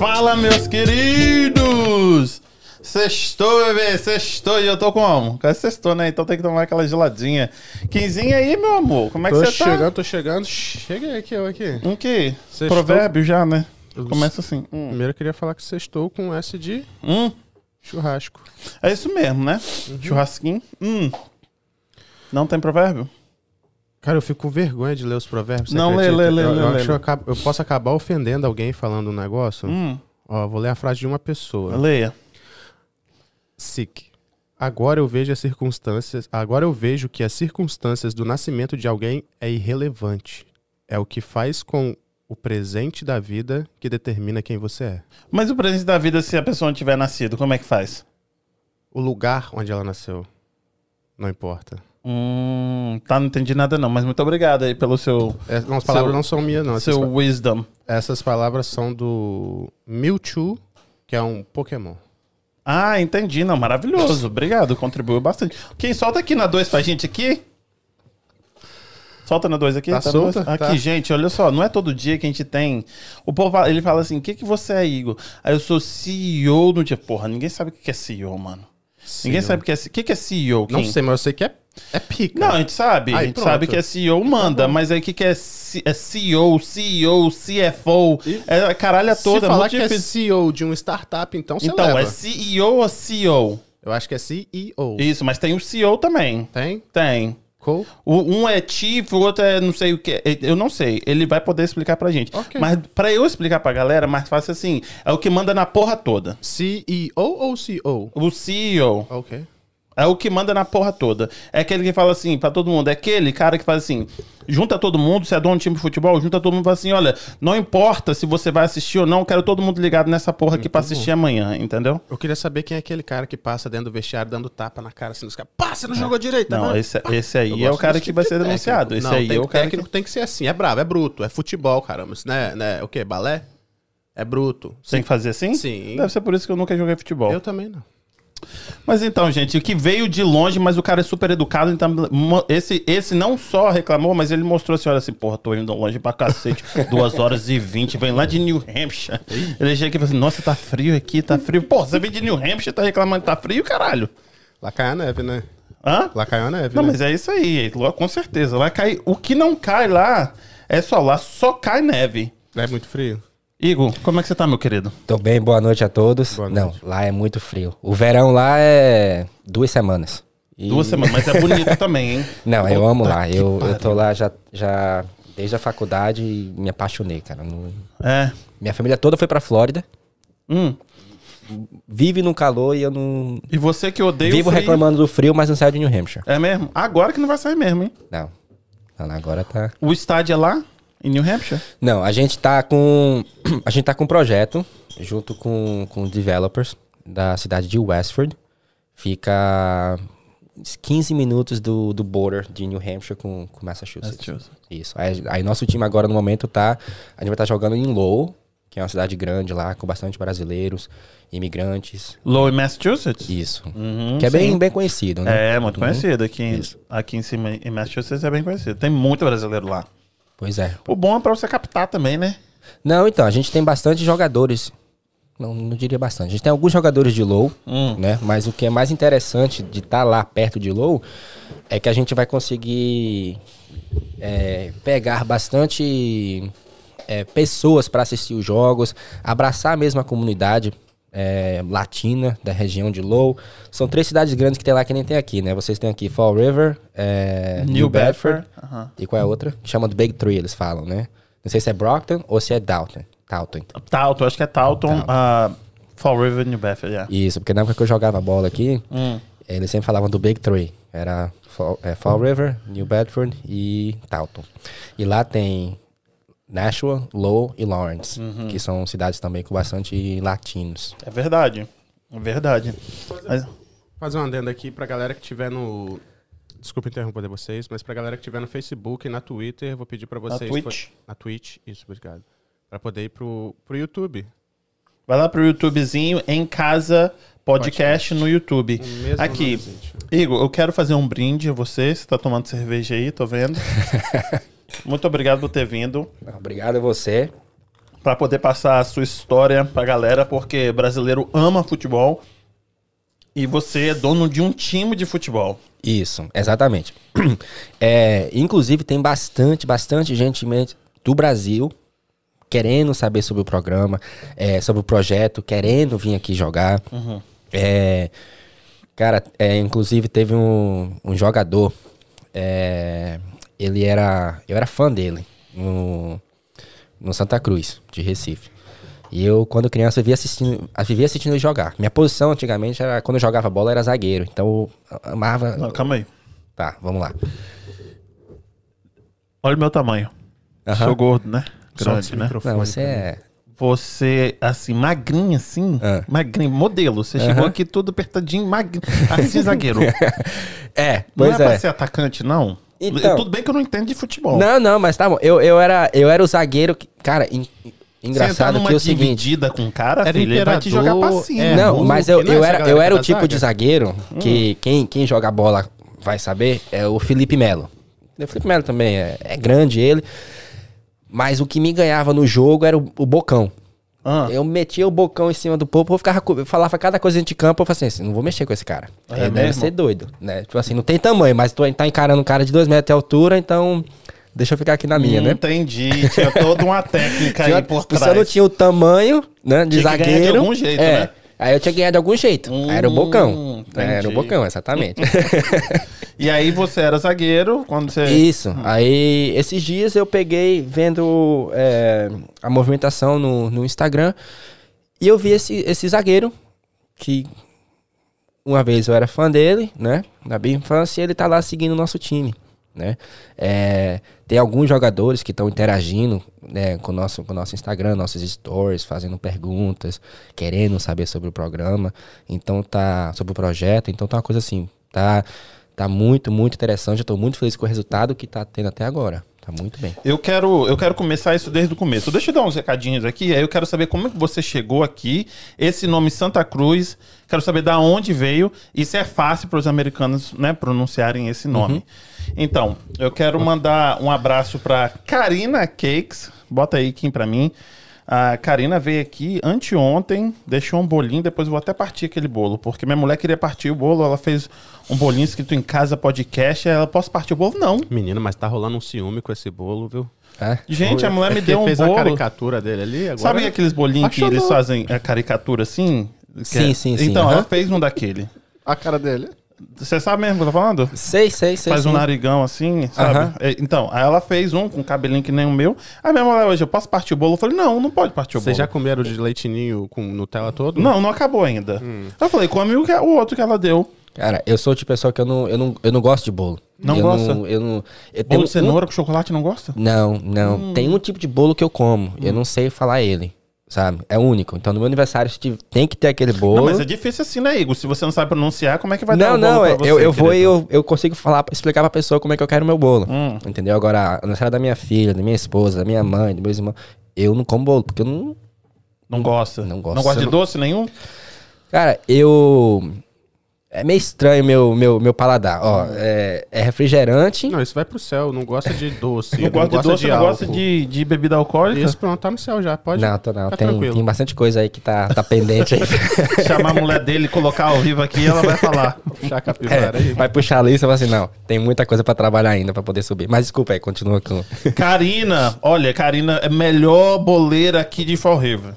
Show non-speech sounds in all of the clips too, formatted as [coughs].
Fala, meus queridos! Sextou, bebê, sextou. E eu tô como? Quase sextou, né? Então tem que tomar aquela geladinha. Quinzinha aí, meu amor. Como é que Tô você chegando, tá? tô chegando. Cheguei aqui, eu aqui. Um que? Sextou. Provérbio já, né? Começa assim. Hum. Primeiro eu queria falar que sextou com S de Hum. churrasco. É isso mesmo, né? Churrasquinho. Hum. Não tem provérbio? Cara, eu fico com vergonha de ler os provérbios. Não, lê, lê, lê, eu, lê, eu lê, acabo- eu posso acabar ofendendo alguém falando um negócio. Hum. Ó, vou ler a frase de uma pessoa. Leia. Sick. Agora eu vejo as circunstâncias. Agora eu vejo que as circunstâncias do nascimento de alguém é irrelevante. É o que faz com o presente da vida que determina quem você é. Mas o presente da vida, se a pessoa não tiver nascido, como é que faz? O lugar onde ela nasceu não importa. Hum, tá, não entendi nada não, mas muito obrigado aí pelo seu, É, não, as palavras Seu- não são minhas, não. Essas, seu wisdom. essas palavras são do Mewtwo, que é um Pokémon. Ah, entendi, não, maravilhoso. Obrigado, contribuiu bastante. Quem solta aqui na 2 pra gente aqui? Solta na 2 aqui? Tá na solta? Aqui, Tá. gente, olha só, não é todo dia que a gente tem. O povo, fala- ele fala assim: o que, que você é, Igor? Aí eu sou CEO no dia. Porra, ninguém sabe o que é CEO, mano. Ninguém sabe o que é, o que que é CEO. Não sei, mas eu sei que é, é pica. Não, a gente sabe. a Aí, gente pronto. sabe que é CEO, manda. mas aí o que, que é, C- é CEO, CEO, CFO? É a caralha Se toda. é falar que é difícil. CEO de uma startup, então você Então, leva. é CEO ou CEO? Eu acho que é CEO. Isso, mas tem o CEO também. Tem? Tem. Cool? O- um é chief, o outro é não sei o que. Eu não sei. Ele vai poder explicar pra gente. Ok. Mas pra eu explicar pra galera, mais fácil assim. É o que manda na porra toda. CEO ou CEO? O CEO. Ok. É o que manda na porra toda. É aquele que fala assim pra todo mundo. É aquele cara que faz assim: junta todo mundo, você é dono de time de futebol, junta todo mundo e fala assim: olha, não importa se você vai assistir ou não, quero todo mundo ligado nessa porra aqui pra assistir amanhã, entendeu? Eu queria saber quem é aquele cara que passa dentro do vestiário dando tapa na cara assim dos caras. Pá, você não jogou direito, tá Não, vendo? esse, esse Eu aí é o cara que tipo vai ser denunciado. Esse não, aí tem, é o cara que... técnico tem que ser assim, é bravo, é bruto, é futebol, caramba. Isso não é, não é o quê? Balé? É bruto. tem que fazer assim? Sim. Deve ser por isso que eu nunca joguei futebol. Eu também não. Mas então, gente, o que veio de longe, mas o cara é super educado, então esse, esse não só reclamou, mas ele mostrou assim, olha assim, porra, tô indo longe pra cacete, [laughs] 2 horas e 20, vem lá de New Hampshire. Ele chega aqui e fala assim, nossa, tá frio aqui, tá frio. Pô, você vem de New Hampshire, tá reclamando que tá frio, caralho. Lá cai a neve, né? Hã? Lá caiu a neve, Não, né? mas é isso aí, com certeza. Lá cai, o que não cai lá, é só lá, só cai neve. É muito frio. Igor, como é que você tá, meu querido? Tô bem, boa noite a todos. Boa Não, noite. lá é muito frio. O verão lá é duas semanas. E- Duas semanas, mas é bonito [laughs] também, hein? Não, eu amo lá. Eu, eu tô lá já, já desde a faculdade e me apaixonei, cara. Não- É. Minha família toda foi pra Flórida. Hum. Vive no calor e eu não. E você que odeia Vivo o frio, reclamando do frio, mas não saio de New Hampshire. É mesmo? Agora que não vai sair mesmo, hein? Não. Não, agora tá. O estádio é lá, em New Hampshire? Não, a gente tá com. [clears throat] A gente tá com um projeto junto com, com developers da cidade de Westford. Fica 15 minutos do, do border de New Hampshire com, com Massachusetts. Massachusetts. Isso. Aí, aí nosso time agora no momento tá. A gente vai estar jogando em Lowell, que é uma cidade grande lá, com bastante brasileiros, imigrantes. Low em Massachusetts? Isso. Uhum, que é bem, sim. bem conhecido, né? É, muito conhecido. Aqui, em- aqui em cima, em Massachusetts, é bem conhecido. Tem muito brasileiro lá. Pois é. O bom é pra você captar também, né? Não, então, a gente tem bastante jogadores. Não, não diria bastante. A gente tem alguns jogadores de low, Hum. né? Mas o que é mais interessante de estar lá perto de low é que a gente vai conseguir é, pegar bastante é, pessoas para assistir os jogos, abraçar mesmo a comunidade é, latina da região de low. São três cidades grandes que tem lá que nem tem aqui, né? Vocês têm aqui Fall River, é, New, Bedford, Aham. e qual é a outra? Chama do Big Three, eles falam, né? Não sei se é Brockton ou se é Dalton. Dalton. Talton, acho que é Talton. ah, Fall River, New Bedford, yeah. Isso, porque na época que eu jogava bola aqui, Hum. eles sempre falavam do Big Three. Era Fall, é, Fall River, New Bedford e Dalton. E lá tem Nashua, Lowell e Lawrence, que são cidades também com bastante latinos. É verdade. É verdade. Mas- Fazer um adendo aqui pra galera que tiver no. Desculpa interromper vocês, mas pra galera que tiver no Facebook e na Twitter, vou pedir pra vocês. Twitch? Na Twitch, isso, obrigado. Pra poder ir pro, pro YouTube. Vai lá pro YouTubezinho, em casa, podcast, no YouTube. Aqui, nome, gente. Igor, eu quero fazer um brinde a você. Você tá tomando cerveja aí, tô vendo. [laughs] Muito obrigado por ter vindo. Obrigado a você. pra poder passar a sua história pra galera, porque brasileiro ama futebol e você é dono de um time de futebol. Isso, exatamente. [clears throat] É, inclusive, tem bastante, bastante gente do Brasil querendo saber sobre o programa, é, sobre o projeto, querendo vir aqui jogar. É, cara, é, inclusive teve um, um jogador, é, ele era, eu era fã dele no, no Santa Cruz, de Recife. E eu, quando criança, eu via assistindo, eu vivia assistindo ele jogar. Minha posição antigamente era, quando eu jogava bola, era zagueiro. Então eu amava. Não, calma aí. Tá, vamos lá. Olha o meu tamanho. Aham. Sou gordo, né? Grande, né? Não, você é. Você, assim, magrinho assim, Ah. magrinho, modelo. Você chegou aqui tudo apertadinho, magrinho, assim, zagueiro. [laughs] É, Não pois é, pra é. ser atacante, não? Então- Tudo bem que eu não entendo de futebol. Não, não, mas tá bom. Eu, eu, era, eu era o zagueiro que. Cara, Você engraçado que é o seguinte. dividida com o cara, Era filho, ele vai te jogar pra cima. é. não, mas eu, é eu essa era, eu era o tipo de zaga? zagueiro Hum. que quem, quem joga bola vai saber é o Felipe Melo. O Felipe Melo também é, é grande ele. Mas o que me ganhava no jogo era o, o bocão. Ah, Eu metia o bocão em cima do povo, eu ficava, eu falava cada coisa dentro de campo, eu falava assim, não vou mexer com esse cara. É Ele deve ser doido, né? Tipo assim, não tem tamanho, mas tu tá encarando um cara de dois metros de altura, então deixa eu ficar aqui na minha, né? Entendi. Tinha toda uma técnica [laughs] aí por Se trás. eu não tinha o tamanho, né, de Tinha ganhar de zagueiro. algum jeito, é, né? Aí eu tinha ganhar de algum jeito. Aí era o Hum, bocão. É, Era o entendi. bocão, exatamente. [laughs] E aí você era zagueiro, quando você... Isso. Aí, esses dias eu peguei vendo é, a movimentação no, no Instagram e eu vi esse, esse zagueiro que uma vez eu era fã dele, né? Na minha infância, e ele tá lá seguindo o nosso time, né? É, tem alguns jogadores que estão interagindo né, com o nosso, com o nosso Instagram, nossos stories, fazendo perguntas, querendo saber sobre o programa, então tá sobre o projeto, então tá uma coisa assim, tá tá muito, muito interessante, eu tô muito feliz com o resultado que tá tendo até agora. Tá muito bem. Eu quero, eu quero começar isso desde o começo. Deixa eu dar uns recadinhos aqui. Aí eu quero saber como é que você chegou aqui. Esse nome Santa Cruz. Quero saber da onde veio. E se é fácil para os americanos, né, pronunciarem esse nome. Então, eu quero mandar um abraço para Karina Cakes. Bota aí, Kim, para mim. A Karina veio aqui anteontem, deixou um bolinho, depois eu vou até partir aquele bolo, porque minha mulher queria partir o bolo, ela fez um bolinho escrito em casa podcast, ela, posso partir o bolo? Não. Menino, mas tá rolando um ciúme com esse bolo, viu? É? Gente, a mulher me Ele deu um fez a bolo. caricatura dele ali, agora... Sabe aqueles bolinhos que eles fazem a caricatura assim? Sim, é- sim, sim, Então, aham. ela fez um daquele. A cara dele. Você sabe mesmo o que eu tô falando? Sei, sei, sei. Faz um sim. narigão assim, sabe? É, Então, aí ela fez um com cabelinho que nem o meu. Aí minha mulher hoje, eu posso partir o bolo? Eu falei, não, não pode partir o Vocês já bolo. comeram de leitinho com Nutella todo? Não, não acabou ainda. Hum. Eu falei, come o, que- o outro que ela deu. Cara, eu sou o tipo de pessoa que eu não, eu não, eu não gosto de bolo. Não eu gosta? Não, eu não, eu Bolo tenho de cenoura com chocolate não gosta? Um... Não, não. Hum. Tem um tipo de bolo que eu como. Eu não sei falar ele, sabe? É único. Então no meu aniversário tem que ter aquele bolo. Não, mas é difícil assim, né, Igor? Se você não sabe pronunciar, como é que vai dar Não, o bolo não, pra é- eu, eu vou e eu, eu consigo falar, explicar pra pessoa como é que eu quero o meu bolo. Hum. Entendeu? Agora, aniversário da minha filha, da minha esposa, da minha mãe, dos meus irmãos, eu não como bolo, porque eu não. Não gosta? Não gosto. Não gosta de não- doce nenhum? Cara, eu. É meio estranho meu, meu, meu paladar. Ó, é, é refrigerante. Não, isso vai pro céu. Não gosta de doce. Não gosta de doce, não gosta de, de bebida alcoólica? Isso, pronto, tá no céu já. Pode. Não, tô não. Tá Tem, tranquilo. tem bastante coisa aí que tá, tá pendente aí. [laughs] chamar a mulher dele e colocar ao vivo aqui, ela vai falar. Puxar a capivara É, aí. vai puxar a lista e fala assim: não, tem muita coisa pra trabalhar ainda pra poder subir. Mas desculpa aí, continua com. Karina, olha, Karina é melhor boleira aqui de Fall River.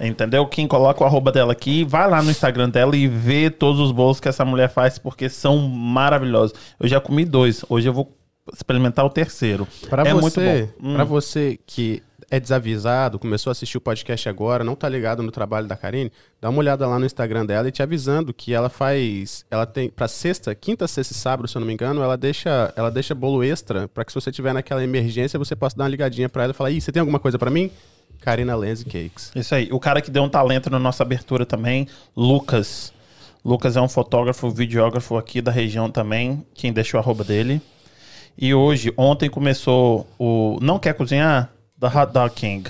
Entendeu? Quem coloca o arroba dela aqui, vai lá no Instagram dela e vê todos os bolos que essa mulher faz, porque são maravilhosos. Eu já comi dois, hoje eu vou experimentar o terceiro. Pra é você, muito bom. Hum. Pra você que é desavisado, começou a assistir o podcast agora, não tá ligado no trabalho da Karine, dá uma olhada lá no Instagram dela e te avisando que ela faz, ela tem pra sexta, quinta, sexta e sábado, se eu não me engano, ela deixa, ela deixa bolo extra pra que se você tiver naquela emergência, você possa dar uma ligadinha pra ela e falar: "Ih, você tem alguma coisa pra mim?" Karina Lenz Cakes. Isso aí. O cara que deu um talento na nossa abertura também, Lucas. Lucas é um fotógrafo, videógrafo aqui da região também. Quem deixou a arroba dele. E hoje, ontem começou o Não Quer Cozinhar? Da Hot Dog King.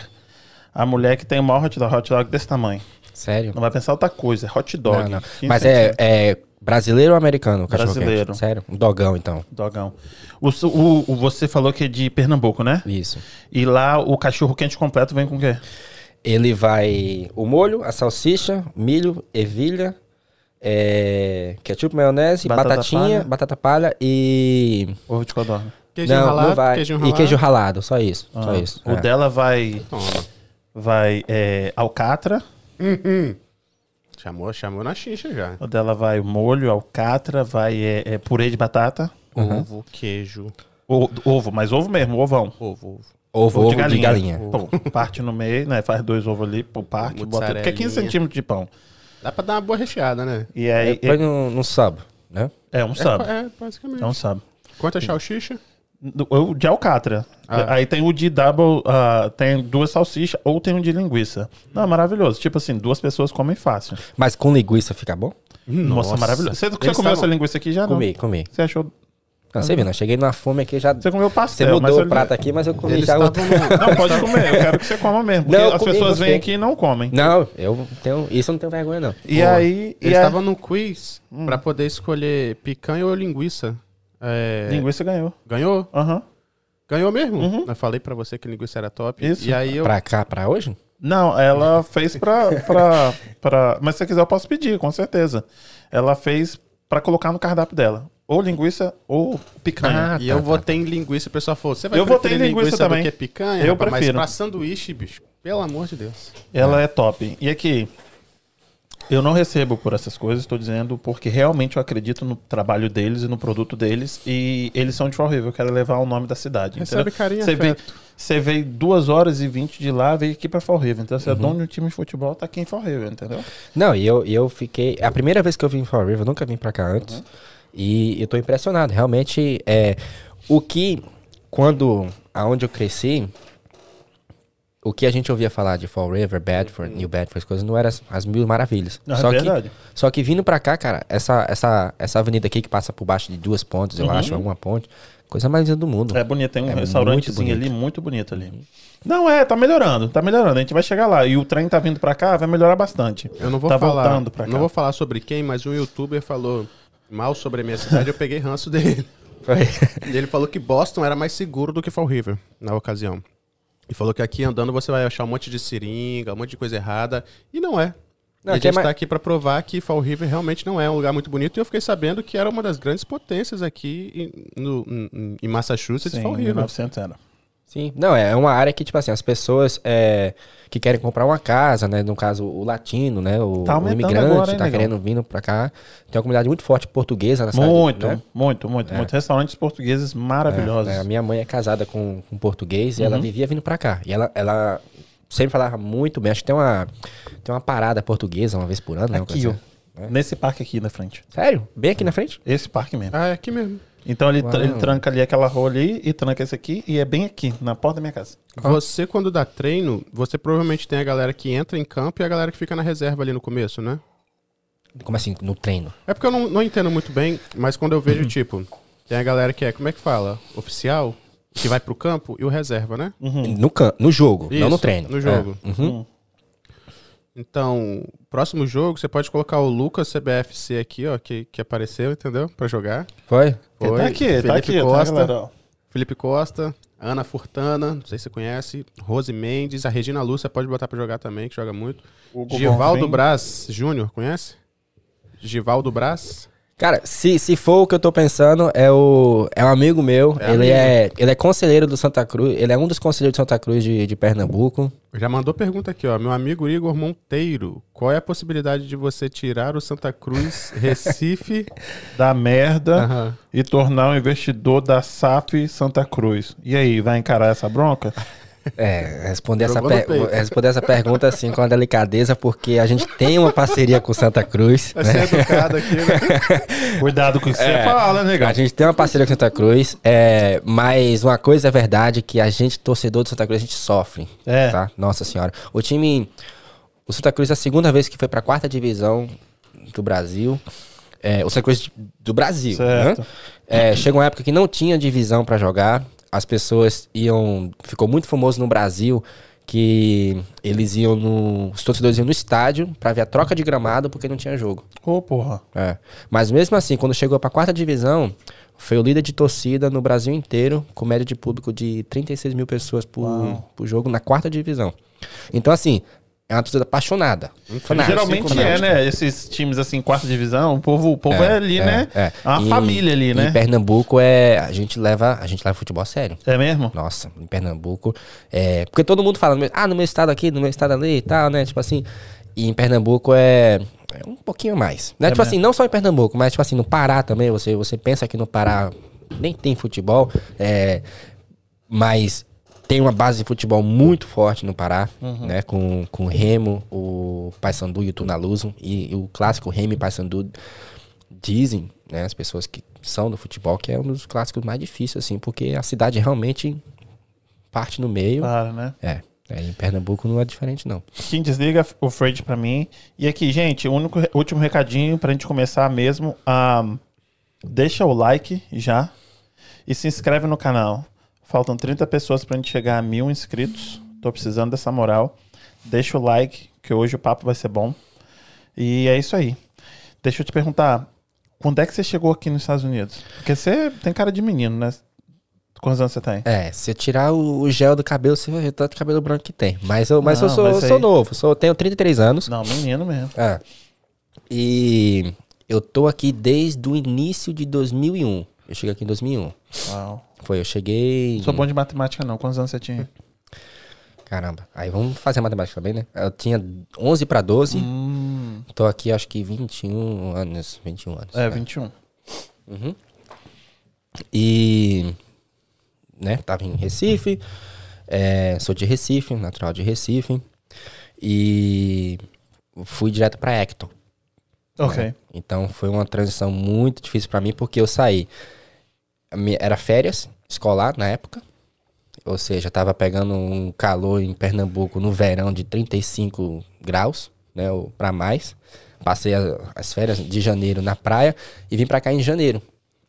A mulher que tem o maior hot dog, hot dog desse tamanho. Sério? Não vai pensar outra coisa, é hot dog. Não, não. 15 Mas é, é brasileiro ou americano Brasileiro. Sério? Um dogão, então. Dogão. O, o- o- você falou que é de Pernambuco, né? Isso. E lá o cachorro quente completo vem com o quê? Ele vai o molho, a salsicha, milho, ervilha, é, ketchup, maionese, Batata batatinha, palha. batata palha e Ovo de codorna. Queijinho não, ralado, não vai. queijinho E ralado. queijo ralado, só isso, só Ah, isso. O é. dela vai, vai é, alcatra. Chamou, chamou na xixa já. O dela vai molho, alcatra, vai é, é, purê de batata. Ovo, queijo, O- ovo, mas ovo mesmo, ovão. ovo, ovo. Ovo, ovo de galinha. Pô, parte no meio, né? Faz dois ovos ali, pô, parte, bota. Porque é 15 Mozzarelinha. centímetros de pão. Dá pra dar uma boa recheada, né? E aí. Põe no, no sub, né? É, um sub. É, é, basicamente. É um sub. Quanto é salsicha? O de alcatra. Ah. Aí tem o de double, ah, tem duas salsichas ou tem um de linguiça. Não, é maravilhoso. Tipo assim, duas pessoas comem fácil. Mas com linguiça fica bom? Nossa, maravilhoso. Você, você comeu essa linguiça aqui já não? Comi, comi. Você achou? Não, você viu, né? Cheguei numa fome aqui já. Você comeu Você pastel, mas mudou eu- o prato aqui, mas eu comi Eles já. estavam. Não, pode comer. Eu quero que você coma mesmo. Porque Não, as comi, pessoas vêm aqui e não comem. Não, eu tenho. Isso eu não tenho vergonha, não. E aí. E Eles aí estavam no quiz pra poder escolher picanha ou linguiça. É, linguiça ganhou. Ganhou? Aham. Ganhou mesmo? Eu falei pra você que linguiça era top. Isso. E aí eu... Pra cá, pra hoje? Não, ela fez pra, pra, pra. Mas se você quiser, eu posso pedir, com certeza. Ela fez pra colocar no cardápio dela. Ou linguiça ou picanha. Ah, E tá, eu tá, votei em linguiça, o pessoal falou, você vai Eu votei preferir em linguiça linguiça, também. do que picanha? Eu rapaz? prefiro. Mas pra sanduíche, bicho, pelo amor de Deus. Ela é top. E aqui, eu não recebo por essas coisas, estou dizendo porque realmente eu acredito no trabalho deles e no produto deles. E eles são de Fall River, eu quero levar o nome da cidade. Recebe carinho Você veio, afeto. você veio duas horas e vinte de lá, veio aqui pra Fall River. Então Uhum. você é dono de um time de futebol, tá aqui em Fall River, entendeu? Não, e eu, e eu fiquei. É a primeira vez que eu vim em Fall River, eu nunca vim pra cá antes. E eu tô impressionado. Realmente, é. O que. Quando. Aonde eu cresci. O que a gente ouvia falar de Fall River, Bedford, New Bedford, as coisas não eram as, as mil maravilhas. Ah, só, é que, verdade. só que vindo pra cá, cara, essa, essa, essa avenida aqui que passa por baixo de duas pontes, eu acho, uma ponte, coisa mais linda do mundo. É bonito, tem um É restaurantezinho ali, muito bonito ali. Não, é, tá melhorando, tá melhorando. A gente vai chegar lá. E o trem tá vindo pra cá, vai melhorar bastante. Eu não vou tá falar, voltando pra cá. não vou falar sobre quem, mas um youtuber falou mal sobre a minha cidade, eu peguei ranço [laughs] dele. E ele falou que Boston era mais seguro do que Fall River na ocasião. E falou que aqui andando você vai achar um monte de seringa, um monte de coisa errada. E não é. Não, e a é gente mais- tá aqui pra provar que Fall River realmente não é um lugar muito bonito. E eu fiquei sabendo que era uma das grandes potências aqui em, no- em- em Massachusetts, Sim, Fall River. 1900 era. Sim, não, é uma área que, tipo assim, as pessoas é, que querem comprar uma casa, né? No caso, o latino, né? O, Tá o imigrante agora, hein, tá querendo vindo pra cá. Tem uma comunidade muito forte portuguesa na cidade. Muito, né? muito, muito, muito. Restaurantes portugueses maravilhosos. É, a minha mãe é casada com um português e ela vivia vindo pra cá. E ela, ela sempre falava muito bem. Acho que tem uma, tem uma parada portuguesa uma vez por ano, né? Aqui, ó. assim. Nesse parque aqui na frente. Sério? Bem aqui na frente? Esse parque mesmo. Ah, é aqui mesmo. Então ele, ele tranca ali aquela rua ali e tranca esse aqui e é bem aqui, na porta da minha casa. Você, quando dá treino, você provavelmente tem a galera que entra em campo e a galera que fica na reserva ali no começo, né? Como assim? No treino. É porque eu não, não entendo muito bem, mas quando eu Uhum. vejo, tipo, tem a galera que é, como é que fala? Oficial, que vai pro campo e o reserva, né? No, can no jogo, não no Isso, treino. no jogo. É. Uhum. Então, próximo jogo, você pode colocar o Lucas CBFC aqui, ó, que, que apareceu, entendeu? Pra jogar. Foi? Foi. Tá aqui, Felipe tá aqui, Costa, tá. Felipe Costa, Ana Furtana, não sei se você conhece, Rose Mendes, a Regina Lúcia pode botar pra jogar também, que joga muito. Hugo Givaldo Bonfim. Braz Júnior, conhece? Givaldo Braz? Cara, se, se for o que eu tô pensando, é o é um amigo meu. É ele, amigo. é, ele é conselheiro do Santa Cruz. Ele é um dos conselheiros de Santa Cruz de, de Pernambuco. Já mandou pergunta aqui, ó. Meu amigo Igor Monteiro, qual é a possibilidade de você tirar o Santa Cruz [laughs] Recife? Da merda Aham. e tornar um investidor da SAF Santa Cruz. E aí, vai encarar essa bronca? É, responder essa, responder essa pergunta assim com a delicadeza, porque a gente tem uma parceria com Santa Cruz. Vai né? ser educado aqui, né? [laughs] Cuidado com o que você fala, negão. A gente tem uma parceria com Santa Cruz, é, mas uma coisa é verdade que a gente, torcedor do Santa Cruz, a gente sofre. É. Tá? Nossa senhora. O time. O Santa Cruz é a segunda vez que foi pra quarta divisão do Brasil. É, o Santa Cruz do Brasil. Certo. Né? É, chegou uma época que não tinha divisão pra jogar. As pessoas iam. Ficou muito famoso no Brasil que eles iam no. Os torcedores iam no estádio pra ver a troca de gramado porque não tinha jogo. Ô, porra. É. Mas mesmo assim, quando chegou pra quarta divisão, foi o líder de torcida no Brasil inteiro, com média de público de 36 mil pessoas por, por jogo na quarta divisão. Então, assim, é uma torcida apaixonada. Geralmente é, né? Esses times assim, quarta divisão, o povo, o povo é, ali, é, né? é. É uma Em- família ali, né? Em Pernambuco é a gente leva a gente leva futebol a sério. É mesmo? Nossa, em Pernambuco é porque todo mundo fala ah no meu estado aqui, no meu estado ali e tal, né? Tipo assim, e em Pernambuco é, é um pouquinho mais. Né? É tipo mesmo. assim, não só em Pernambuco, mas tipo assim no Pará também. Você você pensa que no Pará nem tem futebol, é, mas tem uma base de futebol muito forte no Pará, Uhum. né? Com, com o Remo, o Paysandu e o Tunaluso. E, e o clássico Remo e Paysandu dizem, né? As pessoas que são do futebol, que é um dos clássicos mais difíceis, assim, porque a cidade realmente parte no meio. Claro, né? É, é, em Pernambuco não é diferente, não. Quem desliga o Fred pra mim. E aqui, gente, o único, último recadinho pra gente começar mesmo. ah, deixa o like já e se inscreve no canal. Faltam 30 pessoas pra gente chegar a mil inscritos. Tô precisando dessa moral. Deixa o like, que hoje o papo vai ser bom. E é isso aí. Deixa eu te perguntar, quando é que você chegou aqui nos Estados Unidos? Porque você tem cara de menino, né? Quantos anos você tem? É, se eu tirar o, o gel do cabelo, você vai ver tanto cabelo branco que tem. Mas eu, mas Não, eu sou, mas eu sou aí- novo, sou, tenho 33 anos. Não, menino mesmo. Ah, e eu tô aqui desde o início de 2001. Eu cheguei aqui em 2001. Uau. Foi, eu cheguei... Sou bom de matemática, não. Quantos anos você tinha? Caramba. Aí vamos fazer matemática também, né? Eu tinha 11 pra 12. Hum, Tô aqui acho que 21 anos. 21 anos. é, 21. Uhum. E, né, tava em Recife, é, sou de Recife, natural de Recife, e fui direto pra Hector. Ok. Então foi uma transição muito difícil pra mim, porque eu saí, era férias escolar na época, ou seja, tava pegando um calor em Pernambuco no verão de 35 graus, né, ou pra mais. Passei as férias de janeiro na praia e vim pra cá em janeiro.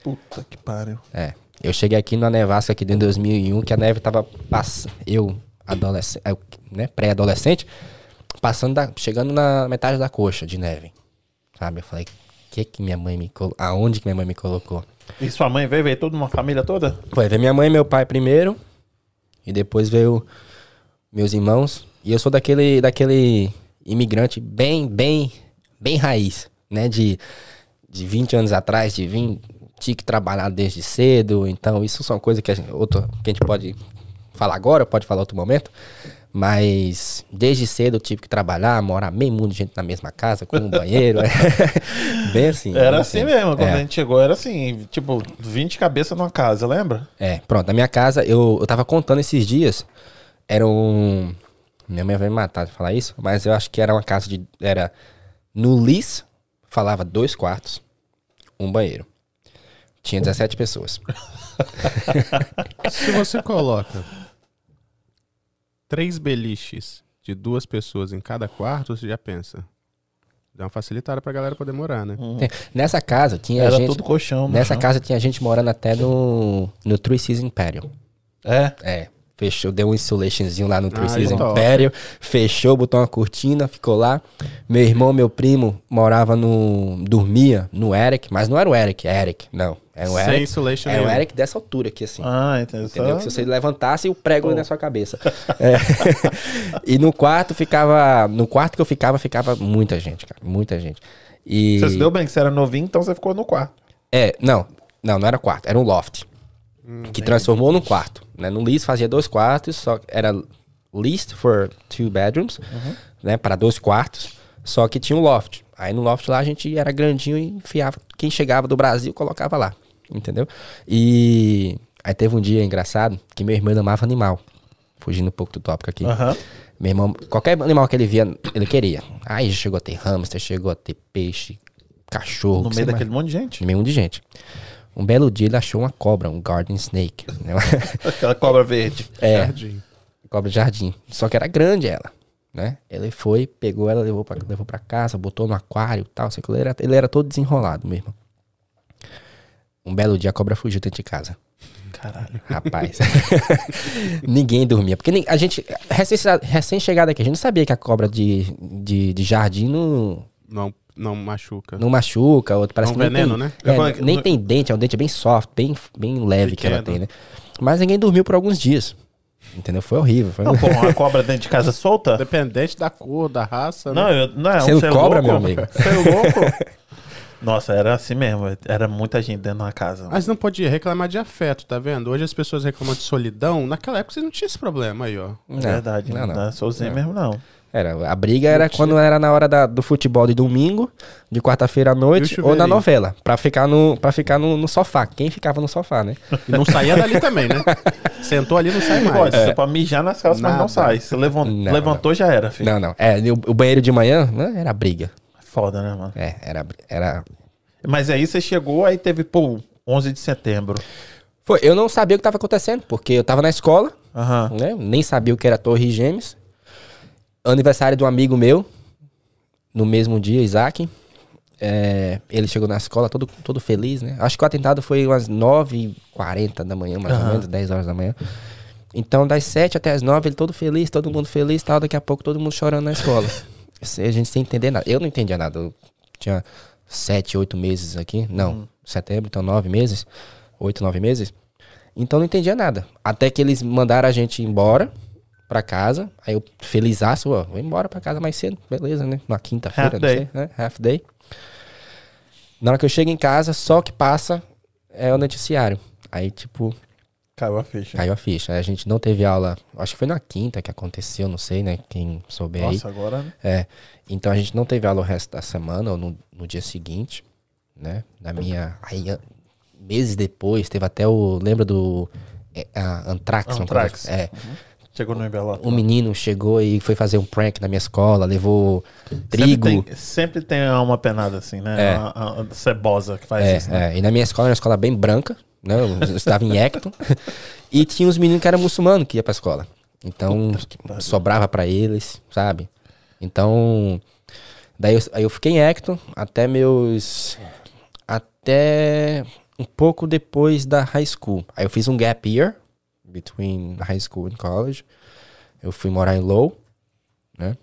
Puta que pariu. É. Eu cheguei aqui numa nevasca aqui em 2001, que a neve tava passando. Eu, adolescente, né, pré-adolescente, passando da, chegando na metade da coxa de neve. Sabe? Eu falei, que que minha mãe me colocou? Aonde que minha mãe me colocou? E sua mãe veio, veio toda uma família toda? Foi ver minha mãe e meu pai primeiro, e depois veio meus irmãos. E eu sou daquele, daquele imigrante bem, bem, bem raiz, né? De, de 20 anos atrás, de vir, tinha que trabalhar desde cedo. Então, isso são coisas que a gente, outro, que a gente pode falar agora, pode falar outro momento. Mas desde cedo eu tive que trabalhar, morar meio mundo de gente na mesma casa, com um banheiro. [laughs] bem assim. Era bem assim mesmo, quando É. a gente chegou, era assim, tipo, 20 cabeças numa casa, lembra? É, pronto, na minha casa, eu, eu tava contando esses dias, era um... Minha mãe vai me matar de falar isso, mas eu acho que era uma casa de... Era no Lis, falava dois quartos, um banheiro. Tinha 17 pessoas. [laughs] Se você coloca três beliches de duas pessoas em cada quarto, você já pensa. Dá uma facilitada pra galera poder morar, né? Tem- Nessa casa tinha Era gente... tudo colchão. Nessa chão. casa tinha gente morando até no, no Three Season Patio. É. É, fechou, deu um insulationzinho lá no Three Ah. Patio, fechou, botou uma cortina, ficou lá. Meu irmão, meu primo, morava no... dormia no Eric, mas não era o Eric, é Eric, não. Era o Sem Eric, insulation era o nenhum. Eric dessa altura aqui, assim. Ah, entendeu? Entendeu? Só- Que se você levantasse, o prego na sua cabeça. [laughs] É. e no quarto ficava. No quarto que eu ficava, ficava muita gente, cara. Muita gente. E. Você se deu bem que você era novinho, então você ficou no quarto. É, não. Não, não era quarto, era um loft. Que transformou num quarto. Né? No lease fazia dois quartos, só era leased for two bedrooms, né? Para dois quartos. Só que tinha um loft. Aí no loft lá a gente era grandinho e enfiava. Quem chegava do Brasil colocava lá. Entendeu? E aí teve um dia engraçado que meu irmão amava animal. Fugindo um pouco do tópico aqui. Aham. Meu irmão, qualquer animal que ele via, ele queria. Aí chegou a ter hamster, chegou a ter peixe, cachorro. No meio daquele monte de gente. no meio de gente. Um belo dia ele achou uma cobra, um garden snake. né? [laughs] Aquela cobra verde. é, Jardim. cobra de jardim. Só que era grande ela, né? Ele foi, pegou ela, levou pra, levou pra casa, botou no aquário e tal. Sei que ele era, ele era todo desenrolado mesmo. Um belo dia a cobra fugiu dentro de casa. Caralho. Rapaz. [laughs] Ninguém dormia. Porque a gente, recém- recém-chegado aqui, a gente não sabia que a cobra de, de, de jardim não, Não, não machuca. Não machuca, outro parece É um que nem veneno, tem, né? É, que nem tem dente, é um dente bem soft, bem, bem leve que ela tem, né? Mas ninguém dormiu por alguns dias. Entendeu? Foi horrível. Foi... Não, pô, uma cobra dentro de casa solta? Dependente da cor, da raça. Não, né? eu, não, Você não é cobra, louco? meu amigo? Você é louco? [laughs] Nossa, era assim mesmo. Era muita gente dentro de uma casa. Mas não podia reclamar de afeto, tá vendo? Hoje as pessoas reclamam de solidão. Naquela época você não tinha esse problema aí, ó. É verdade, não, não, não. não é sozinho Não. mesmo, não. Era, a briga era quando era na hora da- do futebol de domingo, de quarta-feira à noite, ou na novela, pra ficar, no, pra ficar no, no sofá. Quem ficava no sofá, né? E não saía dali também, né? [laughs] Sentou ali não sai mais. Pode, você pode mijar nas calças, mas não sai. Você levan- Não, levantou, já era, filho. Não, não. É, o, o banheiro de manhã né, era briga. Foda, né, mano? É, era, era. Mas aí você chegou, aí teve, pô, 11 de setembro. Foi, eu não sabia o que estava acontecendo, porque eu tava na escola, né? Nem sabia o que era Torre Gêmeos. Aniversário de um amigo meu, no mesmo dia, Isaac. É, ele chegou na escola todo, todo feliz, né? Acho que o atentado foi umas 9h40 da manhã, mais ou Aham. menos, 10 horas da manhã. Então, das 7 até as 9, ele todo feliz, todo mundo feliz tal. Daqui a pouco, todo mundo chorando na escola. [laughs] A gente sem entender nada. Eu não entendia nada. Eu tinha 7, 8 meses aqui. Não, setembro, então 9 meses. 8, 9 meses. Então, não entendia nada. Até que eles mandaram a gente embora pra casa. Aí eu, felizaço, ó, vou embora pra casa mais cedo. Beleza, né? Na quinta-feira, Half não day. sei, né? Half day. Na hora que eu chego em casa, só que passa é o noticiário. Aí, tipo, Caiu a ficha. caiu a ficha. Aí a gente não teve aula, acho que foi na quinta que aconteceu, não sei, né? Quem souber aí. Nossa, agora... É. Então a gente não teve aula o resto da semana, ou no, no dia seguinte, né? Na minha. Aí, meses depois, teve até o. Lembra do. É, a Antrax? uma coisa- Anthrax. Chegou no envelope. Um menino chegou e foi fazer um prank na minha escola, levou trigo. Sempre tem, sempre tem uma penada assim, né? É. Uma, uma cebosa que faz É, isso, né? é, e na minha escola era uma escola bem branca, né? Eu estava em Ecton. [laughs] e tinha uns meninos que eram muçulmanos que ia pra escola. Então, pariu. sobrava pra eles, sabe? Então, daí eu, aí eu fiquei em Ecton até meus. Até um pouco depois da high school. Aí eu fiz um gap year between high school and college. Eu fui morar em Low, né?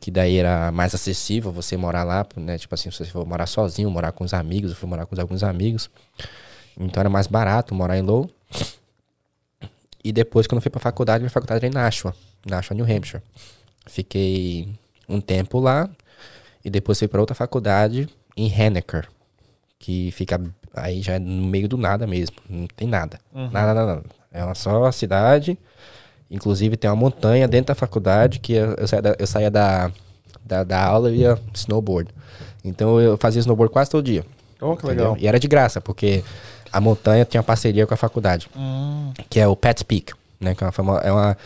Que daí era mais acessível você morar lá, né? Tipo assim, se você for morar sozinho, morar com os amigos, eu fui morar com alguns amigos. Então era mais barato morar em Low. E depois, quando eu fui pra faculdade, minha faculdade era em Nashua, Nashua, New Hampshire. Fiquei um tempo lá e depois fui pra outra faculdade em Hennecker, que fica aí já é no meio do nada mesmo, não tem nada. Nada, nada, nada. É uma só cidade, inclusive tem uma montanha dentro da faculdade que eu, eu saía, da, eu saía da, da, da aula e ia snowboard. Então eu fazia snowboard quase todo dia. Oh, que entendeu? legal. E era de graça, porque a montanha tinha parceria com a faculdade Hum, que é o Pets Peak, né? Que é uma, é uma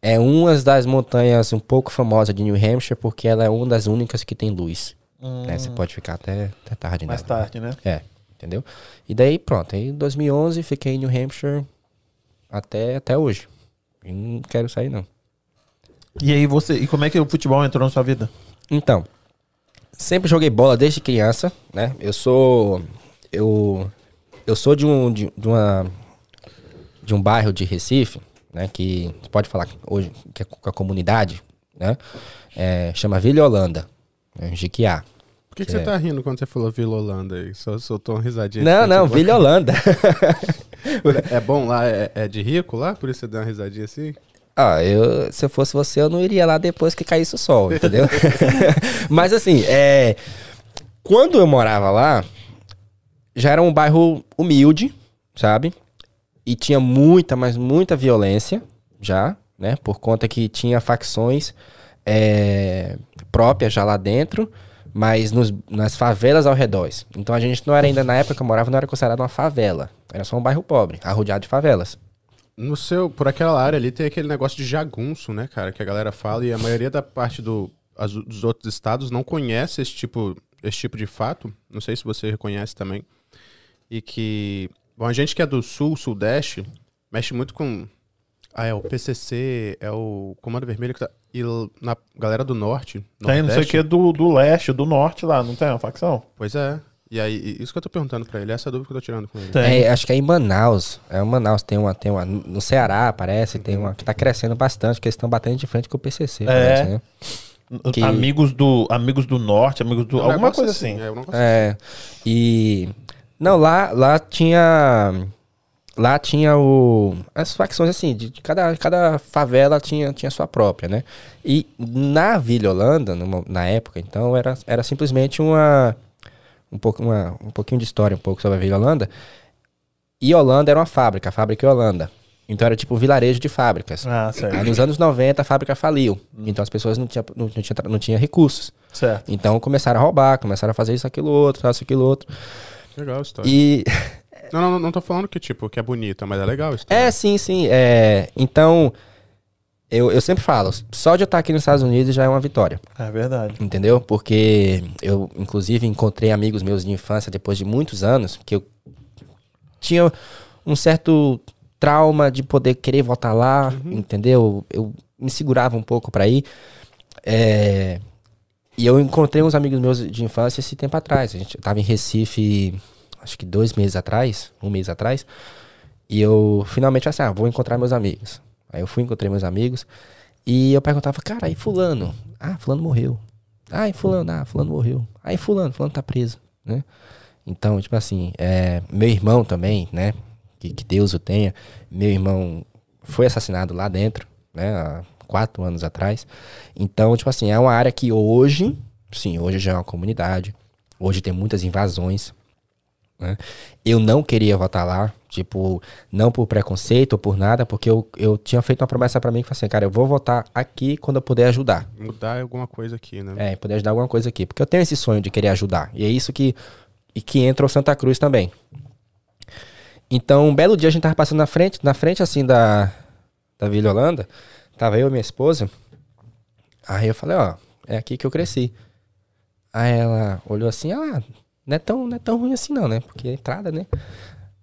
é uma das montanhas um pouco famosas de New Hampshire porque ela é uma das únicas que tem luz. né? Você pode ficar até, até tarde mais nela. tarde, né? É, entendeu? E daí pronto, aí em 2011 fiquei em New Hampshire até, até hoje. E não quero sair não. E aí você. E como é que o futebol entrou na sua vida? Então, sempre joguei bola desde criança, né? Eu sou eu eu sou de um de, de uma de um bairro de Recife, né, que você pode falar hoje que é com a comunidade, né? É, chama Vila Holanda, né, Jiquiá. Por que, que Que você é. tá rindo quando você falou Vila Holanda aí? Só soltou uma risadinha. Não, não, Vila Holanda. [laughs] [laughs] É bom lá? É, é de rico lá? Por isso você deu uma risadinha assim? Ah, eu, se eu fosse você, eu não iria lá depois que caísse o sol, entendeu? [laughs] [laughs] Mas assim, é, quando eu morava lá, já era um bairro humilde, sabe? E tinha muita, mas muita violência já, né? Por conta que tinha facções é, próprias já lá dentro, mas nos- nas favelas ao redor. Então a gente não era ainda, na época que eu morava, não era considerado uma favela. Era só um bairro pobre, arrodeado de favelas. No seu, por aquela área ali tem aquele negócio de jagunço, né, cara? Que a galera fala e a maioria da parte do, as- dos outros estados não conhece esse tipo, esse tipo de fato. Não sei se você reconhece também. E que. Bom, a gente que é do sul, sudeste, mexe muito com. Ah, é o PCC, é o Comando Vermelho que tá. E na galera do norte. Tem não sei o que do, do leste, do norte lá, não tem uma facção? Pois é. E aí, isso que eu tô perguntando pra ele, essa é a dúvida que eu tô tirando com ele. Tem. É, acho que é em Manaus. É em Manaus tem uma, tem uma. No Ceará, parece, tem uma que tá crescendo bastante, que eles estão batendo de frente com o PCC, parece, né? Que- Amigos, do, amigos do Norte, amigos do. Um alguma coisa assim. é, um negócio É. E. Não, lá, lá tinha. Lá tinha o. As facções assim, de, de cada, cada favela tinha, tinha sua própria, né? E na Vila Holanda, numa- na época, então, era, era simplesmente uma. Um, pouco, uma, um pouquinho de história, um pouco sobre a Vila Holanda. E Holanda era uma fábrica, a fábrica em Holanda. Então era tipo um vilarejo de fábricas. Ah, Aí certo. nos anos 90 a fábrica faliu. Então as pessoas não tinham não, não tinha, não tinha recursos. Certo. Então começaram a roubar, começaram a fazer isso, aquilo, outro, isso, aquilo, outro. Legal a história. E. [laughs] Não, não, não, não tô falando que, tipo, que é bonita, mas é legal a história. É, sim, sim. É, então, eu, eu sempre falo, só de eu estar aqui nos Estados Unidos já é uma vitória. É verdade. Entendeu? Porque eu, inclusive, encontrei amigos meus de infância depois de muitos anos, que eu tinha um certo trauma de poder querer voltar lá, entendeu? Eu me segurava um pouco pra ir. É, e eu encontrei uns amigos meus de infância esse tempo atrás. A gente eu tava em Recife, acho que dois meses atrás, um mês atrás. E eu finalmente assim, ah, vou encontrar meus amigos. Aí eu fui, encontrei meus amigos. E eu perguntava, cara, e fulano? Ah, fulano morreu. Ah, e fulano? Ah, fulano morreu. Ah, e fulano? Fulano tá preso, né? Então, tipo assim, é, meu irmão também, né? Que, que Deus o tenha. Meu irmão foi assassinado lá dentro, né? Há quatro anos atrás. Então, tipo assim, é uma área que hoje, sim, hoje já é uma comunidade. Hoje tem muitas invasões. Né? Eu não queria votar lá, tipo, não por preconceito ou por nada, porque eu, eu tinha feito uma promessa pra mim que foi assim, cara, eu vou votar aqui quando eu puder ajudar. Mudar alguma coisa aqui, né? É, poder ajudar alguma coisa aqui. Porque eu tenho esse sonho de querer ajudar. E é isso que. E que entra o Santa Cruz também. Então, um belo dia a gente tava passando na frente, na frente assim da, da Vila Holanda. Tava eu e minha esposa. Aí eu falei, ó, é aqui que eu cresci. Aí ela olhou assim, ah, não é tão, não é tão ruim assim não, né? Porque é entrada, né?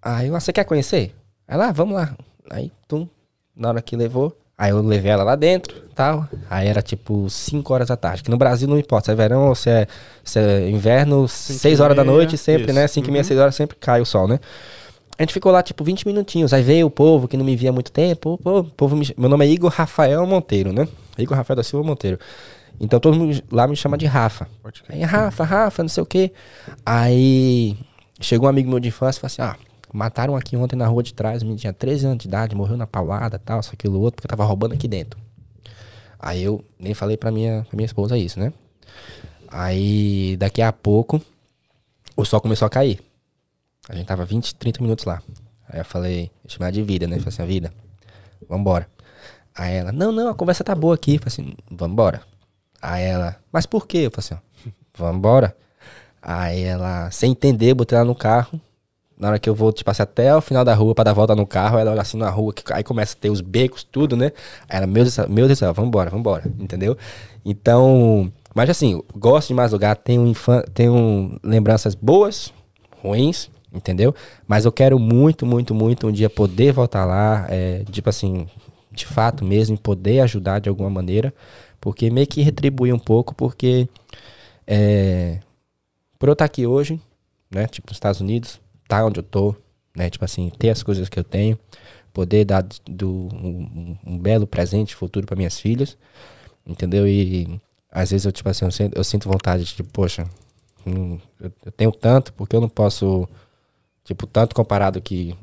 Aí eu, ah, você quer conhecer? Aí lá, vamos lá. Aí, tum, na hora que levou, aí eu levei ela lá dentro, tal. Aí era tipo 5 horas da tarde, que no Brasil não importa, se é verão ou se é, se é inverno, Cinco 6 e horas da noite sempre, né? isso. 5 e meia, Uhum. 6 horas sempre cai o sol, né? A gente ficou lá tipo 20 minutinhos. Aí veio o povo que não me via há muito tempo. O povo, o povo me- meu nome é Igor Rafael Monteiro, né? Igor Rafael da Silva Monteiro. Então todo mundo lá me chama de Rafa. Aí, Rafa, Rafa, não sei o quê. Aí chegou um amigo meu de infância e falou assim: ah, mataram aqui ontem na rua de trás, o menino tinha 13 anos de idade, morreu na paulada, tal, isso, aquilo, outro, porque tava roubando aqui dentro. Aí eu nem falei pra minha, pra minha esposa isso, né? Aí daqui a pouco o sol começou a cair. A gente tava 20, 30 minutos lá. Aí eu falei, ela de vida, né? Eu falei assim, a vida, vambora. Aí ela, não, não, a conversa tá boa aqui. Eu falei assim, vambora. Aí ela, mas por quê? Eu falei assim, ó, vambora. Aí ela, sem entender, botei ela no carro. Na hora que eu vou, tipo assim, até o final da rua pra dar volta no carro, ela olha assim na rua, que aí começa a ter os becos, tudo, né? Aí ela, meu Deus, meu Deus do céu, vambora, vambora, entendeu? Então, mas assim, gosto de mais lugar, tenho, infan tenho lembranças boas, ruins, entendeu? Mas eu quero muito, muito, muito um dia poder voltar lá, é, tipo assim, de fato mesmo, poder ajudar de alguma maneira, porque meio que retribuir um pouco, porque é, por eu estar aqui hoje, né, tipo nos Estados Unidos, tá onde eu tô, né, tipo assim, ter as coisas que eu tenho, poder dar do, um, um belo presente futuro para minhas filhas, entendeu? E às vezes eu, tipo assim, eu sinto, eu sinto vontade de, tipo, poxa, hum, eu tenho tanto, porque eu não posso, tipo, tanto comparado que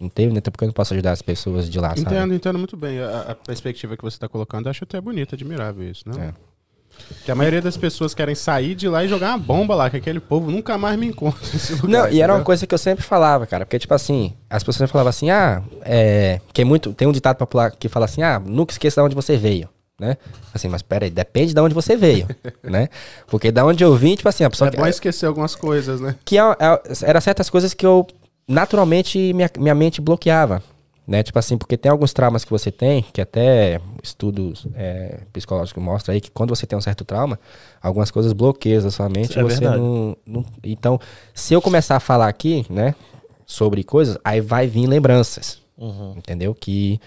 não teve, né? Até porque eu não posso ajudar as pessoas de lá, sabe? Entendo, entendo muito bem. A, a perspectiva que você está colocando, eu acho até bonito, admirável isso, né? É. Que a maioria das pessoas querem sair de lá e jogar uma bomba lá, que aquele povo nunca mais me encontra lugar. Não, e era uma coisa que eu sempre falava, cara. Porque, tipo assim, as pessoas falavam assim, ah, é. Que é muito. Tem um ditado popular que fala assim, ah, nunca esqueça de onde você veio. Né? Assim, mas peraí, depende de onde você veio, [laughs] né? Porque da onde eu vim, tipo assim, a pessoa É bom esquecer algumas coisas, né? que é- é- era certas coisas que eu naturalmente minha, minha mente bloqueava, né? Tipo assim, porque tem alguns traumas que você tem, que até estudos é, psicológicos mostram aí que quando você tem um certo trauma, algumas coisas bloqueiam a sua mente É você verdade. não, não- Então, se eu começar a falar aqui, né, sobre coisas, aí vai vir lembranças, Uhum. entendeu? Que,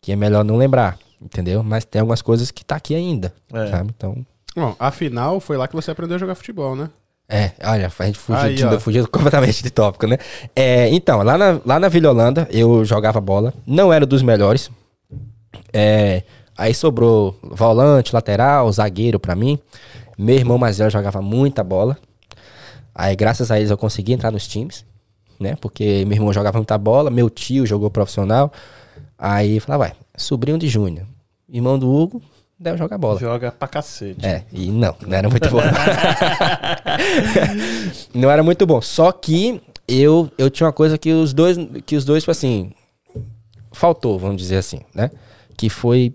que é melhor não lembrar, entendeu? Mas tem algumas coisas que tá aqui ainda, É. sabe? Então, Bom, afinal, foi lá que você aprendeu a jogar futebol, né? É, olha, a gente fugiu, Aí, de- fugiu completamente de tópico, né? É, então, lá na, lá na Vila Holanda, eu jogava bola, não era dos melhores. É, Aí sobrou volante, lateral, zagueiro pra mim. Meu irmão mais velho jogava muita bola. Aí, graças a eles, eu consegui entrar nos times, né? Porque meu irmão jogava muita bola, meu tio jogou profissional. Aí, falava, vai, sobrinho de Júnior, irmão do Hugo, deve jogar bola. Joga pra cacete. É, e não, não era muito bom. [laughs] não era muito bom. Só que eu, eu tinha uma coisa que os dois, que os dois, tipo assim, faltou, vamos dizer assim, né? Que foi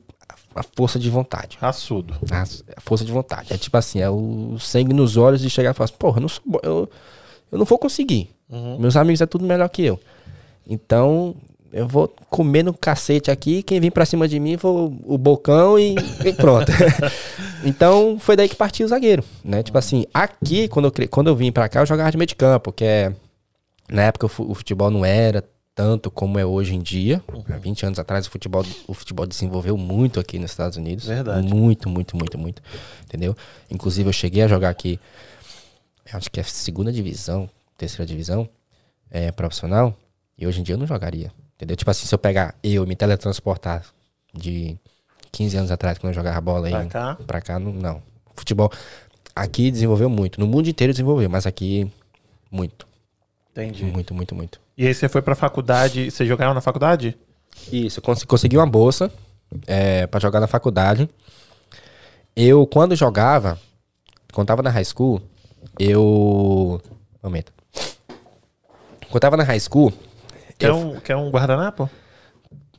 a força de vontade. Raçudo. A, a força de vontade. É tipo assim, é o sangue nos olhos de chegar e falar assim, porra, eu não sou eu, eu não vou conseguir. Meus amigos é tudo melhor que eu. Então, eu vou comer no cacete aqui, quem vir pra cima de mim for o bocão e, e pronto. [laughs] então, foi daí que partiu o zagueiro, né? Tipo assim, aqui, quando eu, quando eu vim pra cá, eu jogava de meio de campo, que é... Na época o fu- o futebol não era tanto como é hoje em dia. Há 20 anos atrás o futebol, o futebol desenvolveu muito aqui nos Estados Unidos. Verdade. Muito, muito, muito, muito. Entendeu? Inclusive eu cheguei a jogar aqui, acho que é segunda divisão, terceira divisão, é, profissional, e hoje em dia eu não jogaria. Entendeu? Tipo assim, se eu pegar eu e me teletransportar de 15 anos atrás, quando eu jogava bola aí, Pra cá? pra cá não, não. Futebol aqui desenvolveu muito. No mundo inteiro desenvolveu, mas aqui muito. Entendi. Muito, muito, muito. E aí você foi pra faculdade. Você jogava na faculdade? Isso, eu cons- consegui uma bolsa é, para jogar na faculdade. Eu, quando jogava, quando tava na high school, eu. Momento. Quando tava na high school, Quer eu- um, quer um guardanapo?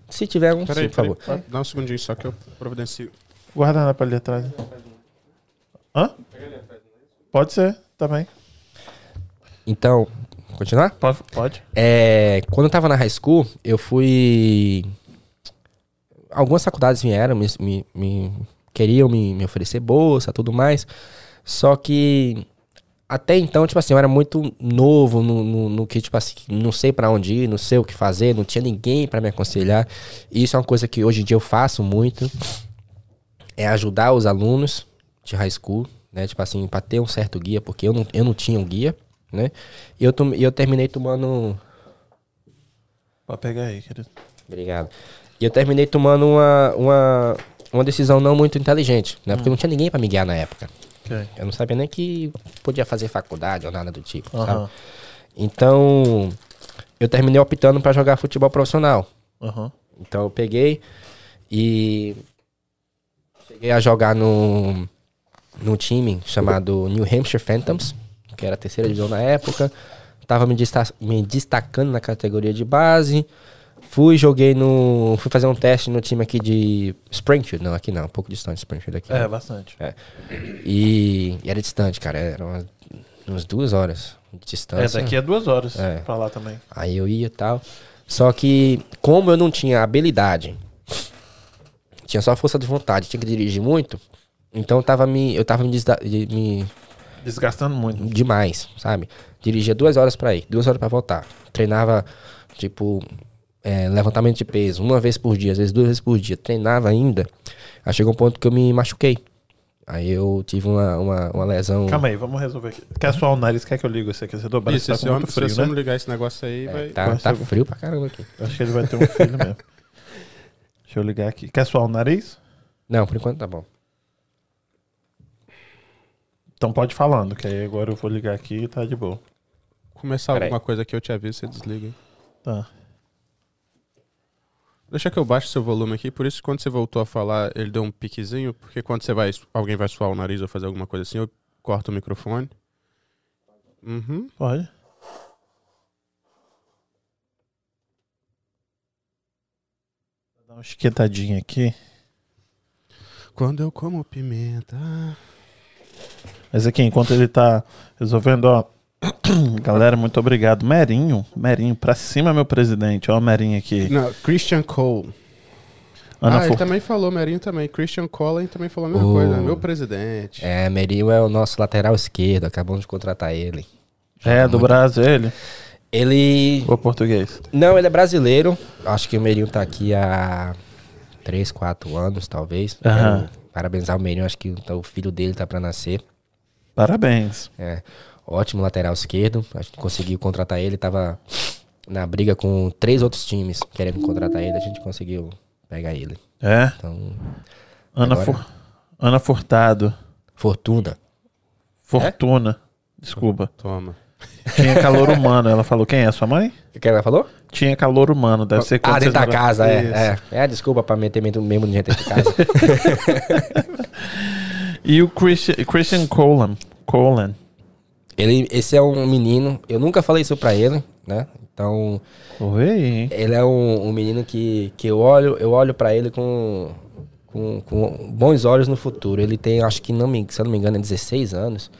se tiver um, Peraí, sim, por favor. peraí. Dá um segundinho só que eu providencio. Guardanapo ali atrás. Hã? Pode ser, também. Então, continuar? Pode. pode. É, quando eu tava na high school, eu fui. Algumas faculdades vieram, me, me- me- queriam me, me oferecer bolsa tudo mais. Só que até então, tipo assim, eu era muito novo no, no, no que, tipo assim, não sei pra onde ir, não sei o que fazer, não tinha ninguém pra me aconselhar. E isso é uma coisa que hoje em dia eu faço muito. É ajudar os alunos de high school, né? Tipo assim, pra ter um certo guia, porque eu não, eu não tinha um guia, né? E eu, tom- eu terminei tomando. Pode pegar aí, querido. Obrigado. E eu terminei tomando uma, uma, uma decisão não muito inteligente, né? Porque não tinha ninguém pra me guiar na época. Eu não sabia nem que podia fazer faculdade ou nada do tipo, Aham. sabe? Então, eu terminei optando pra jogar futebol profissional. Aham. Então eu peguei e cheguei a jogar no, no time chamado New Hampshire Phantoms, que era a terceira divisão na época. Tava me, desta- me destacando na categoria de base. Fui, joguei no. Fui fazer um teste no time aqui de Springfield. Não, aqui não, um pouco distante de Springfield aqui. É, bastante. E, e era distante, cara. Era umas, umas duas horas de É, distância. daqui a duas horas É. pra lá também. Aí eu ia e tal. Só que, como eu não tinha habilidade, tinha só força de vontade, tinha que dirigir muito, então eu tava me. Eu tava me, desda- de- me Desgastando muito. demais, sabe? Dirigia duas horas pra ir, duas horas pra voltar. Treinava, tipo, é, levantamento de peso, uma vez por dia, às vezes duas vezes por dia. Treinava ainda. Aí chegou um ponto que eu me machuquei. Aí eu tive uma, uma, uma lesão. Calma aí, vamos resolver aqui. Quer suar o nariz? Quer que eu ligo esse aqui? Você dobrar Isso, tá se com eu, muito se frio, você né? não ligar esse negócio aí, vai... Tá, vai tá ser- frio pra caramba aqui. Acho que ele vai ter um filho mesmo. [laughs] Deixa eu ligar aqui. Quer suar o nariz? Não, por enquanto tá bom. Então pode falando, que aí agora eu vou ligar aqui e tá de boa. Começar Peraí. alguma coisa aqui, eu te aviso, você desliga. Tá. Deixa que eu baixo seu volume aqui, por isso que quando você voltou a falar, ele deu um piquezinho, porque quando você vai, alguém vai suar o nariz ou fazer alguma coisa assim, eu corto o microfone. Uhum. Pode. Vou dar uma esquentadinha aqui. Quando eu como pimenta. Mas aqui, enquanto ele tá resolvendo, ó. [coughs] Galera, muito obrigado. Merinho, Merinho, pra cima, meu presidente. Ó, o Merinho aqui. Não, Christian Cole. Ana ah, ele também falou, Merinho também. Christian Cole também falou a mesma Oh. coisa. Meu presidente. É, Meril é o nosso lateral esquerdo, acabamos de contratar ele. É, do Brasil, ele. Ele. Ou português? Não, ele é brasileiro. Acho que o Meirinho tá aqui há 3, 4 anos, talvez. Quero parabenizar o Meirinho, acho que o filho dele tá pra nascer. Parabéns. É, ótimo lateral esquerdo. A gente conseguiu contratar ele, tava na briga com três outros times querendo contratar ele, a gente conseguiu pegar ele. É. Então, Ana, Agora- Ana Furtado. fortuna. Fortuna. Desculpa. Toma. Tinha calor [laughs] humano. Ela falou, quem é? Sua mãe? O que ela falou? Tinha calor humano. Deve ser quando Ah, dentro da moram- casa, é, é. É, desculpa pra meter mesmo mesmo de gente dentro de casa. [laughs] [laughs] E o Christian, Christian Colan. Colan. Ele, esse é um menino, eu nunca falei isso pra ele, né? Então, Oi. ele é um, um menino que, que eu olho, eu olho para ele com, com, com bons olhos no futuro. Ele tem, acho que não me, se eu não me engano, é 16 anos.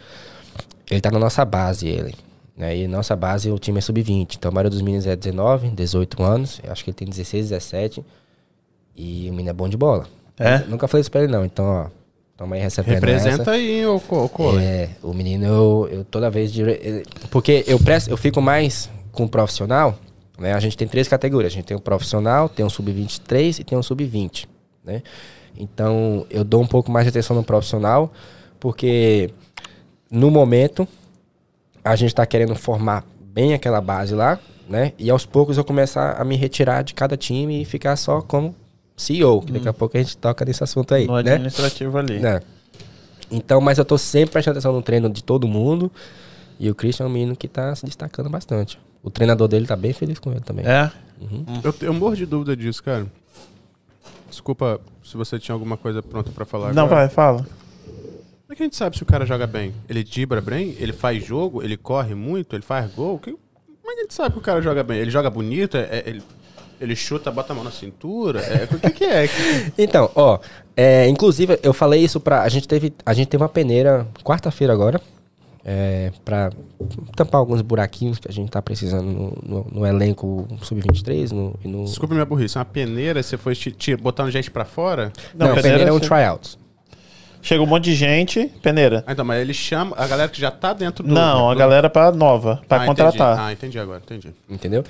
Ele tá na nossa base, ele. Né? E nossa base, o time é sub-20. Então a maioria dos meninos é 19, 18 anos. Eu acho que ele tem 16, 17. E o menino é bom de bola. É? Nunca falei isso pra ele, não. Então, ó, toma aí recebendo Representa essa. aí, ô, Co- ô Cole. É, o menino, eu, eu toda vez. dire- Porque eu presto, eu fico mais com o profissional, né? A gente tem três categorias. A gente tem o profissional, tem um sub-23 e tem um sub-20, né? Então, eu dou um pouco mais de atenção no profissional, porque no momento a gente tá querendo formar bem aquela base lá, né? E aos poucos eu começar a me retirar de cada time e ficar só como CEO, que daqui a pouco a gente toca nesse assunto aí, No né? administrativo ali. né? Então, mas eu tô sempre prestando atenção no treino de todo mundo. E o Christian é um menino que tá se destacando bastante. O treinador dele tá bem feliz com ele também. É? Eu, eu morro de dúvida disso, cara. Desculpa se você tinha alguma coisa pronta pra falar Não, agora. vai, fala. Como é que a gente sabe se o cara joga bem? Ele dibra bem? Ele faz jogo? Ele corre muito? Ele faz gol? Que- Como é que a gente sabe que o cara joga bem? Ele joga bonito? É- é- ele, ele chuta, bota a mão na cintura? É, o que, que é? [laughs] Então, ó, é, inclusive eu falei isso pra. A gente teve, a gente teve uma peneira quarta-feira agora. É, pra tampar alguns buraquinhos que a gente tá precisando no, no- no elenco sub-23 no, no. Desculpa minha burrice. Uma peneira, você foi te, te botar um gente pra fora? Não, Não, peneira, é um tryouts. Chega um monte de gente, peneira. Ah, então, mas ele chama a galera que já tá dentro do. Não, a do- galera pra nova, pra Ah, contratar. Entendi. Ah, entendi agora, entendi. entendeu?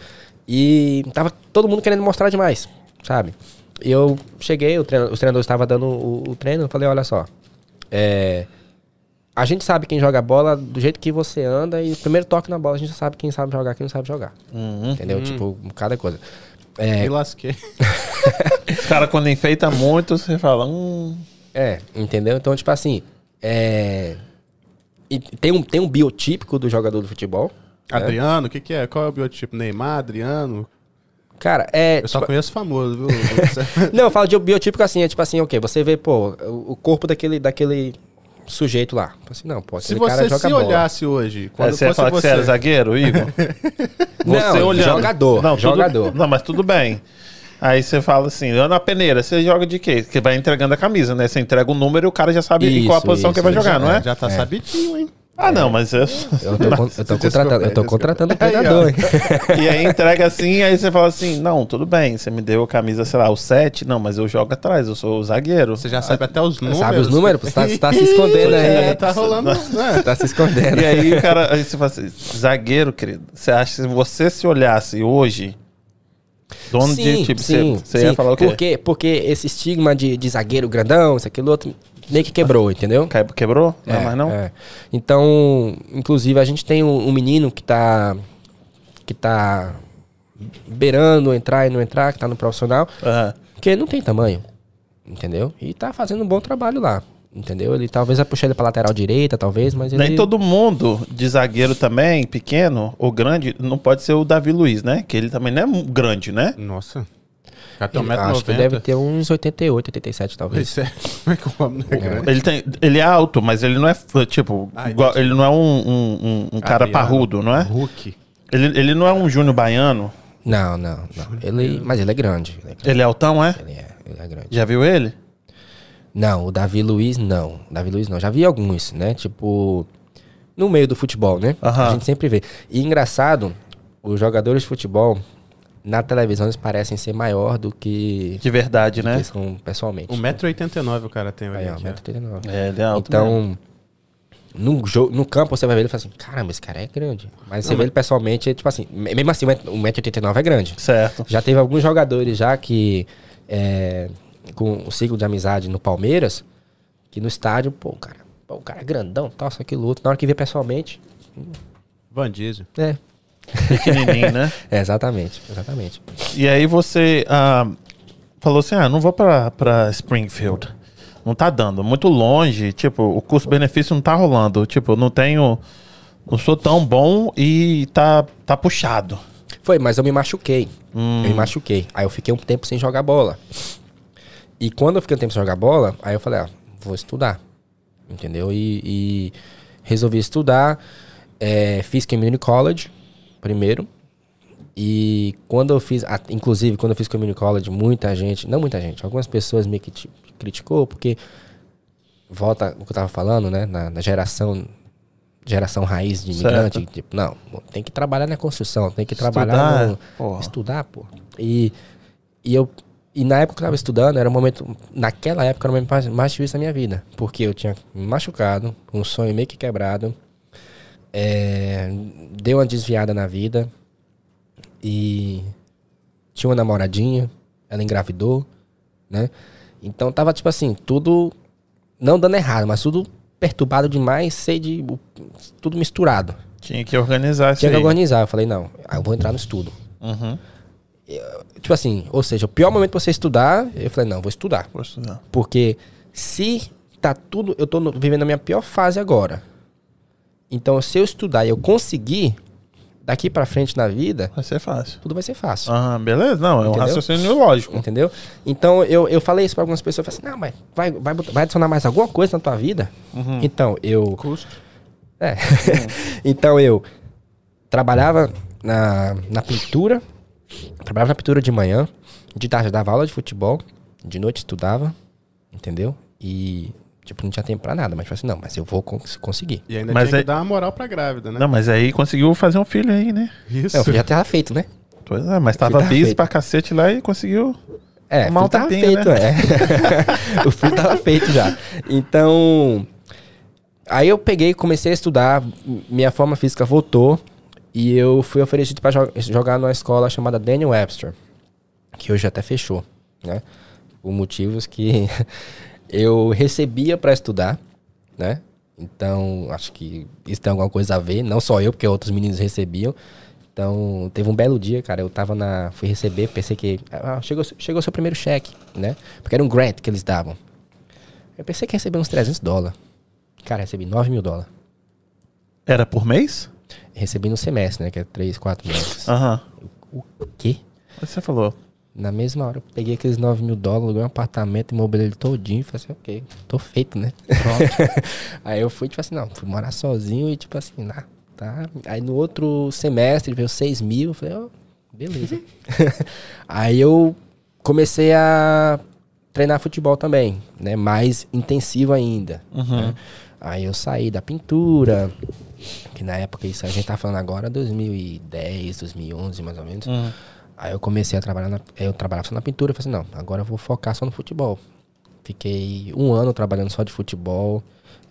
E tava todo mundo querendo mostrar demais, sabe? Eu cheguei, o treino- os treinadores estavam dando o, o treino, eu falei, olha só, é, a gente sabe quem joga bola do jeito que você anda e o primeiro toque na bola a gente sabe quem sabe jogar, quem não sabe jogar. Uhum. Entendeu? Tipo, cada coisa. Me É, lasquei. [laughs] Os caras, quando enfeita muito, você fala, hum. é, entendeu? Então, tipo assim, é, e tem, um, tem um biotípico do jogador do futebol. Né? Adriano, o que, que é? Qual é o biotipo? Neymar, Adriano? Cara, é. Eu só tipo- conheço famoso, viu? [laughs] Não, eu falo de biotípico assim, é tipo assim, ok, você vê, pô, o o corpo daquele, daquele sujeito lá. Assim, não, pô, se você joga se bola. olhasse hoje, Aí quando você ia falar que você... você era zagueiro, Igor? [laughs] Não, jogador, Não, tudo- jogador. não, mas tudo bem. Aí você fala assim, Ana Peneira, você joga de quê? Que vai entregando a camisa, né? Você entrega o número e o cara já sabe em qual a Isso, posição que isso, vai jogar, isso, não é? Já tá sabidinho, hein? Ah, não, mas eu... Eu tô, con- eu tô Desculpa, contratando, eu tô desculpa. contratando ó. treinador, hein? [laughs] E aí entrega assim, aí você fala assim, não, tudo bem, você me deu a camisa, sei lá, o 7, não, mas eu jogo atrás, eu sou o zagueiro. Você já sabe até os números. Sabe os números? Você tá, você tá se [laughs] escondendo É, aí. tá rolando, [laughs] né? Tá se escondendo. E aí o cara, aí você fala assim, zagueiro, querido, você acha que se você se olhasse hoje, dono de tipo, você, você ia falar o quê? Por quê? Porque esse estigma de, de zagueiro grandão, isso, aquilo outro, meio que quebrou, entendeu? Quebrou? Não, É, mas não? é. Então, inclusive, a gente tem um, um menino que tá. que tá beirando entrar e não entrar, que tá no profissional, Aham. que não tem tamanho. Entendeu? E tá fazendo um bom trabalho lá. Entendeu? Ele talvez vai puxar ele pra lateral direita, talvez, mas ele. Nem todo mundo de zagueiro também, pequeno ou grande, não pode ser o Davi Luiz, né? Que ele também não é grande, né? Nossa. Cara tem Ele- acho que 1,90m. deve ter uns 88, 87, talvez. Isso é... [laughs] Como é que o homem não é grande? Ele, tem, ele é alto, mas ele não é, tipo, Ah, igual- ele não é um, um, um- um cara Adriano. parrudo, não é? Hulk. Ele, ele não é um Júnior Baiano. Não, não, não. Ele, mas ele é grande. Ele é, grande. Ele é altão, é? Ele é, ele é grande. Já viu ele? Não, o Davi Luiz não. Davi Luiz não. Já vi alguns, né? Tipo, no meio do futebol, né? A gente sempre vê. E engraçado, os jogadores de futebol, na televisão, eles parecem ser maior do que, De verdade, do né? que são pessoalmente. 1,89m o cara tem. Aí, ó, Aqui, ó. 1,89. É, ele é alto. mesmo. Então, no, jogo, no campo você vai ver ele e fala assim, caramba, esse cara é grande. Mas você vê ele pessoalmente, é tipo assim, me- mesmo assim, 1,89m é grande. Certo. Já teve alguns jogadores já que, é, com o ciclo de amizade no Palmeiras, que no estádio, pô, o cara, pô, o cara é grandão, tal, isso, aquilo, outro. Na hora que vê pessoalmente, Van Diesel. é. Pequenininho, né? [laughs] É, exatamente, exatamente. E aí você. ah, falou assim: ah, não vou pra, pra Springfield. Não tá dando. Muito longe. Tipo, o custo-benefício não tá rolando. Tipo, não tenho. Não sou tão bom e tá, tá puxado. Foi, mas eu me machuquei. Eu me machuquei. Aí eu fiquei um tempo sem jogar bola. E quando eu fiquei um tempo sem jogar bola, aí eu falei, ah, vou estudar. Entendeu? E, e resolvi estudar. É, fiz Community College primeiro. E quando eu fiz, inclusive quando eu fiz Community College, muita gente, não muita gente, algumas pessoas me criti- criticou porque volta o que eu tava falando, né, na, na geração geração raiz de imigrante, Certo. tipo, não, tem que trabalhar na construção, tem que Estudar, trabalhar no, porra. estudar, pô. E, e eu e na época que eu tava estudando, era o momento, naquela época era o momento mais, mais difícil da minha vida, porque eu tinha me machucado, um sonho meio que quebrado, é, deu uma desviada na vida e tinha uma namoradinha, ela engravidou, né? Então tava tipo assim, tudo não dando errado, mas tudo perturbado demais, sei de tudo misturado. Tinha que organizar isso Tinha que aí. organizar. Eu falei, não, eu vou entrar no estudo. Uhum. Tipo assim, ou seja, o pior momento pra você estudar, eu falei, não, vou estudar. Vou estudar. Porque se tá tudo. Eu tô no- vivendo a minha pior fase agora. Então, se eu estudar e eu conseguir, daqui pra frente na vida, Vai ser fácil. tudo vai ser fácil. Ah, beleza. Não, é um raciocínio lógico. Entendeu? Então, eu, eu falei isso pra algumas pessoas. Eu falei assim, não, mas vai, vai, vai adicionar mais alguma coisa na tua vida? Então, eu. Custo. É. [laughs] então eu trabalhava na, na pintura, trabalhava na pintura de manhã, de tarde eu dava aula de futebol, de noite estudava, entendeu? E, tipo, não tinha tempo pra nada, mas tipo assim, não, mas eu vou cons- conseguir. E ainda Mas tinha é- que dar uma moral pra grávida, né? Não, mas aí conseguiu fazer um filho aí, né? Isso. É, o filho já tava feito, né? Pois é, mas tava feito. pra cacete lá e conseguiu. É, o filho tava tempinho, feito, né? é. [laughs] [laughs] o filho tava feito já. Então, aí eu peguei comecei a estudar, minha forma física voltou e eu fui oferecido para jogar numa escola chamada Daniel Webster, que hoje até fechou, né? Por motivos que [laughs] eu recebia para estudar, né? Então, acho que isso tem alguma coisa a ver, não só eu, porque outros meninos recebiam. Então, teve um belo dia, cara, eu tava na. Fui receber, pensei que. Ah, chegou, chegou seu primeiro cheque, né? Porque era um grant que eles davam. Eu pensei que ia receber uns 300 dólares. Cara, recebi 9 mil dólares. Era por mês? Recebi no semestre, né? Que é 3, 4 meses. Aham. O quê? Você falou. Na mesma hora, eu peguei aqueles 9 mil dólares, aluguei um apartamento, imobiliei ele todinho e falei assim, ok, tô feito, né? Pronto. [laughs] Aí eu fui, tipo assim, não, fui morar sozinho e tipo assim, nah, tá. Aí no outro semestre veio 6 mil, eu falei, ó, beleza. [laughs] Aí eu comecei a treinar futebol também, né? Mais intensivo ainda. né? Aí eu saí da pintura, que na época, isso a gente tá falando agora, 2010, 2011 mais ou menos. Aí eu comecei a trabalhar, na, eu trabalhava só na pintura, eu falei assim, não, agora eu vou focar só no futebol. Fiquei um ano trabalhando só de futebol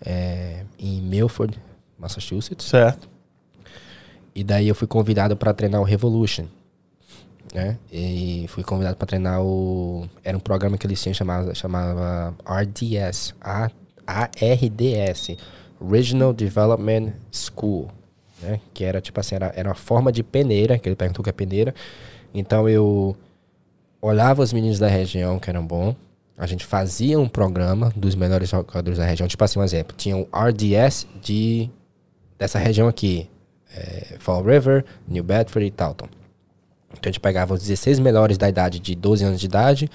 é, em Milford, Massachusetts. Certo. E daí eu fui convidado para treinar o Revolution. Né? E fui convidado para treinar o. Era um programa que eles tinham chamado, chamava RDS. A, ARDS. Regional Development School. Né? Que era tipo assim, era, era uma forma de peneira, que ele perguntou o que é peneira. Então eu olhava os meninos da região que eram bons. A gente fazia um programa dos melhores jogadores da região. Tipo assim, um exemplo. Tinha o RDS de dessa região aqui. É, Fall River, New Bedford e Taunton. Então a gente pegava os 16 melhores da idade de 12 anos de idade,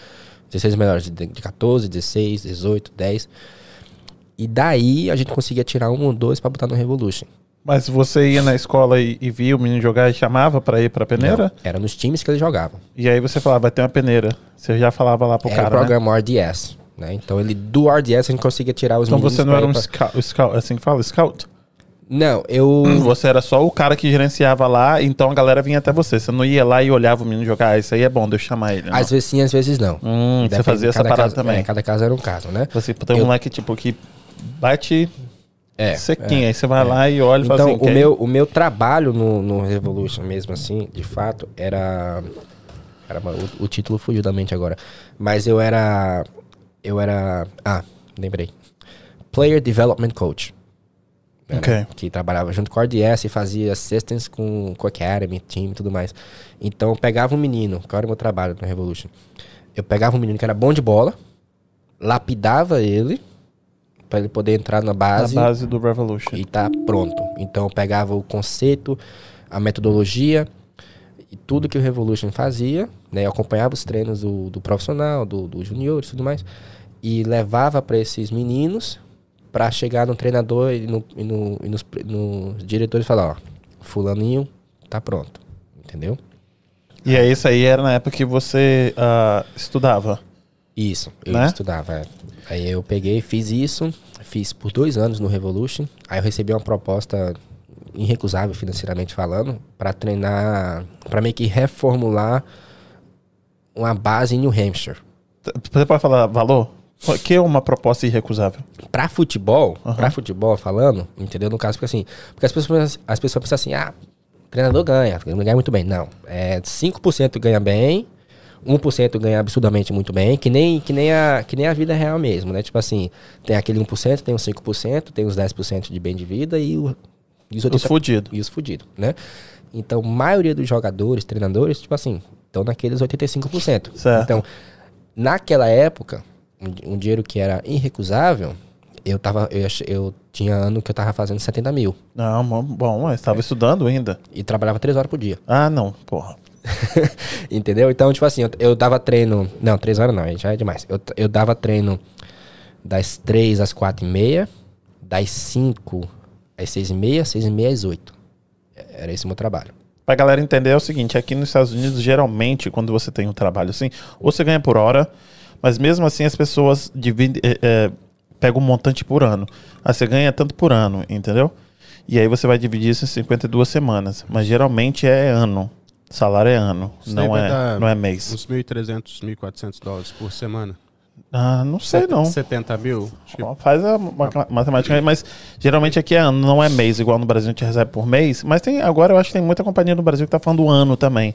16 melhores de, de 14, 16, 18, 10. E daí a gente conseguia tirar um ou dois pra botar no Revolution. Mas você ia na escola e, e via o menino jogar e chamava pra ir pra peneira? Não, era nos times que eles jogavam. E aí você falava, vai ter uma peneira. Você já falava lá pro era cara, o né? programa RDS. Né? Então ele do RDS a gente conseguia tirar os Então meninos você não era um pra- scout, scout, assim que fala? Scout? Não, eu... [clears throat] Você era só o cara que gerenciava lá, então a galera vinha até você. Você não ia lá e olhava o menino jogar. Ah, isso aí é bom, deixa eu chamar ele. não. Às vezes sim, às vezes não. Hum, você fazia essa parada também. É, cada caso era um caso, né? Você tem um Eu- moleque, tipo, que bate É, sequinho. Aí você vai lá e olha e fala Então, assim, o, meu, o meu trabalho no, no Revolution mesmo, assim, de fato, era. Caramba, o, o título fugiu da mente agora. Mas eu era. Eu era. Ah, lembrei. Player Development Coach. né, Ok. né, Que trabalhava junto com a RDS e fazia assistance com, com a Academy, time e tudo mais. Então, eu pegava um menino, qual era o meu trabalho no Revolution? eu pegava um menino que era bom de bola, lapidava ele, pra ele poder entrar na Na base, base do Revolution. e tá pronto. Então eu pegava o conceito, a metodologia e tudo que o Revolution fazia, né? Eu acompanhava os treinos do, do profissional, do, do junior e tudo mais, e levava para esses meninos para chegar no treinador e, no, e, no, e nos, nos diretores e falar, ó, fulaninho tá pronto, entendeu? E aí, isso aí era na época que você ah, estudava. Isso, eu Né? estudava. é. Aí eu peguei, fiz isso, fiz por dois anos no Revolution. Aí eu recebi uma proposta irrecusável financeiramente falando para treinar, para meio que reformular uma base em New Hampshire. Você pode falar valor? O que é uma proposta irrecusável? Pra futebol, pra futebol falando, entendeu? No caso, porque assim, porque as pessoas, as pessoas pensam assim, ah, treinador ganha, ganha muito bem. Não, é 5% ganha bem, 1% ganha absurdamente muito bem, que nem, que, nem a, que nem a vida real mesmo, né? Tipo assim, tem aquele 1%, tem os 5%, tem os 10% de bem de vida e, o, e os Os 80%, fudidos. e os fudidos, né? Então, a maioria dos jogadores, treinadores, tipo assim, estão naqueles 85%. Certo. Então, naquela época, um, um dinheiro que era irrecusável, eu tava, eu, eu tinha ano que eu tava fazendo 70 mil Não, bom, mas estava estudando ainda. e trabalhava 3 horas por dia. Ah, não, porra. [laughs] Entendeu? Então, tipo assim, eu, eu dava treino. Não, 3 horas não, já é demais. Eu, eu dava treino das 3 às 4 e meia, das 5 às 6 e meia, 6 e meia às 8. Era esse o meu trabalho. Pra galera entender é o seguinte, aqui nos Estados Unidos, geralmente, quando você tem um trabalho assim, ou você ganha por hora, mas mesmo assim as pessoas dividem, é, é, pegam um montante por ano. Aí você ganha tanto por ano, entendeu? E aí você vai dividir isso em 52 semanas. Mas geralmente é ano. Salário é ano, Isso não é, não é mês. Uns 1.300, 1.400 dólares por semana. Ah, não sei não. 70 mil? Acho que Ó, Faz a ma- matemática aí, mas geralmente aqui é ano, não é mês, igual no Brasil a gente recebe por mês. Mas tem agora eu acho que tem muita companhia no Brasil que tá falando ano também.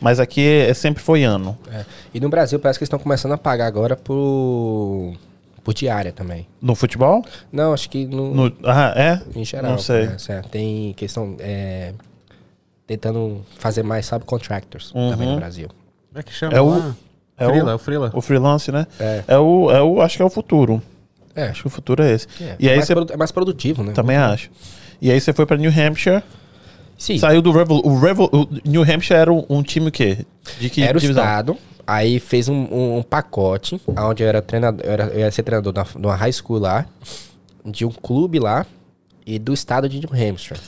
Mas aqui é, sempre foi ano. É. E no Brasil parece que eles estão começando a pagar agora por, por diária também. No futebol? Não, acho que no, No, ah, é? em geral. não sei. né. Tem questão. É, tentando fazer mais subcontractors Uhum. também no Brasil. Como é que chama É o- é Frila, o- é o Frila. O freelance, né? É. É o, é o, acho que é o futuro. É, Acho que o futuro é esse. é. E aí mais você produ- é mais produtivo, né? também acho. E aí você foi pra New Hampshire, Sim. saiu do Revol, o Revol, o New Hampshire era um, um time o quê? De que era o divisão? estado, aí fez um, um- um pacote, onde eu era treinador, eu, era, eu ia ser treinador de uma high school lá, de um clube lá e do estado de New Hampshire.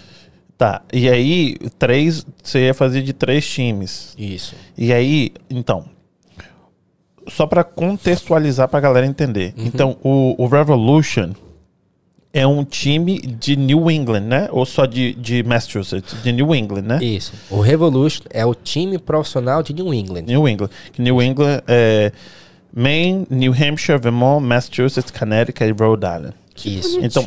Tá. E aí três, você ia fazer de três times. Isso. E aí, então, só pra contextualizar pra galera entender. Uhum. Então, o, o Revolution é um time de New England, né? Ou só de, de Massachusetts? De New England, né? Isso. O Revolution é o time profissional de New England. New England. New England é Maine, New Hampshire, Vermont, Massachusetts, Connecticut e Rhode Island. Isso. Então,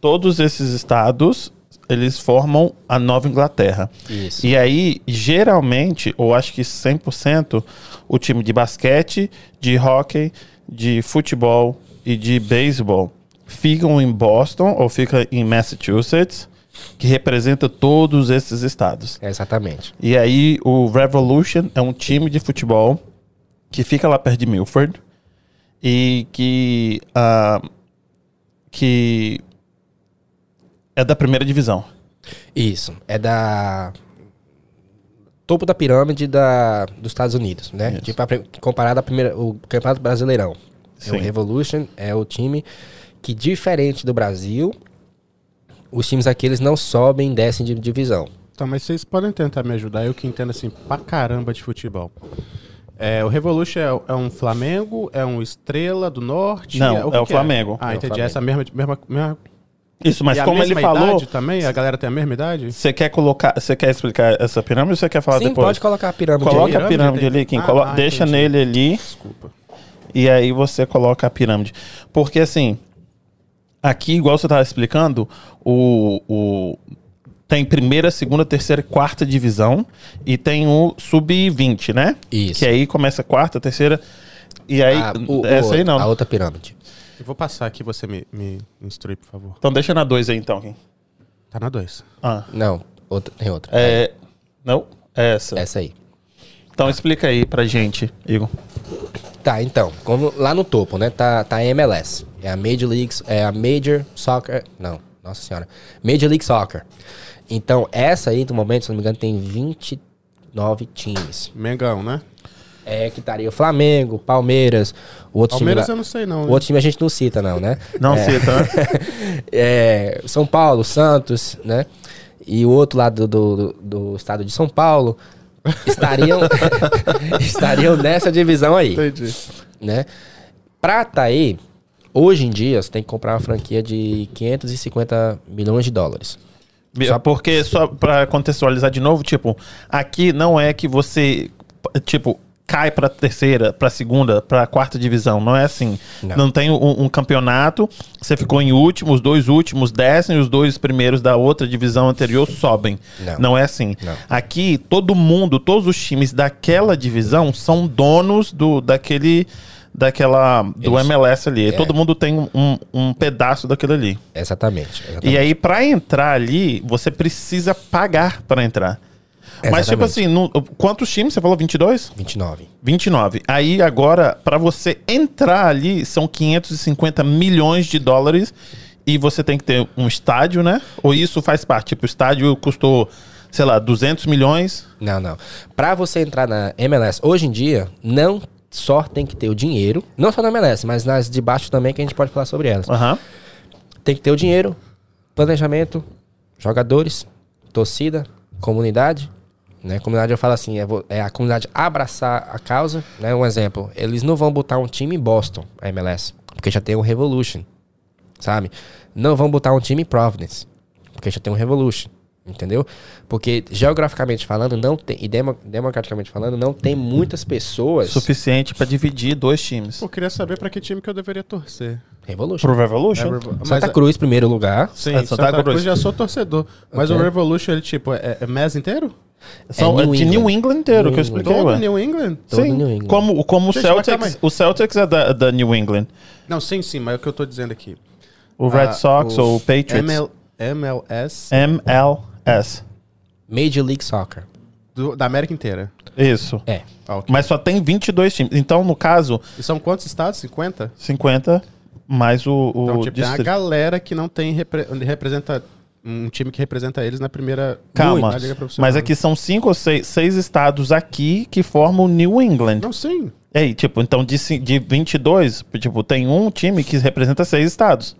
todos esses estados, eles formam a Nova Inglaterra. Isso. E aí, geralmente, ou acho que 100%, o time de basquete, de hockey, de futebol e de beisebol ficam em Boston ou fica em Massachusetts, que representa todos esses estados. Exatamente. E aí, o Revolution é um time de futebol que fica lá perto de Milford e que, ah, que é da primeira divisão. Isso. É da. Topo da pirâmide da, dos Estados Unidos, né? Isso. Tipo, a comparado ao primeiro, o Campeonato Brasileirão. É Sim. o Revolution é o time que, diferente do Brasil, os times aqui eles não sobem e descem de divisão. Tá, mas vocês podem tentar me ajudar, eu que entendo assim pra caramba de futebol. É, o Revolution é, é um Flamengo, é um Estrela do Norte? Não, que é o que Flamengo. Ah, É o entendi. Flamengo. Essa mesma, mesma, mesma Isso, mas e a como ele mesma falou, idade também? A galera tem a mesma idade? você quer colocar, você quer explicar essa pirâmide ou você quer falar Sim, depois? pode colocar a pirâmide Coloca aí. a pirâmide Pirâmide ali, quem Ah, colo- ah, deixa entendi. nele ali Desculpa. e aí você coloca a pirâmide. Porque assim, aqui, igual você estava explicando, o, o- tem primeira, segunda, terceira e quarta divisão e tem o sub-20, né? Isso. Que aí começa a quarta, terceira. E aí, Ah, o- essa o- aí não. A outra pirâmide. Eu vou passar aqui, você me, me instrui, por favor. Então deixa na 2 aí então. Kim. Tá na 2. Ah, Não, outra, tem outra. é. Não? Essa. Essa aí. Então explica aí pra gente, Igor. Tá, então, como lá no topo, né? Tá, tá a MLS. É a Major League, é a Major Soccer. Não, nossa senhora. Major League Soccer. Então, essa aí, no momento, se não me engano, tem 29 times. Mengão, né? É que estaria o Flamengo, Palmeiras, o outro Palmeiras time. eu não sei não. O né? outro time a gente não cita, não, né? Não é, cita, né? [laughs] é, São Paulo, Santos, né? E o outro lado do, do, do estado de São Paulo estariam, [laughs] estariam nessa divisão aí, Entendi. né? Pra aí, hoje em dia, você tem que comprar uma franquia de 550 milhões de dólares. Só porque, só pra contextualizar de novo, tipo, aqui não é que você, tipo, cai pra terceira, pra segunda, pra quarta divisão. Não é assim. Não. Não, tem um, um campeonato, você ficou em último, os dois últimos descem, os dois primeiros da outra divisão anterior sobem. Não. Não, é assim. Não. Aqui, todo mundo, todos os times daquela divisão são donos do, daquele. Daquela. Do Isso. MLS ali. É. Todo mundo tem um, um, pedaço daquilo ali. Exatamente. exatamente. E aí, pra entrar ali, você precisa pagar pra entrar. Mas, tipo assim, no- quantos times? Você falou 22? 29. 29. Aí, agora, pra você entrar ali, são 550 milhões de dólares. E você tem que ter um estádio, né? Ou isso faz parte? Tipo, o estádio custou, sei lá, 200 milhões. Não, não. Pra você entrar na MLS, hoje em dia, não só tem que ter o dinheiro, não só na MLS, mas nas de baixo também, que a gente pode falar sobre elas. Aham. Tem que ter o dinheiro, planejamento, jogadores, torcida, comunidade. Né? Comunidade eu falo assim, é, é a comunidade abraçar a causa. Né? Um exemplo, eles não vão botar um time em Boston, a MLS, porque já tem o Revolution, sabe? Não vão botar um time em Providence, porque já tem o Revolution, entendeu? Porque geograficamente falando, não tem, e demo- democraticamente falando, não tem muitas pessoas. Suficiente pra dividir dois times. Pô, queria saber pra que time que eu deveria torcer. Revolution. Pro Revolution? Mas Santa é- Cruz, primeiro lugar. Sim, É, Santa, Santa Cruz. Cruz. já sou torcedor. Mas Ok. o Revolution, ele tipo, é, é mês inteiro? São É New de England. New England inteiro New que eu expliquei, Todo ué. New England? Todo Sim, New England. como, como o Celtics, aí. o Celtics é da, da New England. Não, sim, sim, mas é o que eu tô dizendo aqui. O Red Ah, Sox ou o Patriots. ML, MLS MLS. Major League Soccer. do- da América inteira. Isso. É. Ah, ok. Mas só tem 22 times. Então, no caso, E são quantos estados? 50? 50 mais o, o Então, tipo, tem uma distrito. galera que não tem repre- representa um time que representa eles na primeira Calma. na liga profissional. Mas aqui são cinco ou seis, seis estados aqui que formam o New England. Não, sim. E aí, tipo, então de, de 22, tipo, tem um time que representa seis estados.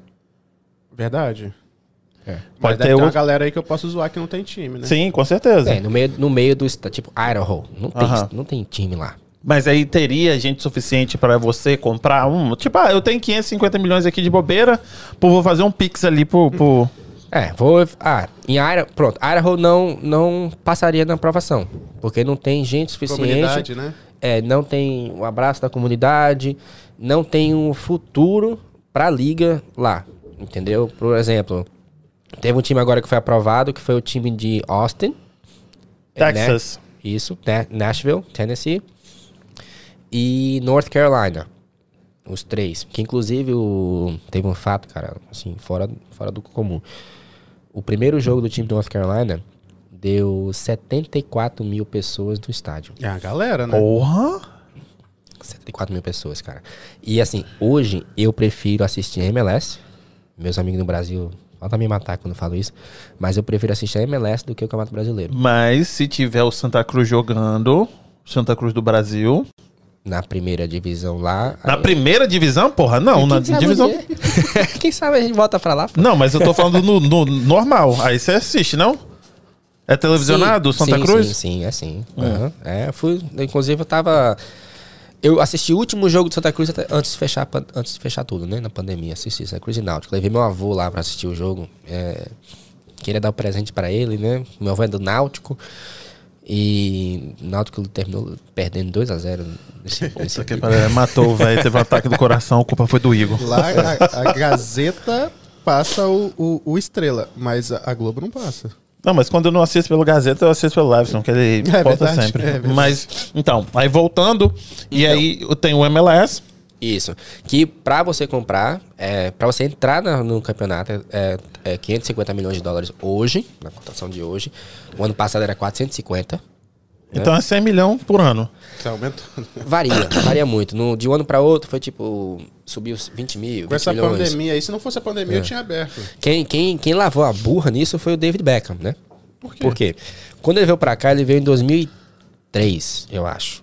Verdade. É. Mas Pode deve ter ter uma galera aí que eu posso zoar que não tem time, né? Sim, com certeza. É, no meio, no meio do estado, tipo Idaho. Não tem, Aham. não tem time lá. Mas aí teria gente suficiente pra você comprar um. Tipo, ah, eu tenho 550 milhões aqui de bobeira, pô, vou fazer um pix ali pro. pro... É, vou. Ah, em Idaho. Pronto, Idaho não, não passaria na aprovação. Porque não tem gente suficiente. Comunidade, né? É, não tem o abraço da comunidade. Não tem um futuro pra liga lá. Entendeu? Por exemplo, teve um time agora que foi aprovado, que foi o time de Austin. né? Texas. Isso, né? Nashville, Tennessee e North Carolina. Os três. Que inclusive o... teve um fato, cara, assim, fora, fora do comum. O primeiro jogo do time do North Carolina deu 74 mil pessoas no estádio. É a galera, né? Porra! 74 mil pessoas, cara. E assim, hoje eu prefiro assistir MLS. Meus amigos no Brasil falta me matar quando eu falo isso. Mas eu prefiro assistir a MLS do que o Campeonato Brasileiro. Mas se tiver o Santa Cruz jogando, Santa Cruz do Brasil. Na primeira divisão lá. Na aí- primeira divisão, porra? Não, na divisão. [laughs] um Quem sabe a gente volta pra lá. pô. Não, mas eu tô falando no, no normal. Aí você assiste, não? É televisionado, Sim, Santa sim, Cruz? Sim, sim, é sim. Aham. É, eu fui. Inclusive, eu tava. Eu assisti o último jogo de Santa Cruz antes de fechar, antes de fechar tudo, né? Na pandemia. Assisti Santa Cruz e Náutico. Levei meu avô lá pra assistir o jogo. É, queria dar o presente pra ele, né? Meu avô é do Náutico. E o Náutico terminou perdendo 2x0 nesse, nesse Isso aqui é, matou, velho. Teve um ataque do coração, a culpa foi do Igor. Lá a, a Gazeta passa o, o, o Estrela, mas a, a Globo não passa. Não, mas quando eu não assisto pelo Gazeta, eu assisto pelo Leveson, que ele É volta verdade, sempre. é mas, então, aí voltando, e Então. aí eu tenho o MLS. Isso. Que pra você comprar, é, para você entrar na- no campeonato, é, é 550 milhões de dólares hoje, na cotação de hoje. O ano passado era 450. Então é 100 milhões por ano. Tá aumentando. Varia, [coughs] varia muito. No, de um ano pra outro foi tipo, subiu 20 mil, 20 Com essa milhões. pandemia aí, se não fosse a pandemia, eu tinha aberto. Quem, quem, quem lavou a burra nisso foi o David Beckham, né? Por quê? Por quê? Quando ele veio pra cá, ele veio em 2003, eu acho.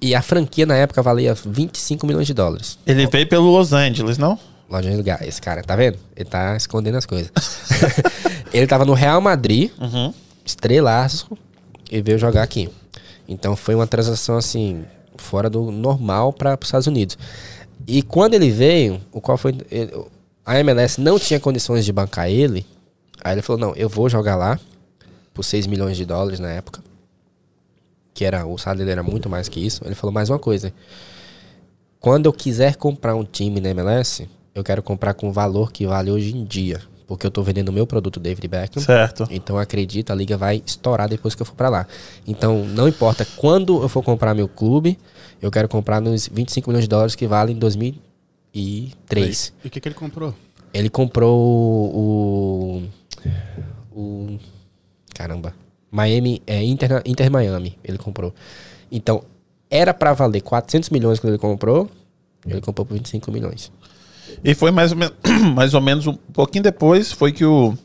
E a franquia na época valia 25 milhões de dólares. Ele veio pelo Los Angeles, não? De lugar. Esse cara, tá vendo? Ele tá escondendo as coisas. [laughs] ele tava no Real Madrid, Uhum. estrelaço, e veio jogar aqui. Então foi uma transação assim, fora do normal para os Estados Unidos. E quando ele veio, o qual foi. ele- a MLS não tinha condições de bancar ele. Aí ele falou: não, eu vou jogar lá por 6 milhões de dólares na época. Que era, o salário dele era muito mais que isso. Ele falou mais uma coisa. Quando eu quiser comprar um time na MLS, eu quero comprar com o valor que vale hoje em dia. Porque eu tô vendendo o meu produto David Beckham. Certo. Então acredita, a liga vai estourar depois que eu for pra lá. Então não importa quando eu for comprar meu clube, eu quero comprar nos 25 milhões de dólares que valem em 2003. E o que, que ele comprou? Ele comprou o, o caramba, Miami é Inter, Inter Miami, ele comprou. Então era pra valer 400 milhões quando ele comprou, ele comprou por 25 milhões. E foi mais ou, menos, [clears throat] mais ou menos um pouquinho depois foi que o,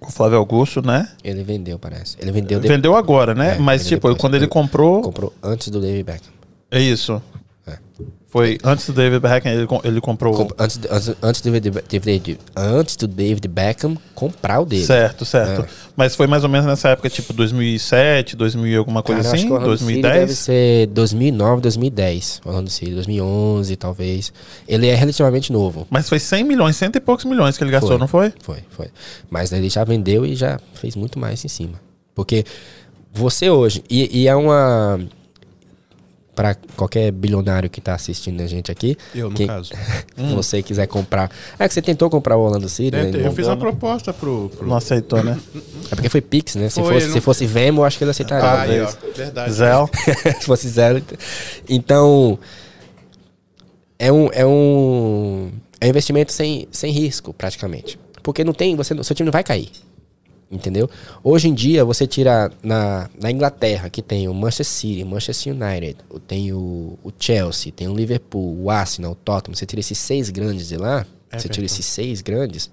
o Flávio Augusto, né? Ele vendeu, parece. Ele vendeu de- Vendeu agora, né? É, Mas, tipo, depois. quando ele comprou. comprou antes do David Beckham. É isso. É. Foi antes do David Beckham, ele, com- ele comprou. Comp- antes, antes, antes, do David, David- antes do David Beckham comprar o dele. Certo, certo. É. Mas foi mais ou menos nessa época, tipo 2007, 2000 e alguma coisa Cara, assim? que o Orlando City Deve 2010? ser 2009, 2010. Orlando City, 2011 talvez. Ele é relativamente novo. Mas foi 100 milhões, cento e poucos milhões que ele gastou, Foi. não foi? Foi, foi. Mas ele já vendeu e já fez muito mais em cima. Porque você hoje, e, e é uma. Pra qualquer bilionário que tá assistindo a gente aqui, Eu, no quem- caso. se [laughs] você quiser comprar. É que você tentou comprar o Orlando City, né? Eu, Não- fiz uma proposta pro. pro... Não aceitou, né? É porque foi Pix, né? Se Foi, fosse, não- se fosse Venmo, eu acho que ele aceitaria. Ah, aí, ó. Verdade. Zé. [laughs] se fosse zero. Então, é um, é um, é um investimento sem, sem risco, praticamente. Porque não tem, você, não- seu time não vai cair. Entendeu? Hoje em dia, você tira na, na Inglaterra, que tem o Manchester City, Manchester United, tem o, o Chelsea, tem o Liverpool, o Arsenal, o Tottenham. Você tira esses seis grandes de lá, você tira esses seis grandes.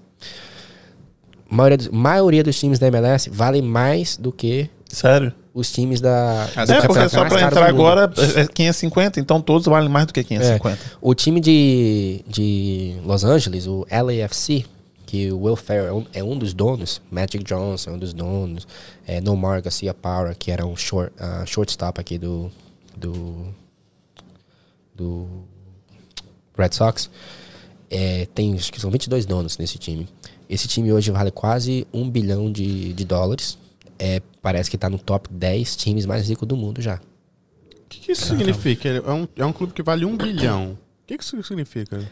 A maioria, dos- maioria dos times da MLS valem mais do que Sério? os times da. É, É, porque só pra entrar agora é 550, então todos valem mais do que 550. O time de, de Los Angeles, o LAFC, que o Will Ferrell é um, é um dos donos, Magic Johnson é um dos donos, é, Nomar Garcia Power, que era um short, ah, shortstop aqui do, do, do Red Sox, é, tem, acho que são 22 donos nesse time. Esse time hoje vale quase um bilhão de, de dólares. É, parece que tá no top 10 times mais ricos do mundo já. O que, que isso significa? É um, é um clube que vale um bilhão. O que, que isso significa?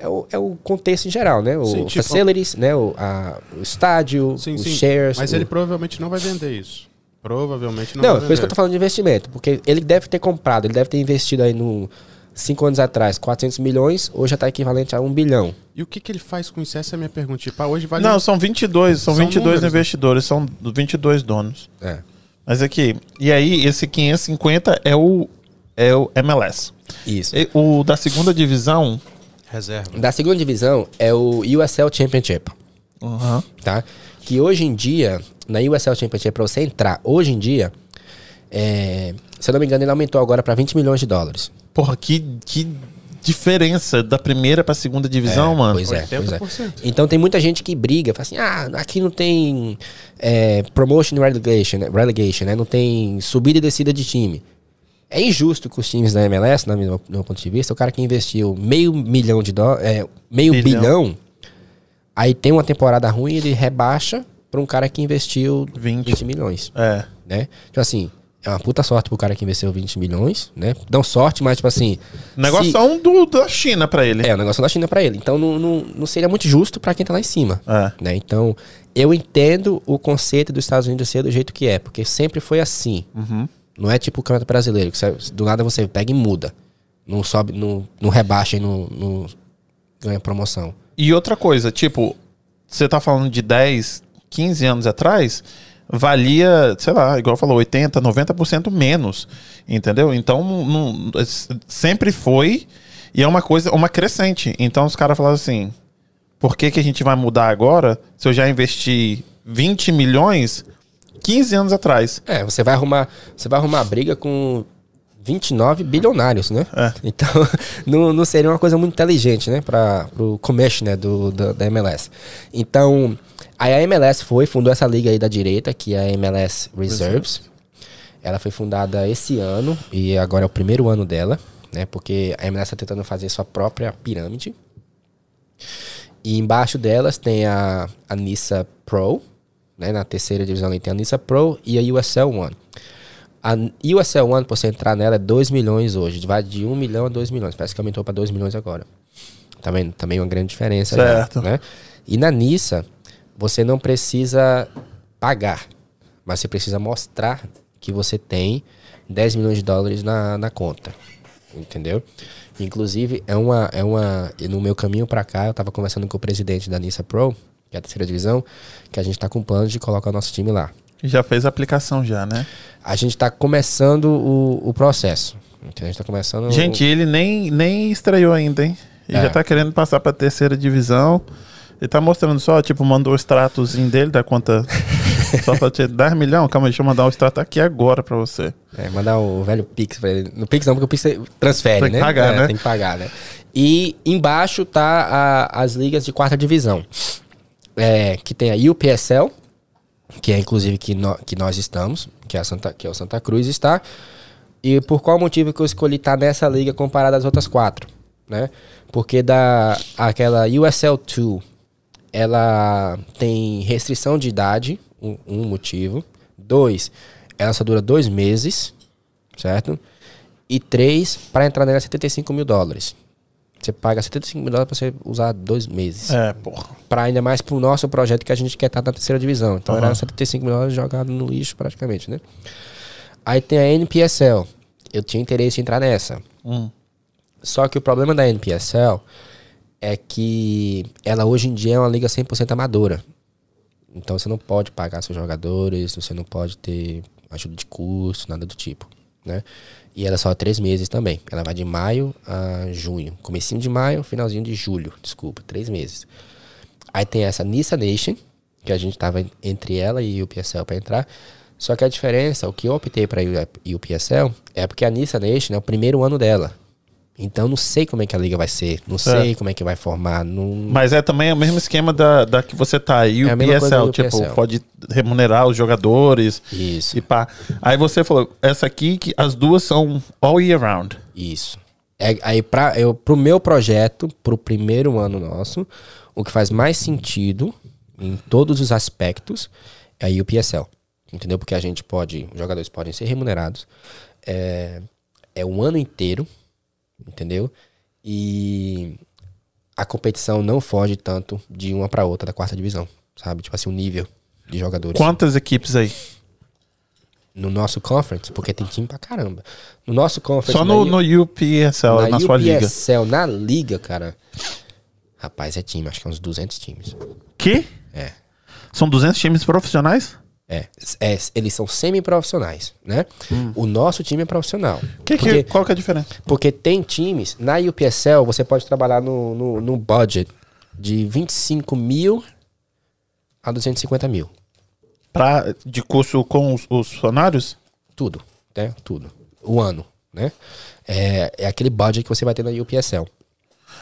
É o, é o contexto em geral, né? O Sim, tipo- facilities, né? O, a- o estádio, Sim, os sim. shares. Mas o- ele provavelmente não vai vender isso. Provavelmente não, Não, vai por isso que eu vender. tô falando de investimento. Porque ele deve ter comprado, ele deve ter investido aí no... Cinco anos atrás, 400 milhões, hoje já tá equivalente a um bilhão. E o que, que ele faz com isso? Essa é a minha pergunta. Tipo, ah, hoje vale. Não, são 22, são, São 22 números, né? investidores, são 22 donos. É. Mas aqui, e aí esse 550 é o, é o MLS. Isso. E o da segunda divisão, Reserva. Da segunda divisão é o USL Championship, Aham. tá? Que hoje em dia, na USL Championship, pra você entrar, hoje em dia, é, se eu não me engano, ele aumentou agora pra 20 milhões de dólares. porra, que, que diferença da primeira pra segunda divisão, mano. Pois é, pois é. 80%. Então tem muita gente que briga, fala assim, ah, aqui não tem é, promotion e relegation, né? relegation, né? Não tem subida e descida de time. É injusto com os times da MLS, na minha- no meu ponto de vista, o cara que investiu meio milhão de dólares, é, meio Bilhão. bilhão, aí tem uma temporada ruim, ele rebaixa pra um cara que investiu 20. 20 milhões, É. né? Tipo assim, é uma puta sorte pro cara que investiu 20 milhões, né? Não sorte, mas tipo assim... Negócio se- do, da China pra ele. É, o negócio da China pra ele. Então não, não, não seria muito justo pra quem tá lá em cima. É. Né? Então, eu entendo o conceito dos Estados Unidos ser do jeito que é, porque sempre foi assim. Uhum. Não é tipo o campeonato brasileiro, que você- do nada você pega e muda. Não sobe, não, não rebaixa e não, não ganha promoção. E outra coisa, tipo, você tá falando de 10, 15 anos atrás, valia, sei lá, igual falou, 80, 90% menos, entendeu? Então, não, sempre foi e é uma coisa, uma crescente. Então, os caras falaram assim, por que, que a gente vai mudar agora se eu já investi 20 milhões 15 anos atrás? É, você vai arrumar, você vai arrumar briga com 29 bilionários, né? É. Então, [laughs] não, não seria uma coisa muito inteligente, né? Para o comércio né? Do, do, da MLS. Então, aí a MLS foi, fundou essa liga aí da direita, que é a MLS Reserves. Ela foi fundada esse ano e agora é o primeiro ano dela, né? Porque a MLS está tentando fazer sua própria pirâmide. E embaixo delas tem a, a Nissa Pro, né? Na terceira divisão ali tem a Nissa Pro e a USL One. A USL One, pra você entrar nela, é 2 milhões hoje. Vai de 1 milhão a 2 milhões. Parece que aumentou para 2 milhões agora. Tá vendo? Também uma grande diferença. Certo. Já, né? E na Nissa, você não precisa pagar, mas você precisa mostrar que você tem 10 milhões de dólares na, na conta. Entendeu? Inclusive, é uma, é uma. No meu caminho para cá, eu tava conversando com o presidente da Nissa Pro, que é a terceira divisão, que a gente tá com planos de colocar o nosso time lá. Já fez a aplicação já, né? A gente está começando o, o processo. A gente tá começando. Gente, ele nem, nem estreou ainda, hein? Ele É. já tá querendo passar pra terceira divisão. Ele tá mostrando só, tipo, mandou o extratozinho dele da conta. [laughs] só pra te 10 milhões. Calma deixa eu mandar o extrato aqui agora pra você. É, mandar o velho Pix pra ele. No Pix não, porque o Pix transfere, Tem que né? pagar, É, né? Tem que pagar, né? E embaixo tá a- as ligas de quarta divisão. É, que tem a UPSL, que é inclusive que, nó- que nós estamos, que é, a Santa, que é o Santa Cruz está. E por qual motivo que eu escolhi estar nessa liga comparada às outras quatro, né? Porque da aquela USL 2, ela tem restrição de idade, um, um motivo. Dois, ela só dura dois meses, certo? E três, para entrar nela é 75 mil dólares. Você paga 75 mil dólares para você usar dois meses. É, porra. Para ainda mais pro nosso projeto que a gente quer estar na terceira divisão. Então Aham. era 75 mil dólares jogado no lixo praticamente, né? Aí tem a NPSL. Eu tinha interesse em entrar nessa. Hum. Só que o problema da NPSL é que ela hoje em dia é uma liga 100% amadora. Então você não pode pagar seus jogadores, você não pode ter ajuda de custo, nada do tipo, né? E ela é só três meses também. Ela vai de maio a junho. Comecinho de maio, finalzinho de julho. Desculpa, três meses. Aí tem essa Nissa Nation, que a gente tava en- entre ela e o PSL para entrar. Só que a diferença, o que eu optei para ir o PSL é porque a Nissa Nation é o primeiro ano dela. Então não sei como é que a liga vai ser, não Certo. sei como é que vai formar, não, Mas é também o mesmo esquema da, da que você tá aí, o É mesma coisa PSL, tipo, PSL. pode remunerar os jogadores Isso, e pá. Aí você falou, essa aqui, que as duas são all year round. isso. É, aí pra, eu, pro meu projeto, pro primeiro ano nosso, o que faz mais sentido em todos os aspectos é a UPSL. Entendeu? Porque a gente pode, os jogadores podem ser remunerados. É, é um ano inteiro, entendeu? E a competição não foge tanto de uma pra outra da quarta divisão, sabe? Tipo assim, o nível de jogadores. Quantas equipes aí? No nosso conference, porque tem time pra caramba. No nosso conference. Só no, na no UPSL, na, sua liga. UPSL, na liga, cara. Rapaz, é time, acho que é uns 200 times. Que? É. São 200 times profissionais? É, é, eles são semi-profissionais, né? O nosso time é profissional. Hum. Que, que, porque, qual que é a diferença? porque tem times, na UPSL você pode trabalhar no, no, no budget de 25 mil a 250 mil. Pra, de curso com os, os funcionários? Tudo, né? Tudo. O ano, né? É, é aquele budget que você vai ter na UPSL.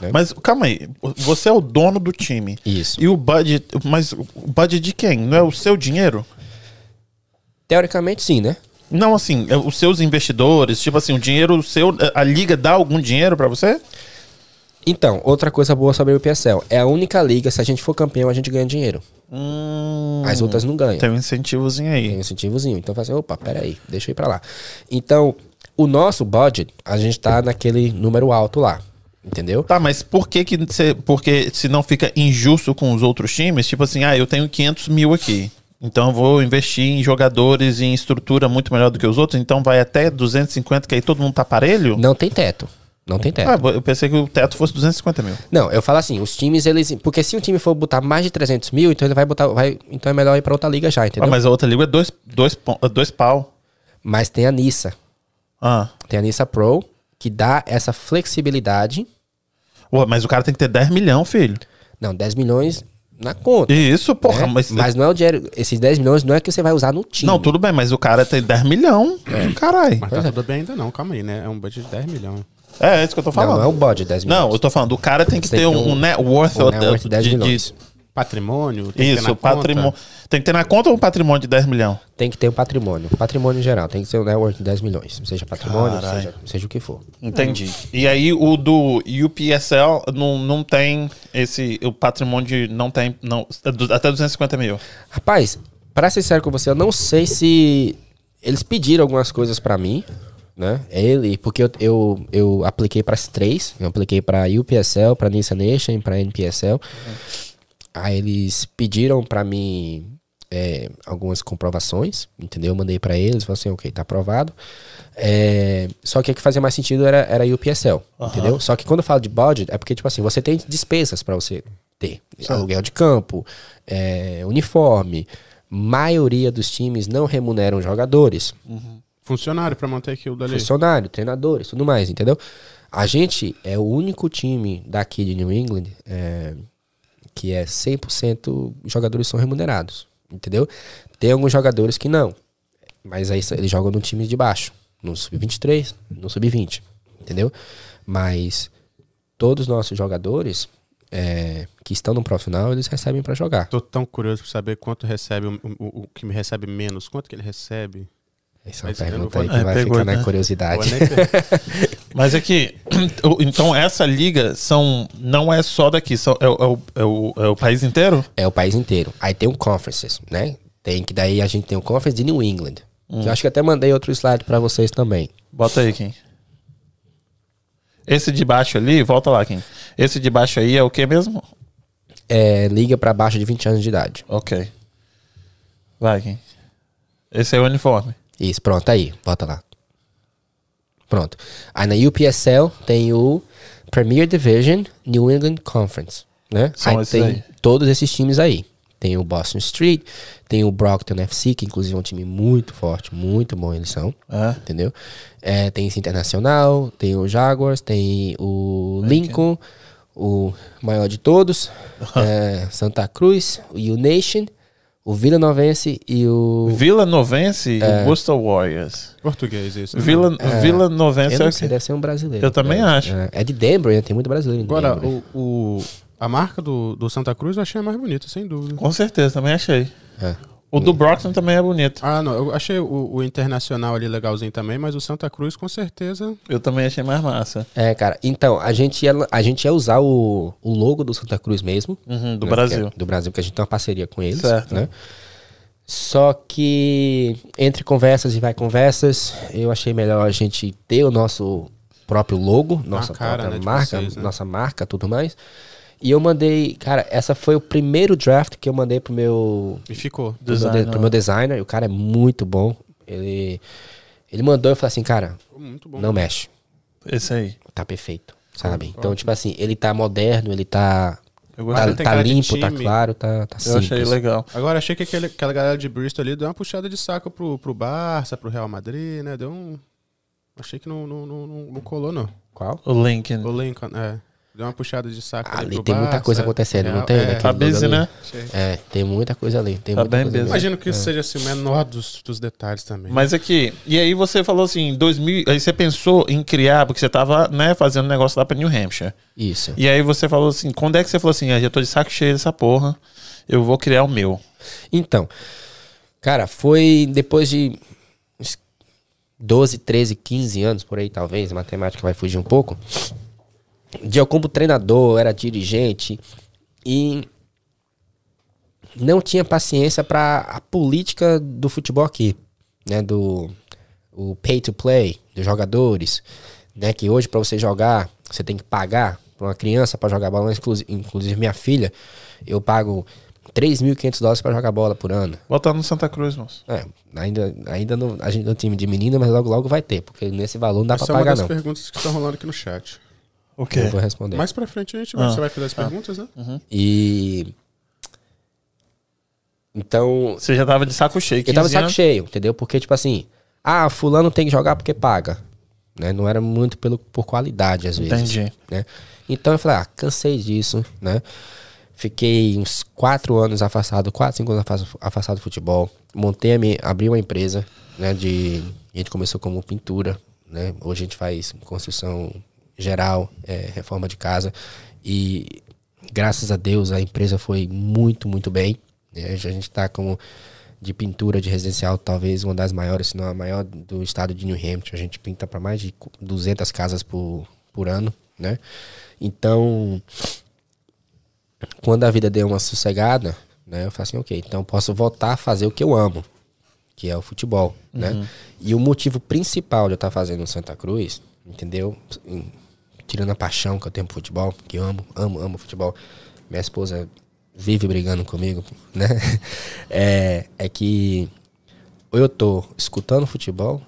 É. Mas calma aí, você é o dono do time. Isso. E o budget, mas o budget de quem? Não é o seu dinheiro? Teoricamente, sim, né? Não, assim, é os seus investidores, tipo assim, o dinheiro seu, a liga dá algum dinheiro pra você? Então, outra coisa boa sobre o UPSL. É a única liga, se a gente for campeão, a gente ganha dinheiro. Hum, As outras não ganham. tem um incentivozinho aí. Tem um incentivozinho. Então, fala assim, opa, peraí, deixa eu ir pra lá. Então, o nosso budget, a gente tá naquele número alto lá. Entendeu? Tá, mas por que que você, porque se não fica injusto com os outros times, tipo assim, ah, eu tenho 500 mil aqui, então eu vou investir em jogadores e em estrutura muito melhor do que os outros, então vai até 250, que aí todo mundo tá parelho? Não tem teto. Não tem teto. Ah, eu pensei que o teto fosse 250 mil. Não, eu falo assim, os times, eles. Porque se um time for botar mais de 300 mil, então ele vai botar. Vai, então é melhor ir pra outra liga já, entendeu? Ah, mas... mas a outra liga é dois, dois, pon- dois pau. tem a Nissa. Ah. Tem a Nissa Pro, que dá essa flexibilidade. Ué, mas o cara tem que ter 10 milhões, filho. Não, 10 milhões na conta. Isso, porra, né? mas. Mas não é o dinheiro. Esses 10 milhões não é que você vai usar no time. Não, tudo bem, mas o cara tem 10 milhões. Caralho. Mas tá tudo bem ainda não, calma aí, né? É um budget de 10 milhões. É, é isso que eu tô Não, falando. não é o bode 10 milhões. Não, eu tô falando, o cara tem que Você ter tem um, um- net worth, Um net worth de 10 de- de-. Patrimônio, tem que ter Isso, na conta. patrimônio. Tem que ter na conta um patrimônio de 10 milhões. Tem que ter um patrimônio. Patrimônio em geral. Tem que ser um network de 10 milhões. Seja patrimônio, seja, seja o que for. Entendi. E aí o do UPSL não, não tem esse. O patrimônio de. Não tem. Não, é até 250 mil. Rapaz, pra ser sério com você, eu não sei se eles pediram algumas coisas pra mim, né? Ele, porque eu, eu, eu apliquei para as três. Eu apliquei pra UPSL, pra Nissan Nation, pra NPSL. Aí eles pediram pra mim é, algumas comprovações, entendeu? Eu mandei pra eles, falaram assim, ok, tá aprovado. É, só que o que fazia mais sentido era, era UPSL, entendeu? Só que quando eu falo de budget, é porque, tipo assim, você tem despesas pra você ter. Aluguel de campo, é, uniforme. Maioria dos times não remuneram jogadores Funcionário pra manter aquilo dali. funcionário, treinadores, tudo mais, entendeu? A gente é o único time daqui de New England é, que é 100% os jogadores são remunerados, entendeu? Tem alguns jogadores que não, mas aí eles jogam no time de baixo, no sub-23, no sub-20, entendeu? Mas todos os nossos jogadores é, que estão no profissional, eles recebem pra jogar. Tô tão curioso pra saber quanto recebe o, o- o que me recebe menos. Quanto que ele recebe? Essa é uma pergunta aí que É, vai pegou, ficar né? na curiosidade. [laughs] Mas é que. [clears throat] Então essa liga são, não é só daqui, são, é, o- é o, é, o, é o país inteiro? É o país inteiro. Aí tem um conferences, né? Tem que daí a gente tem o conference de New England. Que eu acho que até mandei outro slide pra vocês também. Bota aí, Kim. Esse de baixo ali, volta lá, Kim. Esse de baixo aí é o que mesmo? É, liga pra baixo de 20 anos de idade. Ok. Vai, Kim. Esse é o uniforme. Isso, pronto, aí, bota lá. Pronto. Aí na UPSL tem o Premier Division New England Conference, né? São aí tem aí. todos esses times aí. Tem o Boston Street, tem o Brockton FC, que inclusive é um time muito forte, muito bom eles são, É. entendeu? É, tem esse Internacional, tem o Jaguars, tem o Lincoln, o maior de todos, [laughs] é, Santa Cruz, o U-Nation, o Vila Novense e o... Vila Novense É. e Worcester Warriors. Português isso. né? Vila, Vila Novense Eu é não o sei, quê? deve ser um brasileiro. Eu também É, acho. É, é de Denver, né? tem muito brasileiro em Agora, Denver. o, o- a marca do, do Santa Cruz eu achei a mais bonita, sem dúvida. Com certeza, também achei. É. O do Brockton também é bonito. Ah, não, eu achei o, o Internacional ali legalzinho também, mas o Santa Cruz com certeza. Eu também achei mais massa. É, cara. Então, a gente ia, a gente ia usar o, o logo do Santa Cruz mesmo. Uhum, do né, Brasil. é do Brasil, porque a gente tem uma parceria com eles. Certo. Né? Só que, entre conversas e vai conversas, eu achei melhor a gente ter o nosso próprio logo, nossa cara, própria né, marca, vocês, né? nossa marca, tudo mais. E eu mandei, cara, essa foi o primeiro draft que eu mandei pro meu E ficou. pro meu, Designer. de- pro meu designer. e O cara é muito bom. Ele, ele mandou eu falei assim, cara, bom. não mexe. Esse aí. Tá perfeito, sabe? Então, tipo assim, ele tá moderno, ele tá, Eu tá, tá limpo, tá claro, tá, tá Eu simples. achei legal. Agora achei que aquele, aquela galera de Bristol ali deu uma puxada de saco pro, pro Barça, pro Real Madrid, né? Deu um. Achei que não, não, não, não- não colou, não. Qual? O Lincoln. O Lincoln, é. Deu uma puxada de saco Ali pro tem muita Barça, coisa acontecendo, não Real- tem? É, Naquele Tá busy, ali. né? É, tem muita coisa ali. Tem Tá muita bem busy. ali. Imagino que isso seja assim, o menor dos, dos detalhes também. Mas aqui, e aí você falou assim, 2000, aí você pensou em criar, porque você tava, né, fazendo negócio lá pra New Hampshire. Isso. E aí você falou assim, quando é que você falou assim, ah, já tô de saco cheio dessa porra, eu vou criar o meu. Então, cara, foi depois de uns 12, 13, 15 anos por aí, talvez, a matemática vai fugir um pouco. De eu como treinador, era dirigente e não tinha paciência para a política do futebol aqui, né, do o pay to play dos jogadores, né, que hoje para você jogar, você tem que pagar para uma criança para jogar bola, inclusive, inclusive minha filha, eu pago 3.500 dólares pra jogar bola por ano. Botar no Santa Cruz, moço. É, ainda, ainda não, a gente não time de menina, mas logo logo vai ter, porque nesse valor não dá Essa pra é uma pagar das não. perguntas que estão rolando aqui no chat. O Eu vou responder. Mais pra frente a gente vai. Ah. Você vai fazer as perguntas, né? E então, Você já tava de saco cheio. eu tava de 15 saco anos. cheio, entendeu? Porque tipo assim, ah, fulano tem que jogar porque paga, né? Não era muito pelo por qualidade às vezes. Entendi. né? Então eu falei, ah, cansei disso, né? Fiquei uns quatro anos afastado, quatro, cinco anos afas- afastado do futebol. Montei a minha, abri uma empresa, né? De, a gente começou como pintura, né? Hoje a gente faz construção geral, é, reforma de casa. E graças a Deus a empresa foi muito, muito bem. né? A gente tá como de pintura de residencial, talvez uma das maiores, se não a maior do estado de New Hampshire. A gente pinta para mais de 200 casas por, por ano, né? Então, quando a vida deu uma sossegada, né? Eu falei assim, ok, então posso voltar a fazer o que eu amo, que é o futebol, né? E o motivo principal de eu estar fazendo no Santa Cruz, entendeu? Tirando a paixão que eu tenho pro futebol, que eu amo, amo, amo futebol. Minha esposa vive brigando comigo, [laughs] né? É, é que ou eu tô escutando futebol,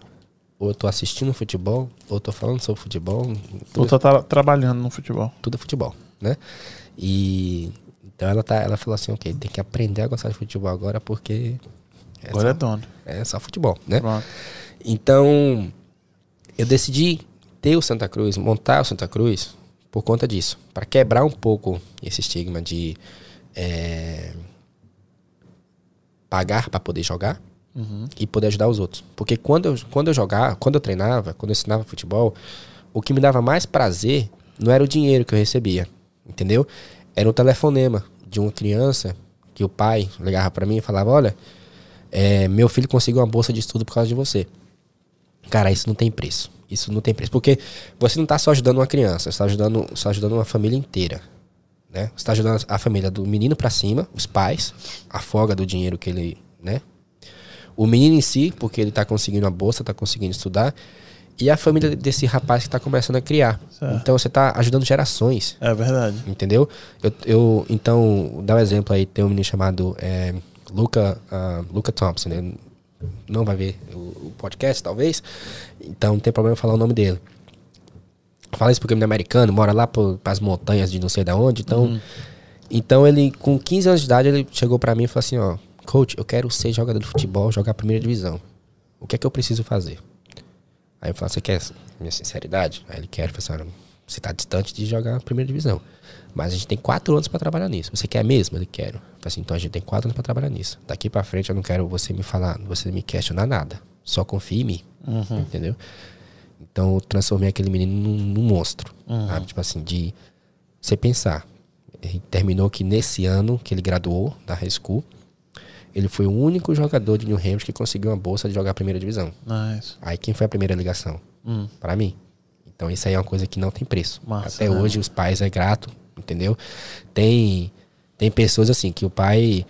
ou eu tô assistindo futebol, ou eu tô falando sobre futebol. Tu tá tra- trabalhando no futebol. tudo é futebol, né? E então ela tá, ela falou assim, ok, tem que aprender a gostar de futebol agora porque é, Agora é só, dono. é só futebol, né? Pronto. Então eu decidi ter o Santa Cruz, montar o Santa Cruz por conta disso, para quebrar um pouco esse estigma de é, pagar para poder jogar e poder ajudar os outros. Porque quando eu, quando eu jogava, quando eu treinava, quando eu ensinava futebol, o que me dava mais prazer não era o dinheiro que eu recebia, entendeu? Era o telefonema de uma criança que o pai ligava para mim e falava: Olha, é, meu filho conseguiu uma bolsa de estudo por causa de você. Cara, isso não tem preço. Isso não tem preço. Porque você não tá só ajudando uma criança, você tá ajudando, você tá ajudando uma família inteira. Né? Você tá ajudando a família do menino para cima, os pais, a folga do dinheiro que ele, né? O menino em si, porque ele tá conseguindo a bolsa, tá conseguindo estudar, e a família desse rapaz que tá começando a criar. Certo. Então você tá ajudando gerações. É verdade. Entendeu? Eu, eu, então, dá um exemplo aí, tem um menino chamado é, Luca, ah, Luca Thompson, ele não vai ver o, o podcast, talvez, então não tem problema falar o nome dele. Fala isso porque ele é americano, mora lá para as montanhas de não sei da onde, então... Então ele, com 15 anos de idade, ele chegou pra mim e falou assim, ó, coach, eu quero ser jogador de futebol, jogar a primeira divisão. O que é que eu preciso fazer? Aí eu falo, você quer minha sinceridade? Aí ele quer, eu falei assim, "Olha, você tá distante de jogar a primeira divisão. Mas a gente tem quatro anos pra trabalhar nisso. Você quer mesmo? Ele. Eu falei assim, então a gente tem quatro anos pra trabalhar nisso. Daqui pra frente eu não quero você me falar, você me questionar nada. Só confie em mim. Entendeu? Então eu transformei aquele menino num, num monstro. Sabe? Tipo assim, de você pensar. Ele terminou que nesse ano que ele graduou da high school, ele foi o único jogador de New Hampshire que conseguiu uma bolsa de jogar a primeira divisão. Nice. Aí quem foi a primeira ligação? Hum. Pra mim. Então isso aí é uma coisa que não tem preço. Massa, Até né? hoje os pais é grato, entendeu? Tem tem pessoas assim que o pai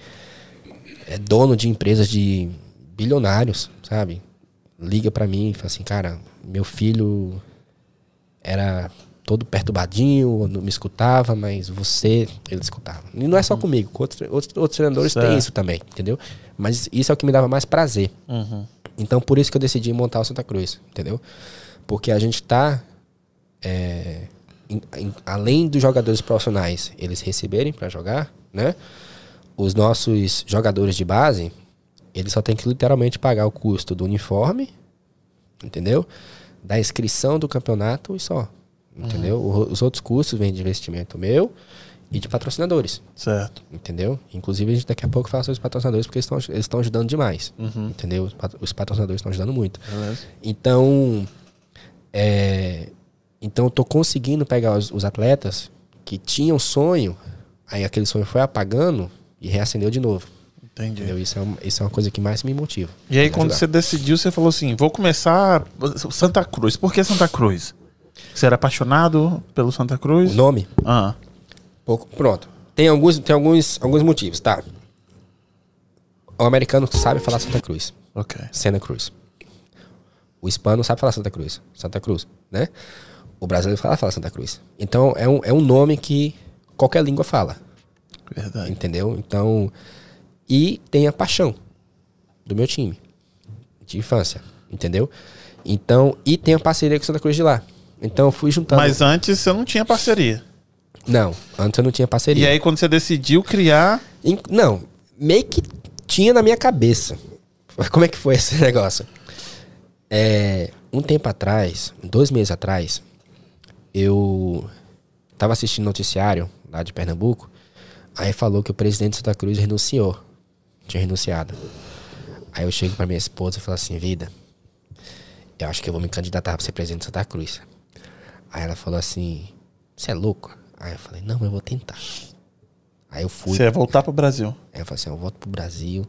é dono de empresas de bilionários, sabe? Liga pra mim e fala assim, cara, meu filho era todo perturbadinho, não me escutava, mas você, ele escutava. E não é só comigo, com outros, outros, outros treinadores Certo. têm isso também, entendeu? Mas isso é o que me dava mais prazer. Uhum. Então, por isso que eu decidi montar o Santa Cruz, entendeu? Porque a gente tá. é, em- em- além dos jogadores profissionais eles receberem para jogar, né? Os nossos jogadores de base, eles só tem que literalmente pagar o custo do uniforme, entendeu? Da inscrição do campeonato e só. Entendeu? O- Os outros custos vêm de investimento meu e de patrocinadores. Certo. Entendeu? Inclusive, a gente daqui a pouco fala sobre os patrocinadores, porque eles estão ajudando demais. Entendeu? Os pat- Os patrocinadores estão ajudando muito. Beleza. Então, é, então eu tô conseguindo pegar os, os atletas que tinham sonho, aí aquele sonho foi apagando e reacendeu de novo. Entendi. Entendeu? Isso é, uma, isso é uma coisa que mais me motiva. E aí, quando ajudar. você decidiu, você falou assim: vou começar Santa Cruz. Por que Santa Cruz? Você era apaixonado pelo Santa Cruz? O nome? Ah, Pouco, pronto. Tem alguns, tem alguns, alguns motivos, tá? O americano sabe falar Santa Cruz. ok. Santa Cruz. O hispano sabe falar Santa Cruz. Santa Cruz, né? O brasileiro fala, fala Santa Cruz. Então é um, é um nome que qualquer língua fala. Verdade. Entendeu? Então. E tem a paixão do meu time. De infância. Entendeu? Então. E tem a parceria com Santa Cruz de lá. Então eu fui juntando. Mas antes você não tinha parceria. Não, antes eu não tinha parceria. E aí, quando você decidiu criar. Não, meio que tinha na minha cabeça. [laughs] Como é que foi esse [laughs] negócio? É, um tempo atrás, dois meses atrás, eu tava assistindo noticiário lá de Pernambuco, aí falou que o presidente de Santa Cruz renunciou. Tinha renunciado. Aí eu chego pra minha esposa e falo assim, vida, eu acho que eu vou me candidatar pra ser presidente de Santa Cruz. Aí ela falou assim, você é louco? Aí eu falei, não, eu vou tentar. Aí eu fui. Você ia voltar pro Brasil. Aí eu falei assim, eu volto pro Brasil.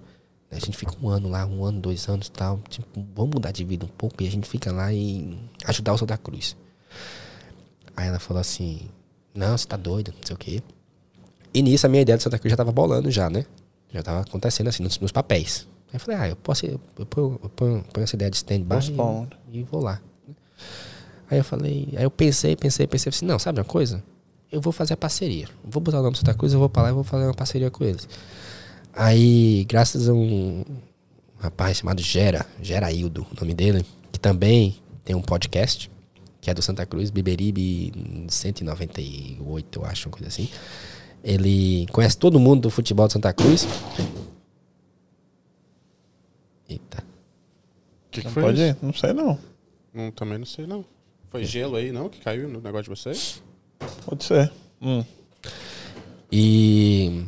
né, A gente fica um ano lá, um ano, dois anos e tal. Tipo, vamos mudar de vida um pouco e a gente fica lá e ajudar o Santa Cruz. Aí ela falou assim, não, você tá doido, não sei o quê. E nisso a minha ideia do Santa Cruz já tava bolando já, né? Já tava acontecendo assim, nos, nos papéis. Aí eu falei, ah, eu posso, ir- eu ponho, eu ponho, ponho essa ideia de stand-by e, e vou lá. Aí eu falei, aí eu pensei, pensei, pensei, assim, não, sabe uma coisa? Eu vou fazer a parceria. Vou botar o nome de Santa Cruz, eu vou pra lá e vou fazer uma parceria com eles. Aí, graças a um rapaz chamado Gera, Geraildo, o nome dele, que também tem um podcast, que é do Santa Cruz, Biberibe 198, eu acho, uma coisa assim. Ele conhece todo mundo do futebol de Santa Cruz. Eita. O que, que Não foi pode isso? ir? Não sei, não. Não, também não sei, não. Foi gelo aí, não, que caiu no negócio de vocês? Pode ser. Hum. E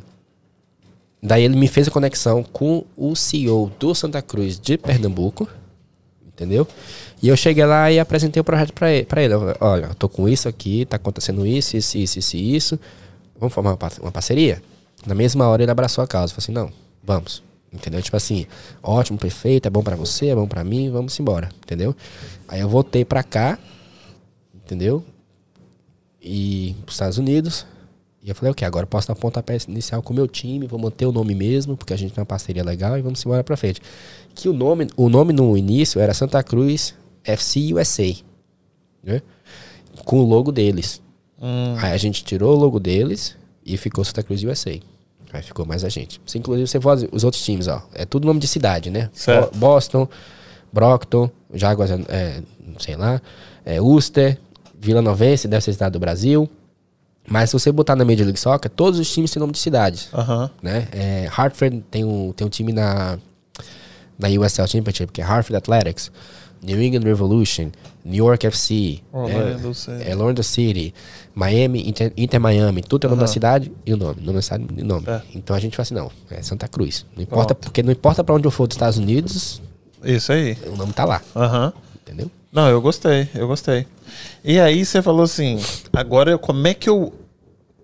daí ele me fez a conexão com o CEO do Santa Cruz de Pernambuco, entendeu? E eu cheguei lá e apresentei o projeto pra ele. Pra ele. Eu Olha, eu tô com isso aqui, tá acontecendo isso, isso, isso, isso, isso. Vamos formar uma, par- uma parceria? Na mesma hora ele abraçou a causa. Falei assim, não, vamos. Entendeu? Tipo assim, ótimo, perfeito, é bom pra você, é bom pra mim, vamos embora. Entendeu? Aí eu voltei pra cá, entendeu? E pros Estados Unidos. E eu falei, ok, agora eu posso dar pontapé inicial com o meu time, vou manter o nome mesmo, porque a gente tem uma parceria legal e vamos embora pra frente. Que o nome, o nome no início era Santa Cruz FC USA, né? Com o logo deles. Aí a gente tirou o logo deles e ficou Santa Cruz USA. Aí ficou mais a gente. Se, inclusive, você for os outros times, ó. É tudo nome de cidade, né? Certo. Bo- Boston, Brockton, Jaguars, é, sei lá, é, Worcester, Vila Novense, deve ser cidade do Brasil. Mas se você botar na Major League Soccer, todos os times têm nome de cidades. Aham. Né? É, Hartford tem um, tem um time na, na USL Championship, que é Hartford Athletics. New England Revolution, New York FC, Orlando é, City. Orlando City, Miami, Inter, Inter Miami, tudo é o nome da cidade e o nome, nome da cidade e o nome. É. Então a gente fala assim, não, é Santa Cruz. Não importa, Pronto. porque não importa pra onde eu for dos Estados Unidos, Isso aí. o nome tá lá, Aham. entendeu? Não, eu gostei, eu gostei. E aí você falou assim, agora como é que eu.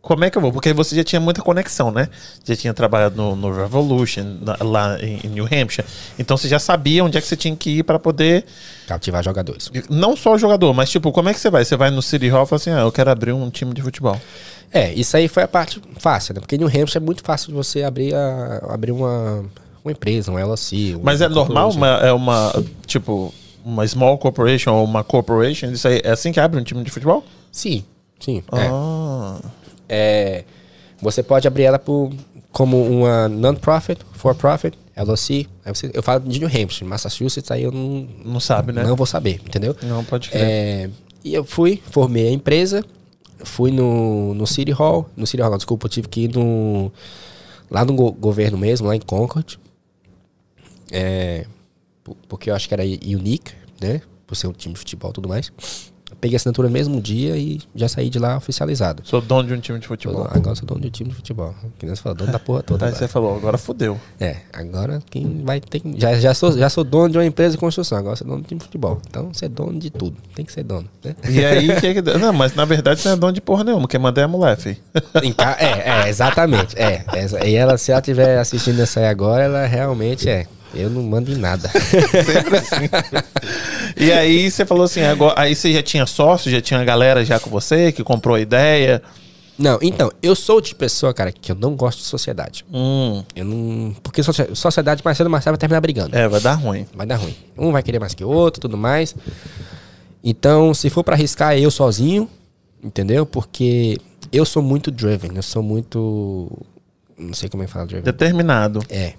Como é que eu vou? Porque você já tinha muita conexão, né? Já tinha trabalhado no, no Revolution, na- lá em, em New Hampshire. Então você já sabia onde é que você tinha que ir para poder. Cativar jogadores. Não só o jogador, mas tipo, como é que você vai? Você vai no City Hall e fala assim: ah, eu quero abrir um time de futebol. É, isso aí foi a parte fácil, né? Porque New Hampshire é muito fácil de você abrir, a, abrir uma, uma empresa, um LLC. um Mas é normal? Uma, é uma, tipo, uma small corporation ou uma corporation? Isso aí é assim que abre um time de futebol? Sim, sim. Ah, É, você pode abrir ela por, como uma non-profit, for-profit, LLC. Você- eu falo de New Hampshire, Massachusetts, aí eu não, não sabe, né? não vou saber, entendeu? Não, pode crer. É, e eu fui, formei a empresa, fui no, no City Hall, no City Hall, não, desculpa, eu tive que ir no, lá no go- governo mesmo, lá em Concord. É, po- porque eu acho que era unique, né? Por ser um time de futebol e tudo mais. Peguei a assinatura no mesmo dia e já saí de lá oficializado. Sou dono de um time de futebol. Agora eu sou dono de um time de futebol. Que nem você falou, dono da porra toda. Aí agora. você falou, agora fudeu. É, agora quem vai ter que. Já, já, sou, já sou dono de uma empresa de construção, agora sou dono de time de futebol. Então você é dono de tudo. Tem que ser dono. Né? E aí, o que que deu? Não, mas na verdade você não é dono de porra nenhuma. Quem manda é a mulher, fi. Em ca- é, é, exatamente. É, é, e ela, se ela estiver assistindo essa aí agora, ela realmente é. Eu não mando em nada. [laughs] E aí você falou assim, agora, aí você já tinha sócio, já tinha galera já com você, que comprou a ideia. não, então, eu sou tipo de pessoa, cara, que eu não gosto de sociedade. Hum, Eu não. Porque socie- sociedade, mais cedo ou mais tarde, vai terminar brigando. é, vai dar ruim. Vai dar ruim. Um vai querer mais que o outro, tudo mais. Então, se for pra arriscar, é eu sozinho, entendeu? Porque eu sou muito driven, eu sou muito Não sei como é que fala driven. Determinado. É.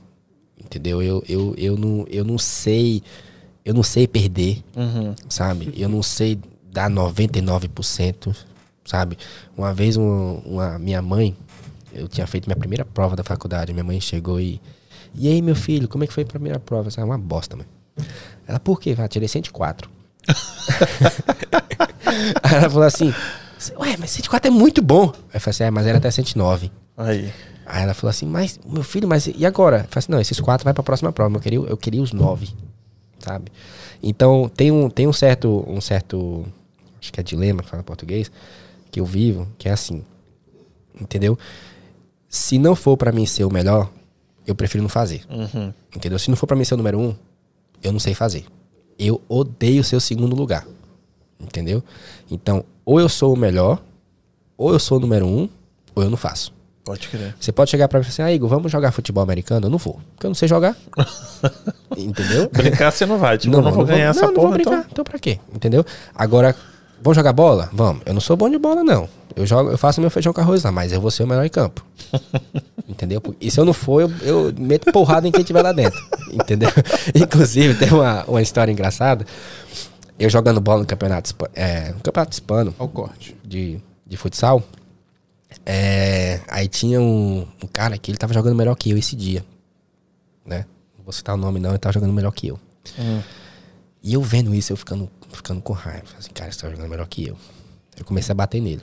Entendeu? Eu, eu, eu, não, eu não sei. Eu não sei perder, Uhum. sabe? Eu não sei dar 99%, sabe? Uma vez uma, uma- minha mãe, eu tinha feito minha primeira prova da faculdade, minha mãe chegou e. E aí, meu filho, como é que foi a primeira prova? Ela, uma bosta, mãe. Ela, por quê? Ela, tirei 104. aí [laughs] ela falou assim, ué, mas 104 é muito bom. Aí eu falei assim, é, mas era até 109. Aí. Aí ela falou assim, mas, meu filho, mas e agora? Eu falei assim, não, esses quatro vai pra próxima prova. Eu queria, eu queria os nove, sabe? Então, tem um, tem um certo, um certo, acho que é dilema, que fala em português, que eu vivo, que é assim, entendeu? Se não for pra mim ser o melhor, eu prefiro não fazer, Uhum. entendeu? Se não for pra mim ser o número um, eu não sei fazer. Eu odeio ser o segundo lugar, entendeu? Então, ou eu sou o melhor, ou eu sou o número um, ou eu não faço. Pode crer. Você pode chegar pra mim e falar assim, ah, Igor, vamos jogar futebol americano? Eu não vou, porque eu não sei jogar. [laughs] Entendeu? Brincar você não vai. Tipo, eu não vou ganhar essa não, não vou porra, brincar. então. Então pra quê? Entendeu? Agora, vamos jogar bola? Vamos. Eu não sou bom de bola, não. Eu jogo, eu faço meu feijão com arroz lá, mas eu vou ser o melhor em campo. [laughs] Entendeu? E se eu não for, eu, eu meto porrada em quem tiver lá dentro. Entendeu? [laughs] Inclusive, tem uma, uma história engraçada. Eu jogando bola no campeonato, é, no campeonato hispano, Olha o corte. de, de futsal. É, aí tinha um, um cara que ele tava jogando melhor que eu esse dia. Né? Não vou citar o nome não, ele tava jogando melhor que eu. E eu vendo isso, eu ficando, ficando com raiva. Falei assim, cara, você tá jogando melhor que eu. Eu comecei a bater nele.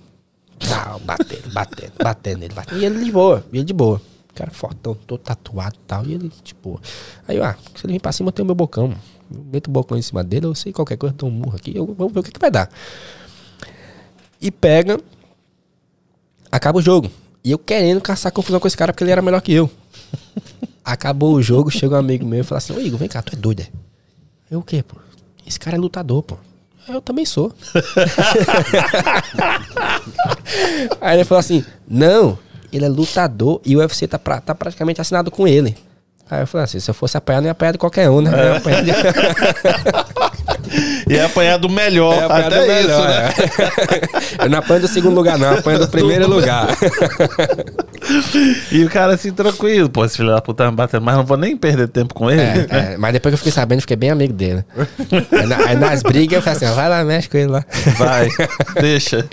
Tal, batendo, batendo, batendo nele, batendo. E ele de boa, e ele de boa. O cara fortão, todo tatuado e tal. E ele boa. Aí ah, se ele vir pra cima, eu tenho meu bocão. Eu meto o bocão em cima dele, eu sei qualquer coisa, eu dou um murro aqui. Eu, vamos ver o que, que vai dar. E pega, acaba o jogo. E eu querendo caçar confusão com esse cara porque ele era melhor que eu. [laughs] Acabou o jogo, chega um amigo meu e fala assim: Ô Igor, vem cá, tu é doido, é? Eu o quê, pô? Esse cara é lutador, pô. Eu também sou. [laughs] Aí ele falou assim: Não, ele é lutador e o UFC tá, pra- tá praticamente assinado com ele. Aí eu falei assim: se eu fosse apanhar, não ia apanhar de qualquer um, né? Eu ia apanhar de- [laughs] E é apanhar do melhor, ia apanhar até do isso, melhor, né? é. [laughs] Eu não apanho do segundo lugar, não, eu apanho do [laughs] primeiro lugar. E o cara assim, tranquilo. Pô, esse filho da puta tá me batendo, mas não vou nem perder tempo com ele. É, é, mas depois que eu fiquei sabendo, eu fiquei bem amigo dele. Aí, na- aí nas brigas eu falei assim: ó, vai lá, mexe com ele lá. Vai, deixa.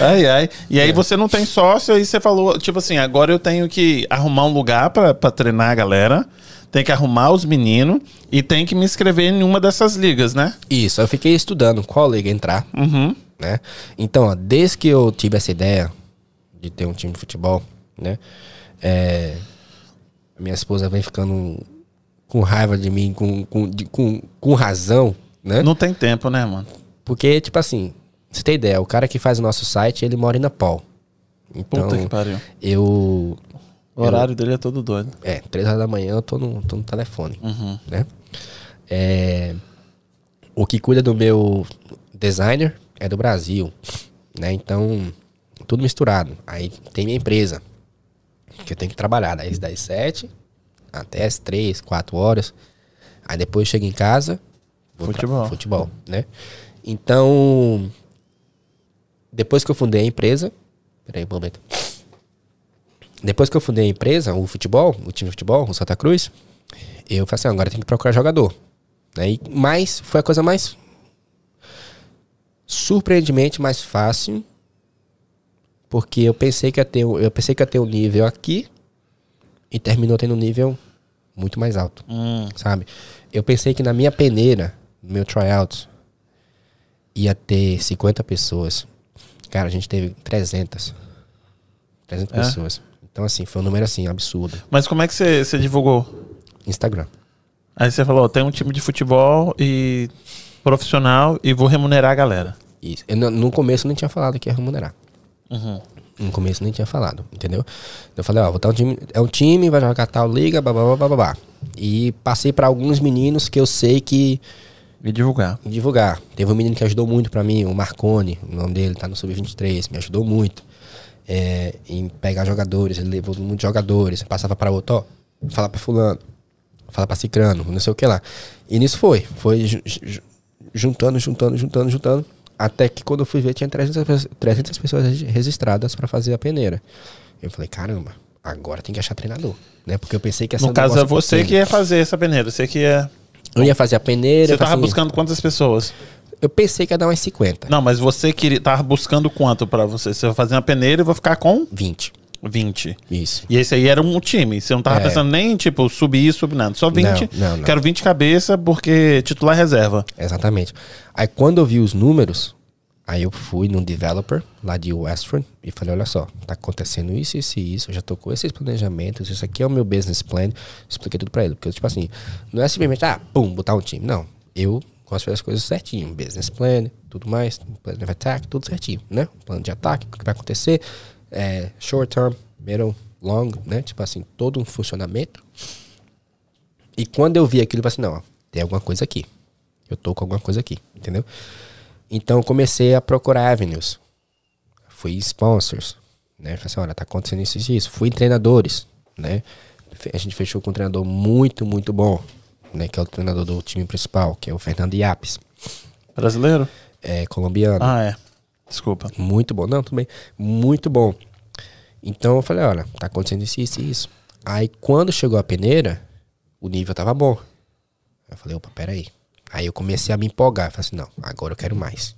Ai, ai. E É. aí você não tem sócio, aí você falou, tipo assim, agora eu tenho que arrumar um lugar pra, pra treinar a galera, tem que arrumar os meninos e tem que me inscrever em uma dessas ligas, né? Isso, eu fiquei estudando qual liga entrar, Uhum. né? Então, ó, desde que eu tive essa ideia de ter um time de futebol, né? É, minha esposa vem ficando com raiva de mim, com, com, de- com, com razão, né? Não tem tempo, né, mano? Porque, tipo assim, você tem ideia, o cara que faz o nosso site, ele mora em Napol. Então, eu O horário dele é todo doido. É, três horas da manhã eu tô no, tô no telefone, Uhum. né? É, o que cuida do meu designer é do Brasil, né? Então, tudo misturado. Aí tem minha empresa, que eu tenho que trabalhar das, das sete até as três, quatro horas. Aí depois eu chego em casa, Futebol. futebol, né? Então, depois que eu fundei a empresa, peraí um momento. Depois que eu fundei a empresa, o futebol, o time de futebol, o Santa Cruz, eu falei assim, agora tem que procurar jogador. Né? E mais, foi a coisa mais surpreendentemente mais fácil, porque eu pensei que ia ter, um- eu pensei que ia ter um nível aqui e terminou tendo um nível muito mais alto, Hum. sabe? Eu pensei que na minha peneira, no meu tryout, ia ter 50 pessoas. Cara, a gente teve 300. 300 É? pessoas. Então, assim, foi um número assim, absurdo. Mas como é que você, você divulgou? Instagram. Aí você falou, tem um time de futebol e profissional e vou remunerar a galera. Isso. Eu, no, começo eu nem tinha falado que ia remunerar. Uhum. No começo eu nem tinha falado, entendeu? Eu falei, ó, vou dar um time, é um time, vai jogar tal liga, babá, babá. E passei pra alguns meninos que eu sei que E divulgar. divulgar. Teve um menino que ajudou muito pra mim, o Marconi, o nome dele tá no sub-23, me ajudou muito é, em pegar jogadores, ele levou muitos jogadores, passava pra outro, ó, fala pra fulano, fala pra cicrano, não sei o que lá. E nisso foi, foi ju- ju- juntando, juntando, juntando, juntando, até que quando eu fui ver tinha 300, pe- 300 pessoas regi- registradas pra fazer a peneira. Eu falei, caramba, agora tem que achar treinador, né? Porque eu pensei que essa No caso, é você que ia fazer essa peneira. Você que ia. Eu ia fazer a peneira. Você tava assim, buscando quantas pessoas? Eu pensei que ia dar umas 50, Não, mas você queria, tava buscando quanto pra você? Você vai fazer uma peneira e vai ficar com 20. 20. Isso. E esse aí era um time. Você não tava É. pensando nem, tipo, subir, subir nada. Só 20. Não, não, não. Quero 20 cabeça porque titular reserva. Exatamente. Aí quando eu vi os números, aí eu fui num developer lá de Westford e falei, olha só, tá acontecendo isso, isso e isso, eu já tô com esses planejamentos, isso aqui é o meu business plan, expliquei tudo pra ele. Porque, tipo assim, não é simplesmente, ah, pum, botar um time. Não, eu fazer as coisas certinho, business plan, tudo mais, plan of attack, tudo certinho, né? Plano de ataque, o que vai acontecer, é, short term, middle, long, né? Tipo assim, todo um funcionamento. E quando eu vi aquilo, eu falei assim, não, ó, tem alguma coisa aqui. Eu tô com alguma coisa aqui, entendeu? Então eu comecei a procurar avenues. Fui sponsors, né? Falei assim, olha, tá acontecendo isso e isso. Fui treinadores, né? A gente fechou com um treinador muito, muito bom, né? Que é o treinador do time principal, que é o Fernando Iapes, Brasileiro? é colombiano. Ah, é. Desculpa. Muito bom. Não, tudo bem. Muito bom. Então eu falei, olha, tá acontecendo isso, isso e isso. Aí quando chegou a peneira, o nível tava bom. Eu falei, opa, peraí. Aí eu comecei a me empolgar. Falei assim, não, agora eu quero mais.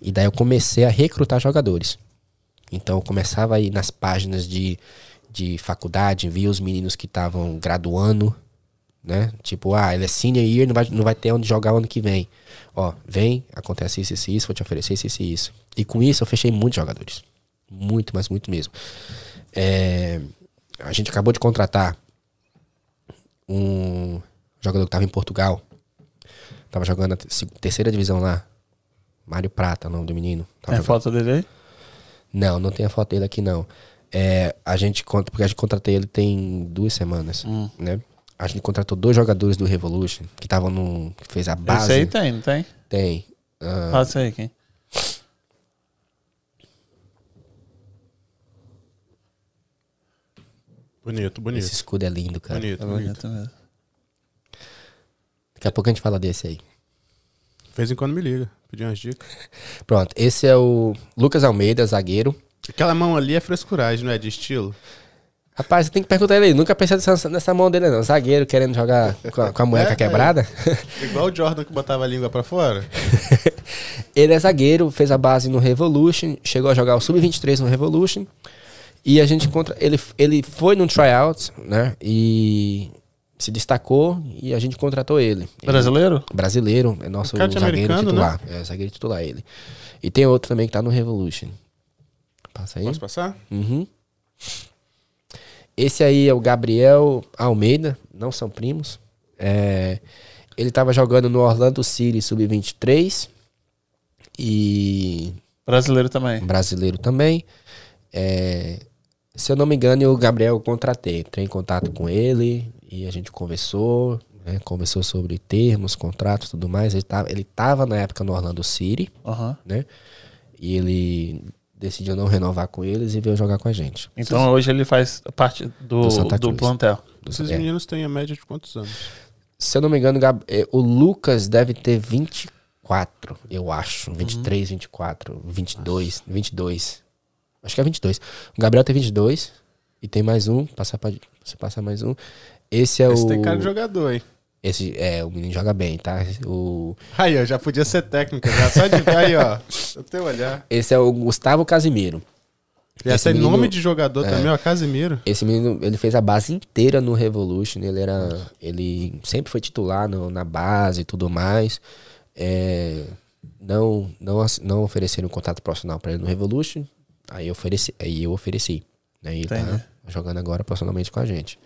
E daí eu comecei a recrutar jogadores. Então eu começava a ir nas páginas de, de faculdade, via os meninos que estavam graduando, né? Tipo, ah, ele é senior year, não vai, não vai ter onde jogar o ano que vem. Ó, vem, acontece isso, isso, isso, vou te oferecer isso, isso e isso. E com isso eu fechei muitos jogadores. Muito, mas muito mesmo. É, a gente acabou de contratar um jogador que estava em Portugal. Tava jogando a terceira divisão lá. Mário Prata, o nome do menino. Tava Tem jogando- foto dele aí? Não, não tem a foto dele aqui não. É, a gente conta, porque a gente contratei ele tem duas semanas, né? A gente contratou dois jogadores do Revolution que estavam no. que fez a base. Esse aí tem, não tem? Tem. Ah, Passa aí, quem? Bonito, bonito. esse escudo é lindo, cara. Bonito, É bonito. bonito mesmo. Daqui a pouco a gente fala desse aí. De vez em quando me liga, pedir umas dicas. [laughs] Pronto, esse é o Lucas Almeida, zagueiro. Aquela mão ali é frescuragem, não é de estilo? Rapaz, você tem que perguntar ele aí. Nunca pensei nessa, nessa mão dele, não. Zagueiro querendo jogar com a, com a moleca É, quebrada. Igual o Jordan que botava a língua pra fora. [laughs] Ele é zagueiro, fez a base no Revolution, chegou a jogar o Sub-23 no Revolution. E a gente contra ele ele foi num tryout, né? E se destacou e a gente contratou ele. Ele- Brasileiro? brasileiro, é nosso zagueiro americano, titular. É, zagueiro titular ele. E tem outro também que tá no Revolution. Passa aí. Posso passar? Uhum. Esse aí é o Gabriel Almeida, não são primos. É, ele tava jogando no Orlando City Sub-23 e Brasileiro também. brasileiro também. É, se eu não me engano, eu, o Gabriel eu contratei. Entrei em contato com ele e a gente conversou, né, conversou sobre termos, contratos e tudo mais. Ele tava, ele tava na época no Orlando City, Aham. né? E ele decidiu não renovar com eles e veio jogar com a gente. Então hoje ele faz parte do, Do Santa do plantel. Esses É. meninos têm a média de quantos anos? Se eu não me engano, o eh, o Lucas deve ter 24, eu acho. 23, 24, 22, 22. Acho que é 22. O Gabriel tem 22 e tem mais um. Passar pra, você passa mais um. Esse é Esse o. tem cara de jogador, hein? Esse é, o menino joga bem, tá? O, Aí, ó, já podia ser técnica, já. Só de ver aí, ó. O teu olhar. esse é o Gustavo Casimiro. Já Esse tem menino- nome de jogador também, ó. Casimiro. Esse menino, ele fez a base inteira no Revolution. Ele era. Ele sempre foi titular no- na base e tudo mais. É, não, não, não ofereceram um contato profissional pra ele no Revolution. Aí eu ofereci. Aí eu ofereci. Né? E ele Entendi. tá jogando agora profissionalmente com a gente.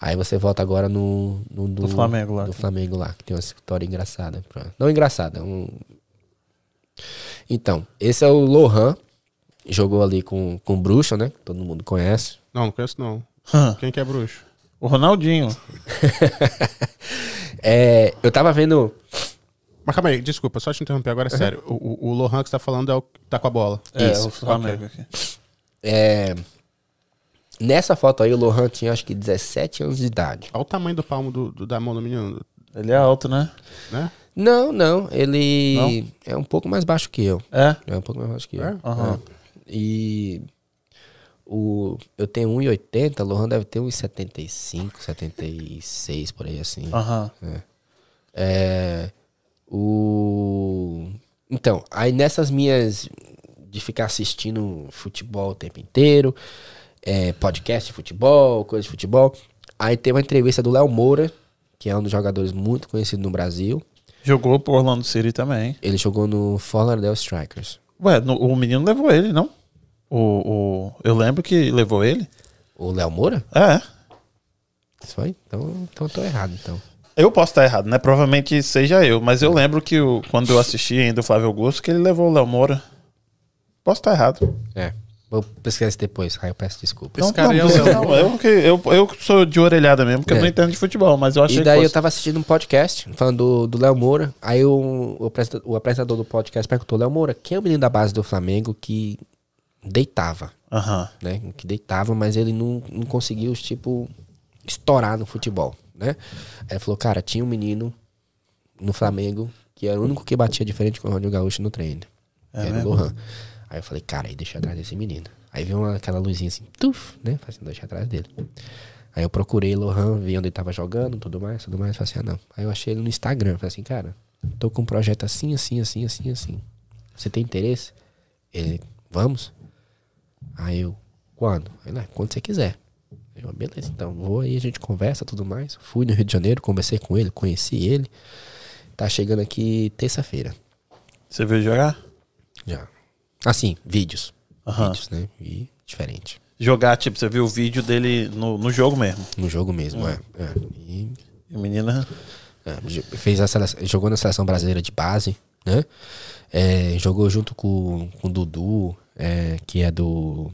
Aí você volta agora no. no Do Flamengo lá. Do Flamengo lá, que tem uma história engraçada. pra- Não engraçada, um. Então, esse é o Lohan. Jogou ali com, com o Bruxo, né? Todo mundo conhece. Não, não conheço não. Hã. Quem que é bruxo? O Ronaldinho. [laughs] É, eu tava vendo. Mas calma aí, desculpa, só te interromper agora, é sério. O, o, o Lohan que você tá falando é o que tá com a bola. É, Isso, o Flamengo aqui. é, nessa foto aí, o Lohan tinha acho que 17 anos de idade. Olha o tamanho do palmo do, do- da mão do menino, Ele é alto, né? né? Não, não. Ele é um pouco mais baixo que eu. É. É um pouco mais baixo que eu. É? Aham. É. E o, eu tenho 1,80, Lohan deve ter 1,75, 76, por aí assim. Aham. É, o... Então, aí nessas minhas de ficar assistindo futebol o tempo inteiro, é, podcast de futebol, coisa de futebol, aí tem uma entrevista do Léo Moura, que é um dos jogadores muito conhecido no Brasil. Jogou pro Orlando City também. Ele jogou no Fort Lauderdale Strikers. Ué, no- o menino levou ele, não? O, o, eu lembro que levou ele. O Léo Moura? É. Isso foi? Então, então eu tô errado, então. Eu posso estar errado, né? Provavelmente seja eu, mas eu lembro que o, quando eu assisti ainda o Flávio Augusto, que ele levou o Léo Moura. Posso estar errado. É. Vou pesquisar isso depois, aí eu peço desculpas. Esse não, cara não, aí é não, eu, que- eu, eu sou de orelhada mesmo, porque eu É. não entendo de futebol, mas eu achei E daí que eu fosse. tava assistindo um podcast falando do- Léo Moura. Aí o, o, apresenta- o apresentador do podcast perguntou: Léo Moura, quem é o menino da base do Flamengo que deitava, Aham. né? Que deitava, mas ele não, não conseguiu, tipo, estourar no futebol, né? Aí ele falou: Cara, tinha um menino no Flamengo que era o único que batia diferente com o Ronaldinho Gaúcho no treino. É era mesmo? o Lohan. Aí eu falei: Cara, aí deixa atrás desse menino. Aí veio uma- aquela luzinha assim, tuf, né? Fazendo deixa atrás dele. Aí eu procurei Lohan, vi onde ele tava jogando, tudo mais, tudo mais. Falei assim, ah, não. Aí eu achei ele no Instagram. Falei assim, cara, tô com um projeto assim, assim, assim, assim, assim. Você tem interesse? Ele, vamos? Aí eu, quando? Ele, ah, quando você quiser. Eu, beleza, então vou aí, a gente conversa, tudo mais. Fui no Rio de Janeiro, conversei com ele, conheci ele. Tá chegando aqui terça-feira, Você viu jogar? já. Assim, vídeos. Aham. Vídeos, né? E diferente. Jogar, tipo, você viu o vídeo dele no, no jogo mesmo. No jogo mesmo, é. é. E E o menino. É, fez a seleção, jogou na seleção brasileira de base, né? É, jogou junto com, com o Dudu, é, que é do,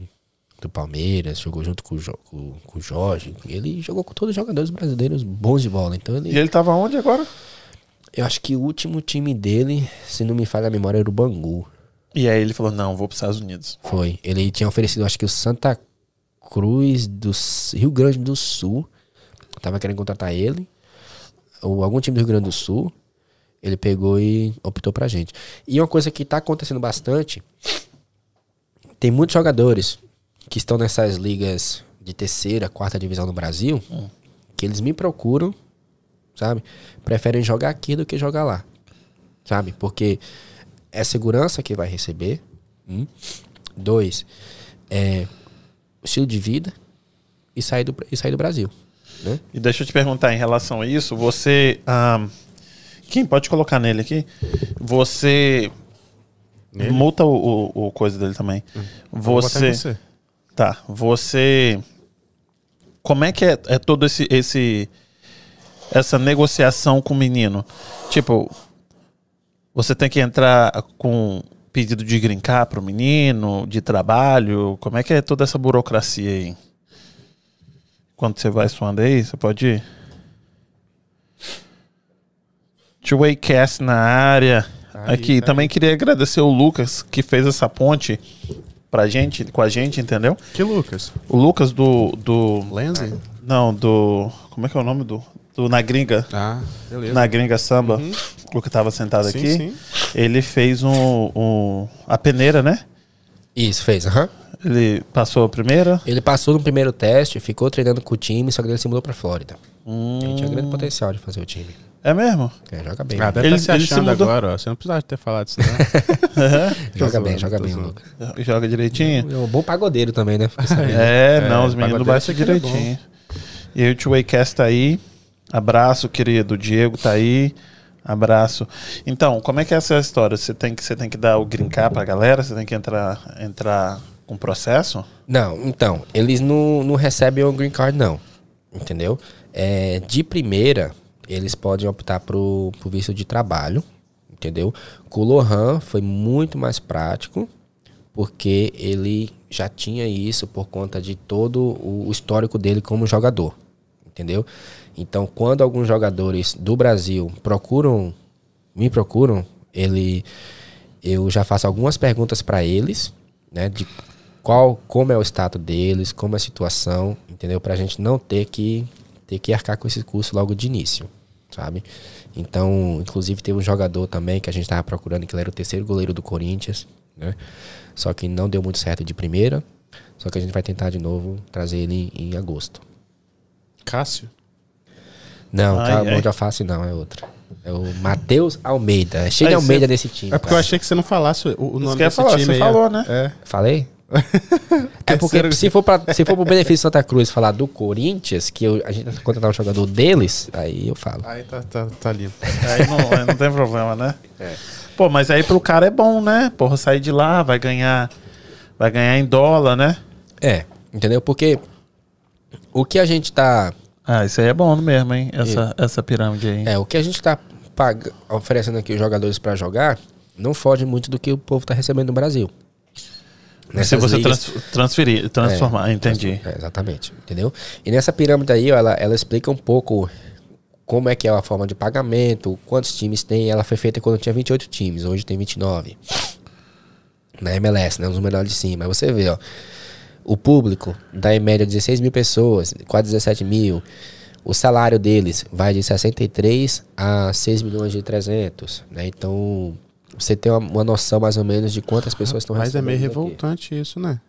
do Palmeiras, jogou junto com, com, com o Jorge. Ele jogou com todos os jogadores brasileiros bons de bola. Então ele, E ele tava onde agora? eu acho que o último time dele, se não me falha a memória, era o Bangu. E aí ele falou: não, vou pros Estados Unidos. Foi. Ele tinha oferecido, acho que o Santa Cruz do Rio Grande do Sul. Tava querendo contratar ele. Ou algum time do Rio Grande do Sul. Ele pegou e optou pra gente. E uma coisa que tá acontecendo bastante. Tem muitos jogadores que estão nessas ligas de terceira, quarta divisão no Brasil. Que eles me procuram, sabe? Preferem jogar aqui do que jogar lá. Sabe? Porque é segurança que vai receber. Um. Dois, é estilo de vida e sair do, e sair do Brasil. Né? E deixa eu te perguntar em relação a isso, você. ahn, quem pode colocar nele aqui? Você. Multa o, o, o coisa dele também. Botar em Você. Tá. Você. Como é que é, é todo esse, esse. Essa negociação com o menino? Tipo. Você tem que entrar com pedido de grincar pro menino, de trabalho. Como é que é toda essa burocracia aí? Quando você vai suando aí, você pode ir. Two-Way Cast na área. Aí, Aqui, aí. também queria agradecer o Lucas, que fez essa ponte pra gente, com a gente, entendeu? Que Lucas? O Lucas do. do Lenzi? não, do. Como é que é o nome do. Do Na Gringa. Ah, beleza. Na Gringa Samba. O que tava sentado Sim, aqui. sim. Ele fez um, um. A peneira, né? Isso, fez, aham. Ele passou a primeira. Ele passou no primeiro teste, ficou treinando com o time, só que ele se mudou pra Flórida. Ele tinha grande potencial de fazer o time. É mesmo? É, joga bem. Ah, deve Ele- estar se ele se achando mudou. agora, ó. Você não precisava ter falado isso, [laughs] não. joga bem, joga bem. Lucas. Joga direitinho? É um bom pagodeiro também, né? É, É, não, os o meninos sei que ele é direitinho. E aí o Two Way Cast tá aí. Abraço, querido. Diego tá aí. Abraço. Então, como é que é essa história? Você tem que, você tem que dar o grincar pra galera? Você tem que entrar, entrar com processo? Não, então, eles não, não recebem o green card, não. Entendeu? É, de primeira, eles podem optar pro, pro visto de trabalho. Entendeu? Com o Lohan foi muito mais prático, porque ele já tinha isso por conta de todo o histórico dele como jogador. Entendeu? Então, quando alguns jogadores do Brasil procuram, me procuram, ele eu já faço algumas perguntas para eles, né, de qual, como é o status deles, como é a situação, entendeu? Pra gente não ter que ter que arcar com esse curso logo de início, sabe? Então, inclusive teve um jogador também que a gente tava procurando, que ele era o terceiro goleiro do Corinthians, né? Só que não deu muito certo de primeira. Só que a gente vai tentar de novo trazer ele em agosto. Cássio? Não, Ai, tá, ai. mão de alface não, é outra. É o Matheus Almeida. É cheio de Almeida você- nesse time. É porque eu cara. achei que você não falasse o, o nome eu desse falar, time você aí. falou, né? É. Falei? [laughs] É porque se for, pra, se for pro benefício de Santa Cruz falar do Corinthians, que eu- a gente vai contratar um jogador deles, aí eu falo. Aí tá, tá, tá limpo. Aí não, aí não tem problema, né? Pô, mas aí pro cara é bom, né? Porra, sair de lá, vai ganhar. Vai ganhar em dólar, né? É, entendeu? Porque o que a gente tá. Ah, isso aí é bom mesmo, hein? Essa, essa pirâmide aí. É, o que a gente tá pag- oferecendo aqui os jogadores pra jogar não foge muito do que o povo tá recebendo no Brasil. Se você ligas- trans- transferir, transformar, entendi. É, exatamente, entendeu? E nessa pirâmide aí, ela, ela explica um pouco como é que é a forma de pagamento, quantos times tem. Ela foi feita quando tinha 28 times, hoje tem 29. Na MLS, né? Os melhores de cima. Aí você vê, ó. O público dá em média 16 mil pessoas, quase 17 mil. O salário deles vai de 63 a 6 milhões e 300, né? Então, você tem uma, uma noção mais ou menos de quantas pessoas estão Mas é meio recebendo aqui. revoltante isso, né?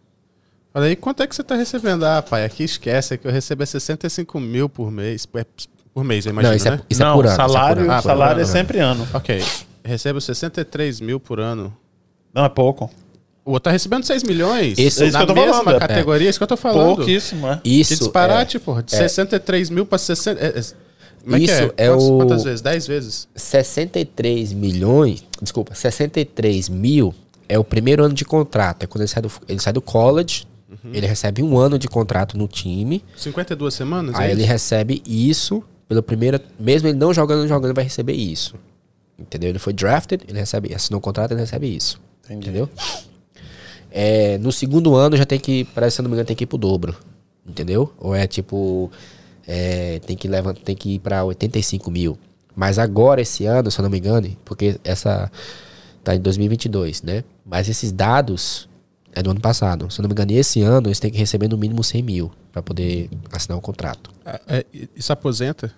Falei, quanto é que você tá recebendo? Ah, pai, aqui esquece, é que eu recebo é 65 mil por mês. É Por mês, eu imagino, Não, isso, né? é, isso não, é por ano. isso é por salário, ano. Ah, por salário ano, é né? sempre ano. Ok. Recebo 63 mil por ano. Não é pouco. O outro tá recebendo 6 milhões. Isso- na isso que eu tô mesma falando, é. categoria, isso que eu tô falando. Pouquíssimo, é. Que Isso disparate, é, porra. De 63 mil pra 60. é- é- Como é que Isso é? é Quantas, o- quantas vezes? 10 vezes? 63 milhões, desculpa, 63 mil é o primeiro ano de contrato. É quando ele sai do, ele sai do college, Uhum. ele recebe um ano de contrato no time, 52 semanas? aí é ele isso? recebe isso pelo primeiro, mesmo ele não jogando, jogando, ele vai receber isso. Entendeu? Ele foi drafted, ele recebe, assinou o contrato, ele recebe isso. Entendi. Entendeu? É, no segundo ano já tem que, parece se não me engano, tem que ir pro dobro. Entendeu? Ou é tipo. é, tem, que levar, tem que ir pra 85 mil. Mas agora, esse ano, se eu não me engano, porque essa. Tá em 2022, né? Mas esses dados é do ano passado. Se eu não me engano, esse ano eles têm que receber no mínimo 100 mil pra poder assinar o contrato. É, é, isso aposenta?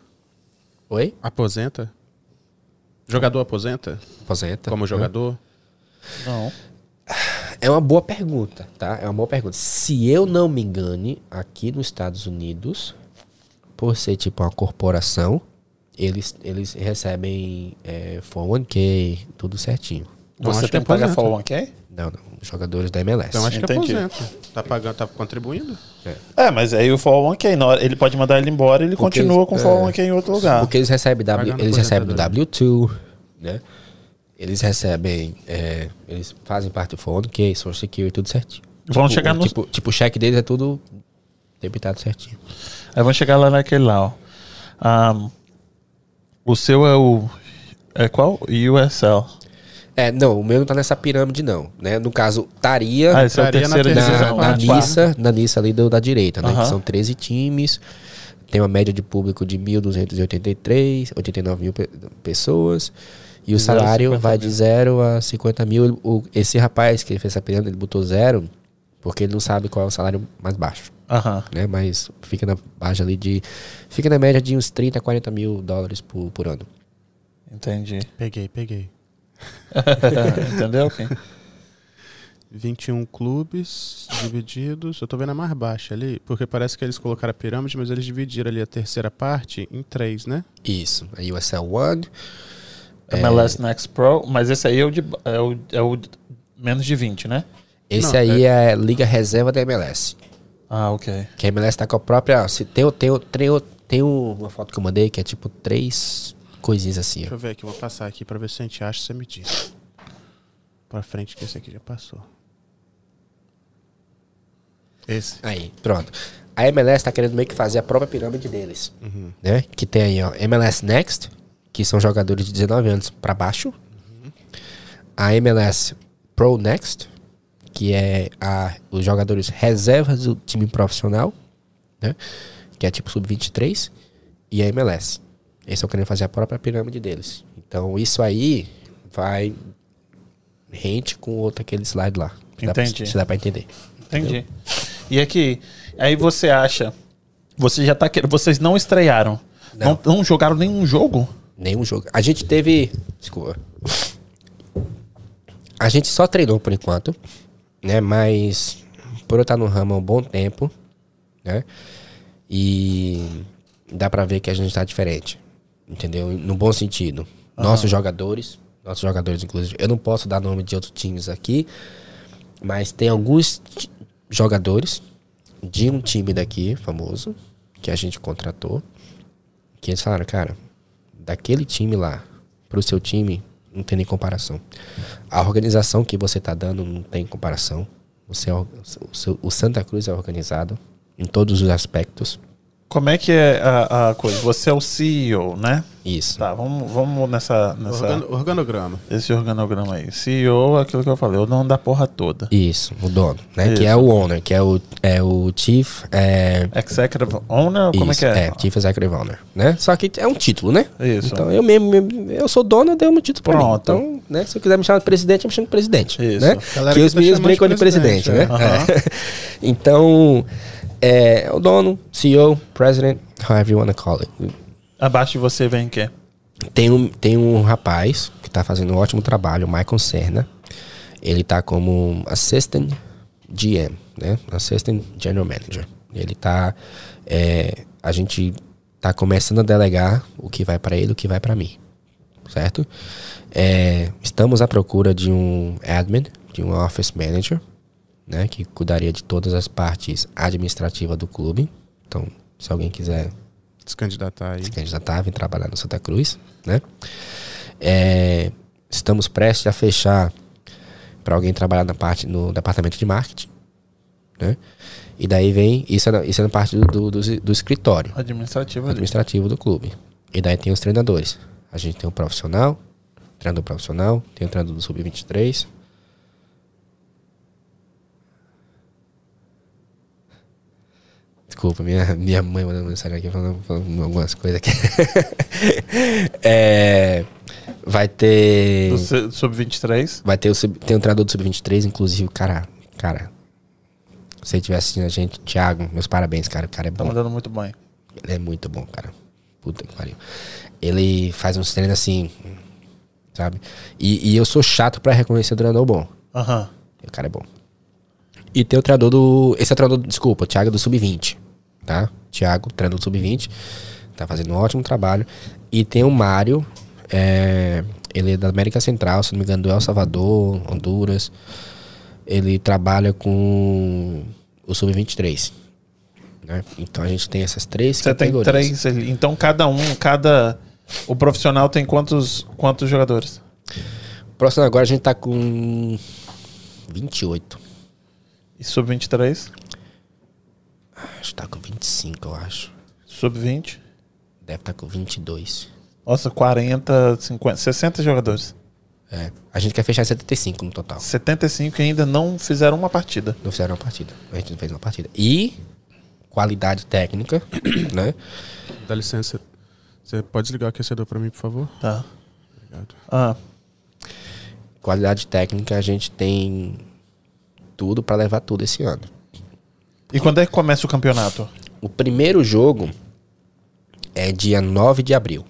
Oi? Aposenta? Jogador aposenta? Aposenta. Como jogador? Não. É uma boa pergunta, tá? É uma boa pergunta. Se eu não me engane, aqui nos Estados Unidos, por ser tipo uma corporação, eles, eles recebem é, 401k, tudo certinho. Então Você tem que que pagar aposenta. 401k? Não, não. Os jogadores da MLS. Então acho que Entendi. aposenta. Tá pagando, tá contribuindo? É, mas aí o 401k, na hora, ele pode mandar ele embora e ele Porque continua eles- com o é. 401k em outro lugar. Porque eles recebem, w, eles recebem do aposentadoria. W2, né? Eles recebem, é, eles fazem parte do 401k, Social Security, tudo certinho. Vamos Tipo, chegar no- Tipo, tipo, o cheque deles é tudo debitado certinho. Aí vamos chegar lá naquele lá, ó. Ah, o seu é o. É qual? USL. É, não, o meu não tá nessa pirâmide, não. Né? No caso, estaria Ah, esse é o Estaria na divisão. na, na parte. Nissa, na Nissa ali do, da direita, né? Aham. Que são 13 times. Tem uma média de público de 1.283, 89 mil pe- pessoas. E o a salário 50 vai mil. de 0 a 50 mil. O, esse rapaz que fez essa pirâmide, ele botou zero, porque ele não sabe qual é o salário mais baixo. Aham. Né? Mas fica na baixa ali de. Fica na média de uns 30, 40 mil dólares por, por ano. Entendi. Peguei, peguei. [laughs] Entendeu? [laughs] Kim? 21 clubes divididos. Eu tô vendo a mais baixa ali, porque parece que eles colocaram a pirâmide, mas eles dividiram ali a terceira parte em três, né? Isso. A USL One. MLS Next Pro, mas esse aí é o, de, é o, é o menos de 20, né? Esse Não, aí é... Liga Reserva da MLS. Ah, ok. Que a MLS tá com a própria. Se tem, o- tem, o- tem, o- tem uma foto que eu mandei que é tipo três coisinhas assim. Deixa Ó. eu ver aqui, vou passar aqui pra ver se a gente acha e você me diz. Pra frente que esse aqui já passou. Esse. Aí, pronto. A MLS tá querendo meio que fazer a própria pirâmide deles. Né? Que tem aí, ó, MLS Next, que são jogadores de 19 anos pra baixo. A MLS Pro Next, que é a, os jogadores reservas do time profissional, né? Que é tipo sub-23. E a MLS. Eles estão querendo fazer a própria pirâmide deles. Então, isso aí vai rente com outro aquele slide lá. Entendi. Se dá pra entender. Entendi. E aqui, aí você acha. Você já tá querendo. Vocês não estrearam. Não. Não. não jogaram nenhum jogo? Nenhum jogo. A gente teve. Desculpa. A gente só treinou por enquanto, né? Mas por eu estar no ramo há um bom tempo, né? E dá pra ver que a gente tá diferente. Entendeu? No bom sentido. Nossos jogadores, nossos jogadores, inclusive, eu não posso dar nome de outros times aqui, mas tem alguns jogadores de um time daqui, famoso, que a gente contratou, que eles falaram, cara, daquele time lá pro seu time, não tem nem comparação. A organização que você tá dando não tem comparação. Você é, o, seu- o Santa Cruz é organizado em todos os aspectos. Como é que é a, a coisa? Você é o CEO, né? Isso. Tá, vamos, vamos nessa, nessa Organo- organograma. esse organograma aí. CEO é aquilo que eu falei, o dono da porra toda. Isso, o dono, né? Isso. Que é o owner, que é o, é o chief. É, Executive Owner, como isso, é que é? Chief Executive Owner, né? Só que é um título, né? Isso. Então eu mesmo, eu sou dono, eu dei um título pra mim. Pronto. Então, né? Se eu quiser me chamar de presidente, eu me chamo de presidente. Isso. Né? Galera que que os tá meninos brincam de de presidente, presidente, né? é. Aham. É. [laughs] então, é o dono, CEO, president, however you wanna call it. Abaixo de você vem quem? Tem um, tem um rapaz que tá fazendo um ótimo trabalho, o Michael Serna. Ele tá como Assistant GM, né? Assistant General Manager. Ele tá. é, a gente tá começando a delegar o que vai para ele, o que vai para mim. Certo? É, estamos à procura de um admin, de um office manager, né? Que cuidaria de todas as partes administrativas do clube. Então, se alguém quiser Se candidatar aí. se candidatar, vem trabalhar no Santa Cruz, né? É, estamos prestes a fechar para alguém trabalhar na parte no departamento de marketing, né? E daí vem isso é na, isso é na parte do, do, do- do escritório Administrativo ali. administrativo do clube. E daí tem os treinadores. A gente tem o profissional, treinador profissional, tem o treinador do sub-23. Desculpa, minha, minha mãe mandando mensagem aqui falando, falando algumas coisas aqui. [laughs] É, vai ter. Do C- Sub-23. Vai ter o, tem o treinador do Sub-23, inclusive, cara. Cara. Se você estiver assistindo a gente, Thiago, meus parabéns, cara. O cara é Tá bom. mandando muito bem. Ele é muito bom, cara. Puta que pariu. Ele faz uns treinos assim, sabe? E, e eu sou chato pra reconhecer o treinador bom. Aham. O cara é bom. E tem o treinador do. Esse é o treinador, desculpa, o Thiago é do Sub-20. Tá? Thiago, treinador do Sub-20. Tá fazendo um ótimo trabalho. E tem o Mário. é, ele é da América Central, se não me engano, do El Salvador, Honduras. Ele trabalha com o Sub-23. Né? Então a gente tem essas três Você tem categorias. três ali. Então cada um, cada. O profissional tem quantos, quantos jogadores? Próximo agora a gente tá com 28. E sub-23? Acho que tá com 25, eu acho. Sub-20? Deve estar tá com 22. Nossa, 40, 50, 60 jogadores. É. A gente quer fechar 75 no total. 75 que ainda não fizeram uma partida. Não fizeram uma partida. A gente não fez uma partida. E qualidade técnica, [coughs] né? Dá licença. Você pode desligar o aquecedor pra mim, por favor? Tá. Obrigado. Ah, Qualidade técnica, a gente tem tudo pra levar tudo esse ano. E quando é que começa o campeonato? O primeiro jogo é dia 9 de abril.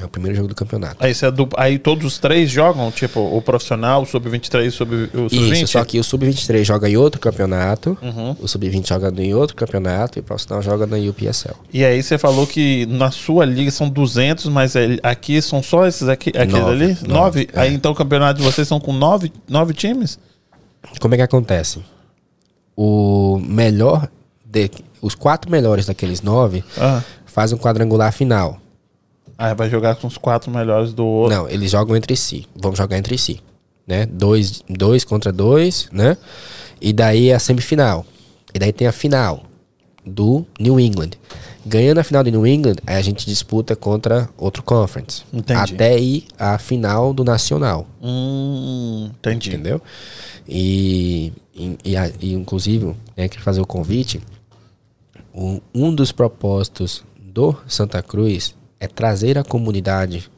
É o primeiro jogo do campeonato. Aí, é do- aí todos os três jogam? Tipo, o profissional, o sub-23 sub, o sub-20? Isso, só que o Sub-23 joga em outro campeonato, Uhum. o Sub-20 joga em outro campeonato e o profissional joga na UPSL. E aí você falou que na sua liga são 200, mas ele- aqui são só esses aqui, aquele Nove, ali? nove, Nove? é. Aí então o campeonato de vocês são com nove, nove times? Como é que acontece? O melhor, de, os quatro melhores daqueles nove Ah. fazem um quadrangular final. Aí vai jogar com os quatro melhores do outro. Não, eles jogam entre si. Vão jogar entre si. Né? Dois, dois contra dois, né? E daí a semifinal. E daí tem a final do New England. Ganhando a final de New England, aí a gente disputa contra outro conference. Entendi. Até ir à final do Nacional. Hum, entendi. Entendeu? E, e, e, a- e, inclusive, né, quero fazer o convite. o- um dos propósitos do Santa Cruz é trazer a comunidade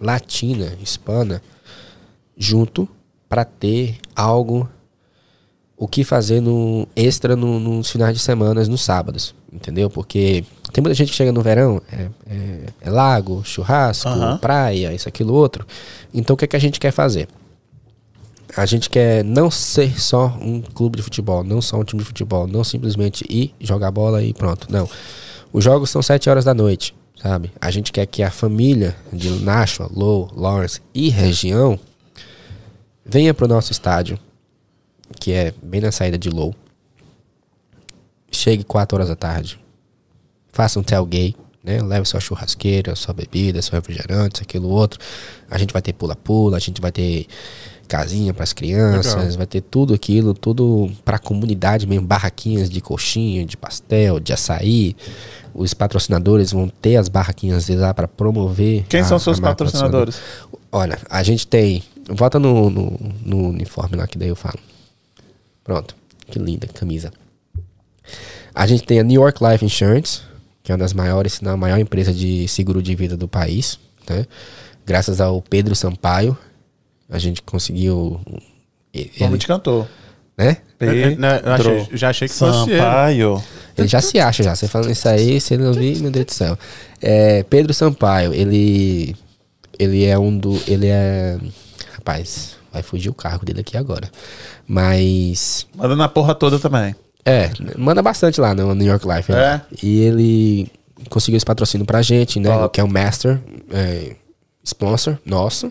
latina, hispana, junto para ter algo o que fazer no extra no- nos finais de semana, nos sábados, entendeu? Porque tem muita gente que chega no verão, é, é- é lago, churrasco, Aham. praia, isso, aquilo, outro. Então o que, é que a gente quer fazer? A gente quer não ser só um clube de futebol, não só um time de futebol, não simplesmente ir jogar bola e pronto. Não. Os jogos são 7 horas da noite, sabe? A gente quer que a família de Nashua, Low, Lawrence e região venha pro nosso estádio, que é bem na saída de Low. Chegue 4 horas da tarde. Faça um tailgate, né? Leve sua churrasqueira, sua bebida, seu refrigerante, aquilo outro. A gente vai ter pula-pula, a gente vai ter casinha para as crianças, Legal. vai ter tudo aquilo, tudo para a comunidade mesmo, barraquinhas de coxinha, de pastel, de açaí. Os patrocinadores vão ter as barraquinhas deles lá para promover. Quem a- são seus patrocinadores? Olha, a gente tem. Volta no, no, no uniforme lá que daí eu falo. Pronto. Que linda camisa. A gente tem a New York Life Insurance, que é uma das maiores, se não a maior empresa de seguro de vida do país. Né? Graças ao Pedro Sampaio, a gente conseguiu. Ele, Nome de cantor. né? Achei- Pedro já achei que fosse ele. Sampaio. Ele já se acha já. Você falando isso aí, você não viu, meu Deus do céu. É, Pedro Sampaio, ele. Ele é um do. Ele é. Rapaz, vai fugir o cargo dele aqui agora. Mas. Manda na porra toda também. É, manda bastante lá no New York Life. né? É? E ele conseguiu esse patrocínio pra gente, né? Top. Que é um master é, sponsor nosso.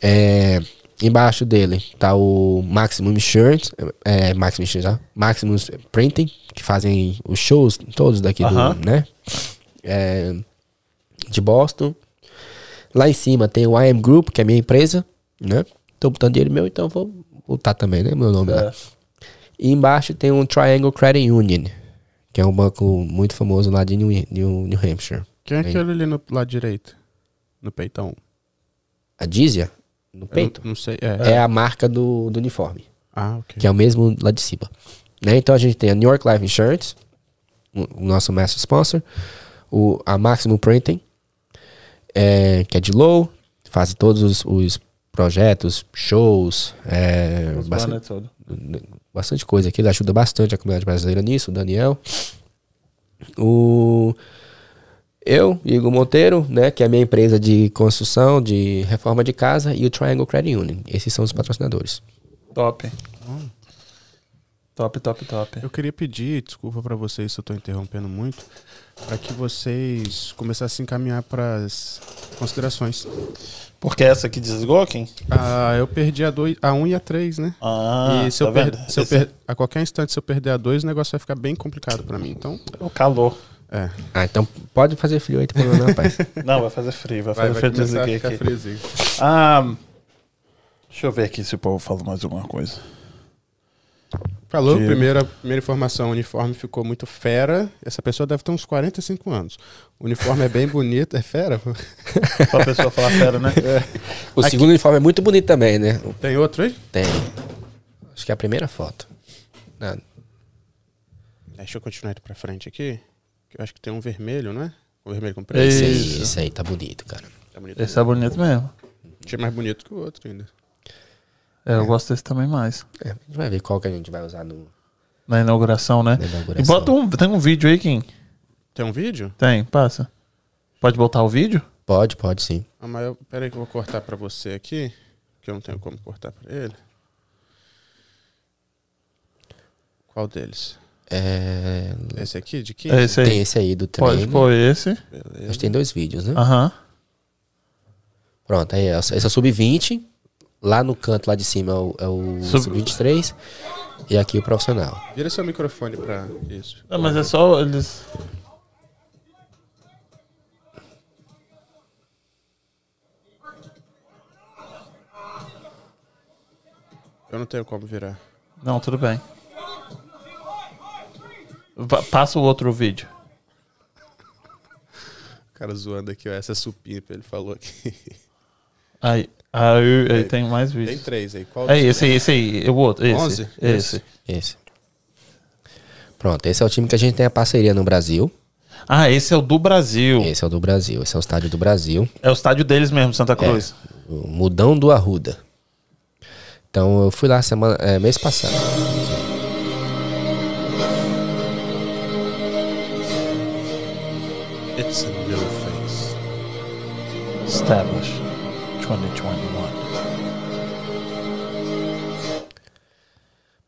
É, embaixo dele tá o Maximum Insurance, é, Maximum Insurance, Maximum Printing, que fazem os shows todos daqui Aham. do, né? É, de Boston. Lá em cima tem o IM Group, que é a minha empresa, né? Tô botando dinheiro meu, então vou botar também, né? Meu nome lá. É. E embaixo tem um Triangle Credit Union, que é um banco muito famoso lá de New, New, New Hampshire. Quem é aquele ali no lado direito? No peitão? A Dizia, no Eu peito, Não, não sei. É. é a marca do, do uniforme, Ah, ok. que é o mesmo lá de cima. Né? Então a gente tem a New York Life Insurance, o, o nosso master sponsor, o, a Maximum Printing, é, que é de low, faz todos os, os projetos, shows, é, bastante- bastante coisa aqui. Ele ajuda bastante a comunidade brasileira nisso, o Daniel. O eu, Igor Monteiro, né, que é a minha empresa de construção, de reforma de casa, e o Triangle Credit Union. Esses são os patrocinadores. Top. Top, top, top. Eu queria pedir, desculpa pra vocês se eu tô interrompendo muito, para que vocês começassem a encaminhar para as considerações. Porque essa aqui desligou, quem? Ah, eu perdi a 2, a 1 um e a 3, né? Ah, e se, eu tá per- vendo? se eu per- a qualquer instante, se eu perder a 2, o negócio vai ficar bem complicado pra mim. Então, é o calor. É. Ah, então pode fazer frio aí, tem problema não, rapaz. [laughs] Não, vai fazer frio, vai Vai, fazer vai frio. Desliguei ficar aqui. friozinho. Ah, deixa eu ver aqui se o povo fala mais alguma coisa. Falou, primeira, primeira informação, o uniforme ficou muito fera. Essa pessoa deve ter uns 45 anos. O uniforme é bem bonito, é fera? [laughs] Pra pessoa falar fera, né? O segundo uniforme é muito bonito também, né? Tem outro aí? Tem. Acho que é a primeira foto. Deixa eu continuar indo pra frente aqui. Que Eu acho que tem um vermelho, não é? Um vermelho com preto. Esse aí, Isso. esse aí tá bonito, cara. Tá bonito. Esse é bonito mesmo. Achei mais bonito que o outro ainda. É, eu gosto desse também mais. É, a gente vai ver qual que a gente vai usar no, Na inauguração, né? na E inauguração. bota um. Tem um vídeo aí, Kim? Tem um vídeo? Tem, passa. Pode botar o vídeo? Pode, pode sim. Ah, mas eu, pera aí que eu vou cortar pra você aqui. Que eu não tenho como cortar pra ele. Qual deles? É, Esse aqui, de 15? É esse aí. tem esse aí do Pode treino. pôr esse. Beleza. Acho que tem dois vídeos, né? Aham. Pronto, aí é, esse é o sub-20. Lá no canto, lá de cima, é o, é o Sub- sub-23. E aqui o profissional. Vira seu microfone pra isso. Não, mas é só eles. Eu não tenho como virar. Não, tudo bem. Passa o outro vídeo. O cara zoando aqui, ó. Essa é supimpa, ele falou aqui. Aí, aí, aí tem mais Tem vídeo. três aí. Qual É esse aí, esse aí. O outro. Esse. Onze? Esse. Esse. Pronto, esse é o time que a gente tem a parceria no Brasil. Ah, esse é o do Brasil. Esse é o do Brasil. Esse é o estádio do Brasil. É o estádio deles mesmo, Santa Cruz. O Mudão do Arruda. Então eu fui lá semana, é, mês passado. It's a new face. Established 2021.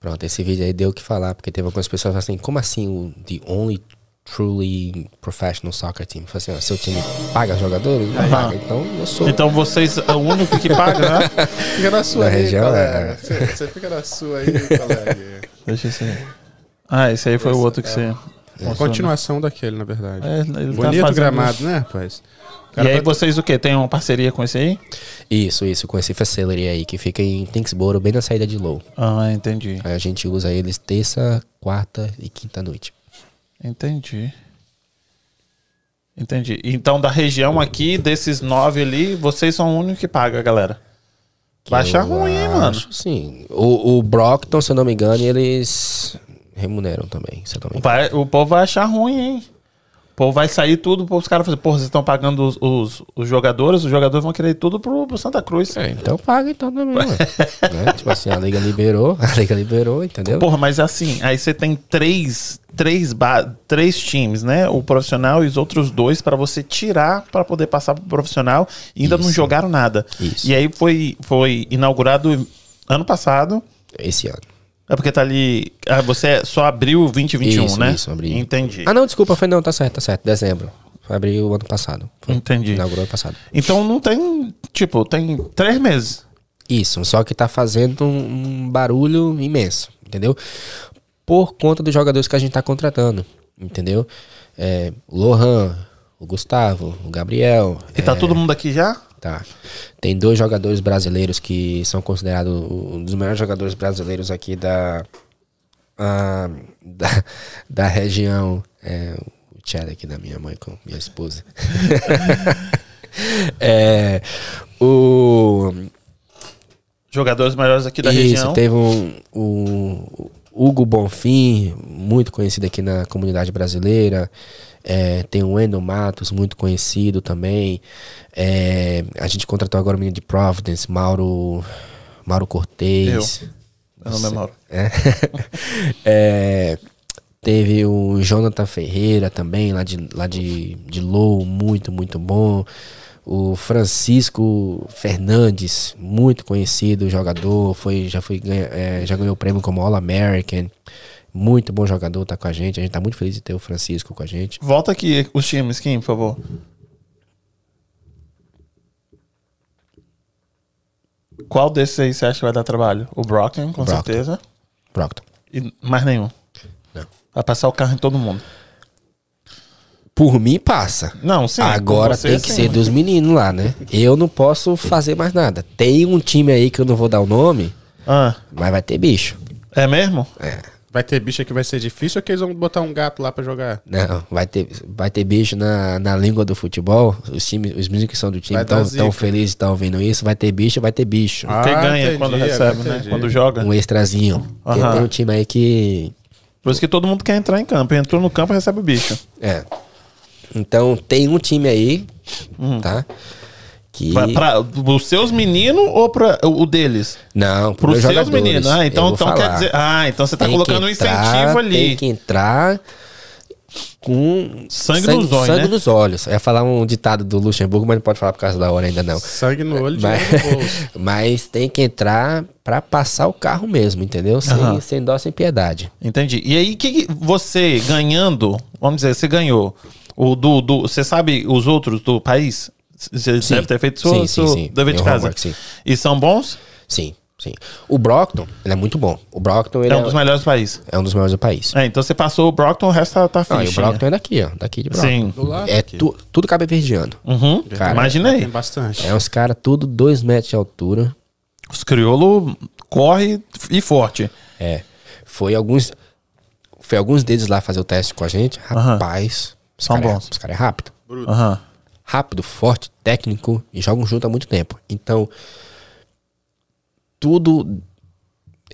Pronto, esse vídeo aí deu o que falar, porque teve algumas pessoas assim, como assim o The Only Truly Professional Soccer Team? Falei assim, ó, seu time paga jogadores? Não paga, então eu sou. Então vocês é o único que paga, né? [laughs] Fica na sua Na aí, região, colega. é. Você, você fica na sua aí, colega. Deixa eu ver. Ah, esse aí foi o outro que você. Mostrou, Continuação daquele, na verdade. É, ele tá Bonito fazendo- gramado, né, rapaz? E aí tá- vocês o quê? Tem uma parceria com esse aí? Isso, isso, com esse facility aí, que fica em Tinksboro, bem na saída de Low. Ah, entendi. Aí a gente usa eles terça, quarta e quinta noite. Entendi. Entendi. Então, da região aqui, desses nove ali, vocês são o único que paga, galera. Vai achar ruim, hein, mano? acho, Sim. O, o Brockton, se eu não me engano, eles remuneram também, não. Vai- o povo vai achar ruim, hein? O povo vai sair tudo, os caras fazer, porra, vocês estão pagando os, os, os jogadores, os jogadores vão querer tudo pro, pro Santa Cruz. É, então paga então também, [laughs] né? Tipo assim, a liga liberou, a liga liberou, entendeu? Porra, mas assim, aí você tem três, três, três times, né? O profissional e os outros dois pra você tirar pra poder passar pro profissional e ainda não Isso. jogaram nada. Isso. E aí foi, foi inaugurado ano passado. Esse ano. É porque tá ali. Ah, você só abriu 2021, Isso, né? isso, abri. Entendi. Ah, não, desculpa, foi não, tá certo, tá certo. Dezembro. Foi abrir o ano passado. Foi. Entendi. Inaugurou ano passado. Então não tem. Tipo, tem três meses. Isso, só que tá fazendo um, um barulho imenso, entendeu? Por conta dos jogadores que a gente tá contratando, entendeu? É, o Lohan, o Gustavo, o Gabriel. E tá todo mundo aqui já? Tá. Tem dois jogadores brasileiros que são considerados um dos melhores jogadores brasileiros aqui da. da, [laughs] da região. É, o Chad aqui da minha mãe com minha esposa. [laughs] é, o. Jogadores melhores aqui da Isso, região. teve um, o Hugo Bonfim, muito conhecido aqui na comunidade brasileira. É, tem o Wendel Matos, muito conhecido também. É, a gente contratou agora o menino de Providence, Mauro, Mauro Cortez. Eu não memoro. É. [laughs] É, teve o Jonathan Ferreira também, lá de, lá de, de Low, muito, muito bom. O Francisco Fernandes, muito conhecido jogador, foi, já, foi, é, já ganhou o prêmio como All-American. Muito bom jogador, tá com a gente. A gente tá muito feliz de ter o Francisco com a gente. Volta aqui os times, Kim, por favor. Qual desses aí você acha que vai dar trabalho? O Brockton, com Brockton. certeza. Proctor. E mais nenhum. Não. Vai passar o carro em todo mundo. Por mim, passa. Não, sim. Agora você, tem que sim. ser dos meninos lá, né? Eu não posso fazer mais nada. Tem um time aí que eu não vou dar o nome, Ah, mas vai ter bicho. é mesmo? Vai ter bicho que vai ser difícil ou que eles vão botar um gato lá pra jogar? Não, vai ter, vai ter bicho na, na língua do futebol. Os times, os meninos que são do time estão tão felizes, estão ouvindo isso. Vai ter bicho, vai ter bicho. Ah, Quem ganha entendi, quando recebe, né? Quando joga. Um extrazinho. Tem, Aham. tem um time aí que. Por isso que todo mundo quer entrar em campo. Entrou no campo recebe o bicho. É. Então tem um time aí, tá? Que. Vai pra, os seus meninos ou pra, o deles? Não, Pros pros seus meninos. Ah, então, então quer dizer. Ah, então você tá Tem que colocando um entrar- incentivo ali. Tem que entrar com Sangue nos olhos, sangue né? nos olhos. Eu ia falar um ditado do Luxemburgo, mas não pode falar por causa da hora ainda não. Sangue no olho, Mas, [laughs] mas tem que entrar pra passar o carro mesmo, entendeu? Sem, sem dó, sem piedade. Entendi. E aí, que que você ganhando, vamos dizer, você ganhou o do, do você sabe os outros do país? Você Sim. deve ter feito seu, Sim, sim, sim. dever de casa. homework. E são bons? Sim, sim. O Brockton, ele é muito bom. O Brockton, ele É é, um dos melhores do país. é um dos melhores do país. É, então você passou o Brockton, o resto tá, tá Ah, o. Brockton é daqui, ó. Daqui de Brockton. Sim. Do lado É tu- tudo cabe verdeano. Uhum. Cara, Imagina aí. Tem bastante. É uns caras tudo dois metros de altura. Os crioulos corre e forte. É. Foi alguns. Foi alguns deles lá fazer o teste com a gente. Rapaz. Os São cara é- bons. Os caras é rápido. Aham. Rápido, forte, técnico e jogam junto há muito tempo. Então, tudo.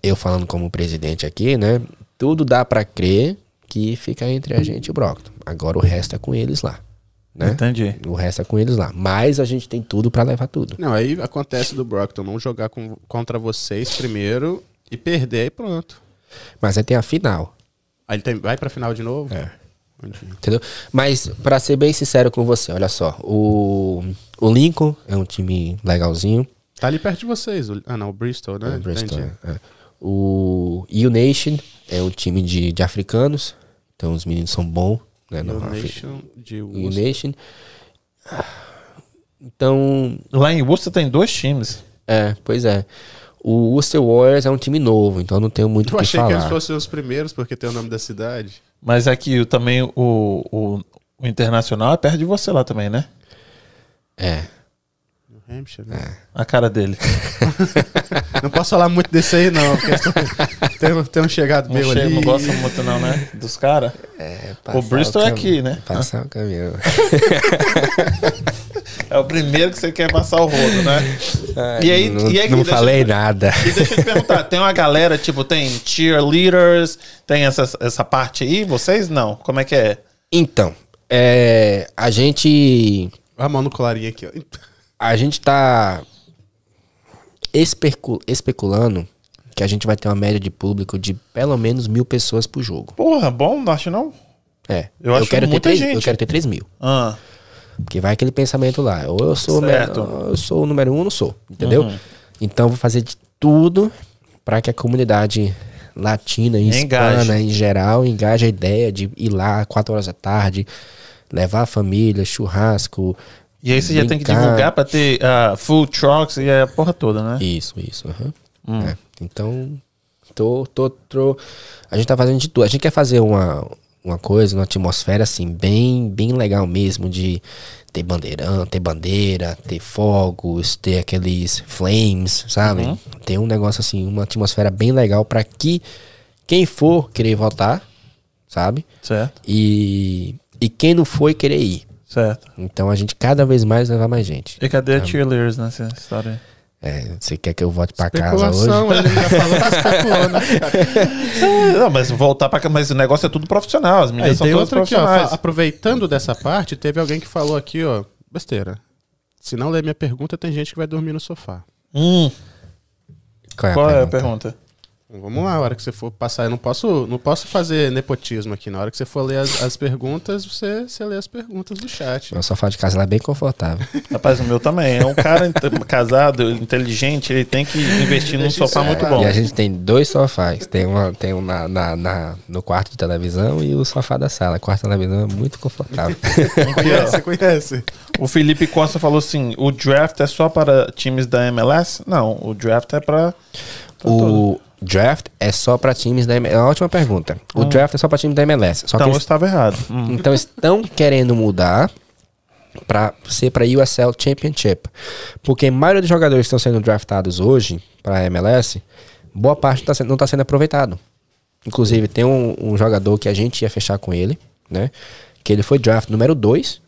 Eu falando como presidente aqui, né? Tudo dá pra crer que fica entre a gente e o Brockton. Agora o resto é com eles lá. Né? Entendi. O resto é com eles lá. Mas a gente tem tudo pra levar tudo. Não, aí acontece do Brockton não jogar com- contra vocês primeiro e perder e pronto. Mas aí tem a final. Aí ele tem- vai pra final de novo? É. Entendeu? Mas, pra ser bem sincero com você, olha só. O, o Lincoln é um time legalzinho. Tá ali perto de vocês. o- Ah, não, o Bristol, né? o Bristol, é, é. O U-Nation é um time de, de africanos. Então os meninos são bons. Né, Afri- Nation de o U-Nation. Então, Lá em Worcester tem dois times. é, pois é. O Worcester Warriors é um time novo, então não tenho muito o Eu que achei que falar. eles fossem os primeiros, porque tem o nome da cidade. Mas aqui o- também o, o, o Internacional é perto de você lá também, né? É. New Hampshire, né? A cara dele. [laughs] Não posso falar muito desse aí, não. Porque tem, um- tem um chegado meu ali. não gosta muito não, né? Dos caras. Passar O Bristol é cam- aqui, né? Passar o caminhão. [laughs] É o primeiro que você quer passar o rodo, né? E aí- não, e aí não falei nada. E deixa eu te perguntar, tem uma galera, tipo, tem cheerleaders, tem essa, essa parte aí? Vocês não? Como é que é? Então, é, a gente A mão no colarinho aqui, ó. a gente tá especu- especulando que a gente vai ter uma média de público de pelo menos mil pessoas por jogo. Porra, bom, não acho não? É. Eu acho quero muita ter três, gente. Eu quero ter 3 mil. Ah, Porque vai aquele pensamento lá. Ou eu sou, o Certo. menor- eu sou o número um ou não sou. Entendeu? Uhum. Então eu vou fazer de tudo para que a comunidade latina e Engaje. hispana em geral engaje a ideia de ir lá 4 horas da tarde, levar a família, churrasco. e aí você já tem que divulgar pra ter ah, food trucks e a porra toda, né? Isso, isso. aham. Hum. É. Então, tô, tô, tô- a gente tá fazendo de tudo. A gente quer fazer uma, uma coisa, uma atmosfera assim, bem, bem legal mesmo, de ter bandeirão, ter bandeira, ter fogos, ter aqueles flames, sabe? Uhum. Ter um negócio assim, uma atmosfera bem legal para que quem for querer votar, sabe? Certo, E, e quem não foi querer ir. certo. Então a gente cada vez mais levar mais gente. E cadê a cheerleaders nessa história aí? É, você quer que eu volte para casa hoje? Ele já falou, tá especulando. né? [laughs] Não, mas voltar pra cá, mas o negócio é tudo profissional, as meninas são tem todas outra aqui, ó. profissionais. Aproveitando dessa parte, teve alguém que falou aqui, ó. Besteira. Se não ler minha pergunta, tem gente que vai dormir no sofá. Hum, Qual é a qual é a pergunta? Vamos lá, a hora que você for passar, eu não posso, não posso fazer nepotismo aqui. Na hora que você for ler as, as perguntas, você, você lê as perguntas do chat. Meu sofá de casa lá é bem confortável. [laughs] Rapaz, o meu também. É um cara casado, inteligente, ele tem que investir num sofá muito bom. E a gente tem dois sofás. Tem, uma, tem um na, na- na- no quarto de televisão e o sofá da sala. O quarto de televisão é muito confortável. [laughs] Conhece, conhece. O Felipe Costa falou assim: o draft é só para times da MLS? Não, o draft é para. o draft é só pra times da MLS. É uma ótima pergunta. O draft é só pra times da MLS. Só que [laughs] Então eu eles, estava errado. Hum. então estão querendo mudar pra ser pra USL Championship. Porque a maioria dos jogadores que estão sendo draftados hoje pra MLS, boa parte tá sendo- não está sendo aproveitado. Inclusive, tem um, um jogador que a gente ia fechar com ele, né? Que ele foi draft número 2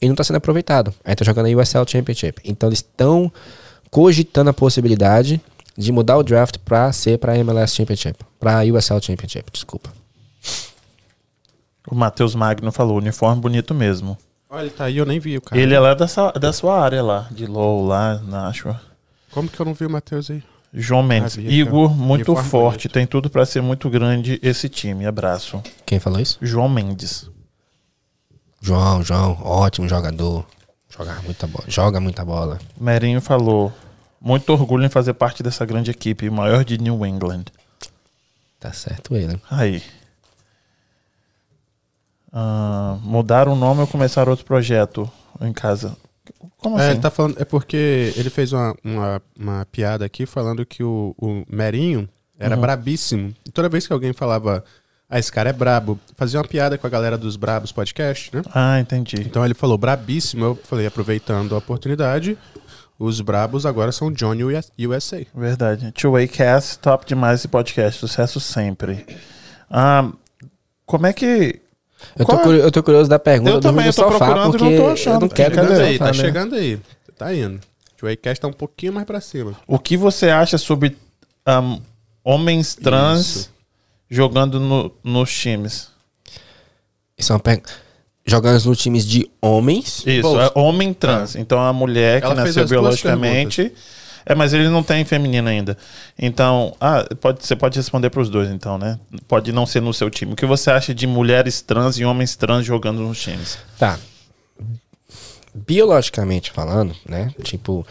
e não está sendo aproveitado. Aí tá jogando a USL Championship. Então eles estão cogitando a possibilidade de mudar o draft pra ser pra MLS Championship. Pra USL Championship, desculpa. O Matheus Magno falou: uniforme bonito mesmo. Olha, ele tá aí, eu nem vi o cara. Ele é lá dessa, da sua área lá, de LOL, lá na Ashua. Como que eu não vi o Matheus aí? João Mendes. Ah, aqui, ó. Igor, muito Uniforme forte. bonito. Tem tudo para ser muito grande esse time. Abraço. Quem falou isso? João Mendes. João, João, ótimo jogador. Joga muita bola. Joga muita bola. Merinho falou: muito orgulho em fazer parte dessa grande equipe, maior de New England. Tá certo ele. Aí. Ah, mudar o nome ou começar outro projeto em casa? Como É, assim? ele tá falando, é porque ele fez uma, uma, uma piada aqui falando que o, o Merinho era Uhum. brabíssimo. E toda vez que alguém falava, ah, esse cara é brabo, fazia uma piada com a galera dos Brabos Podcast, né? Ah, entendi. Então ele falou brabíssimo, eu falei, aproveitando a oportunidade, os brabos agora são Johnny US- USA. Verdade. Two Way Cast, top demais esse podcast. Sucesso sempre. Ah, como é que. Eu tô, é? curio- eu tô curioso da pergunta Eu do também, do eu tô sofá, procurando e porque não tô achando. eu não quero o Chegando aí, sofá, tá né? chegando aí. Tá indo. O Waycast tá um pouquinho mais pra cima. O que você acha sobre ahm, homens trans Isso. jogando no- nos times? Isso é uma pergunta. Jogando nos times de homens. Isso, Both. é homem trans. Então a mulher que Ela fez nasceu biologicamente. É, mas ele não tem feminino ainda. Então, ah, pode, você pode responder para os dois, então, né? Pode não ser no seu time. O que você acha de mulheres trans e homens trans jogando nos times? Tá. Biologicamente falando, né? Tipo,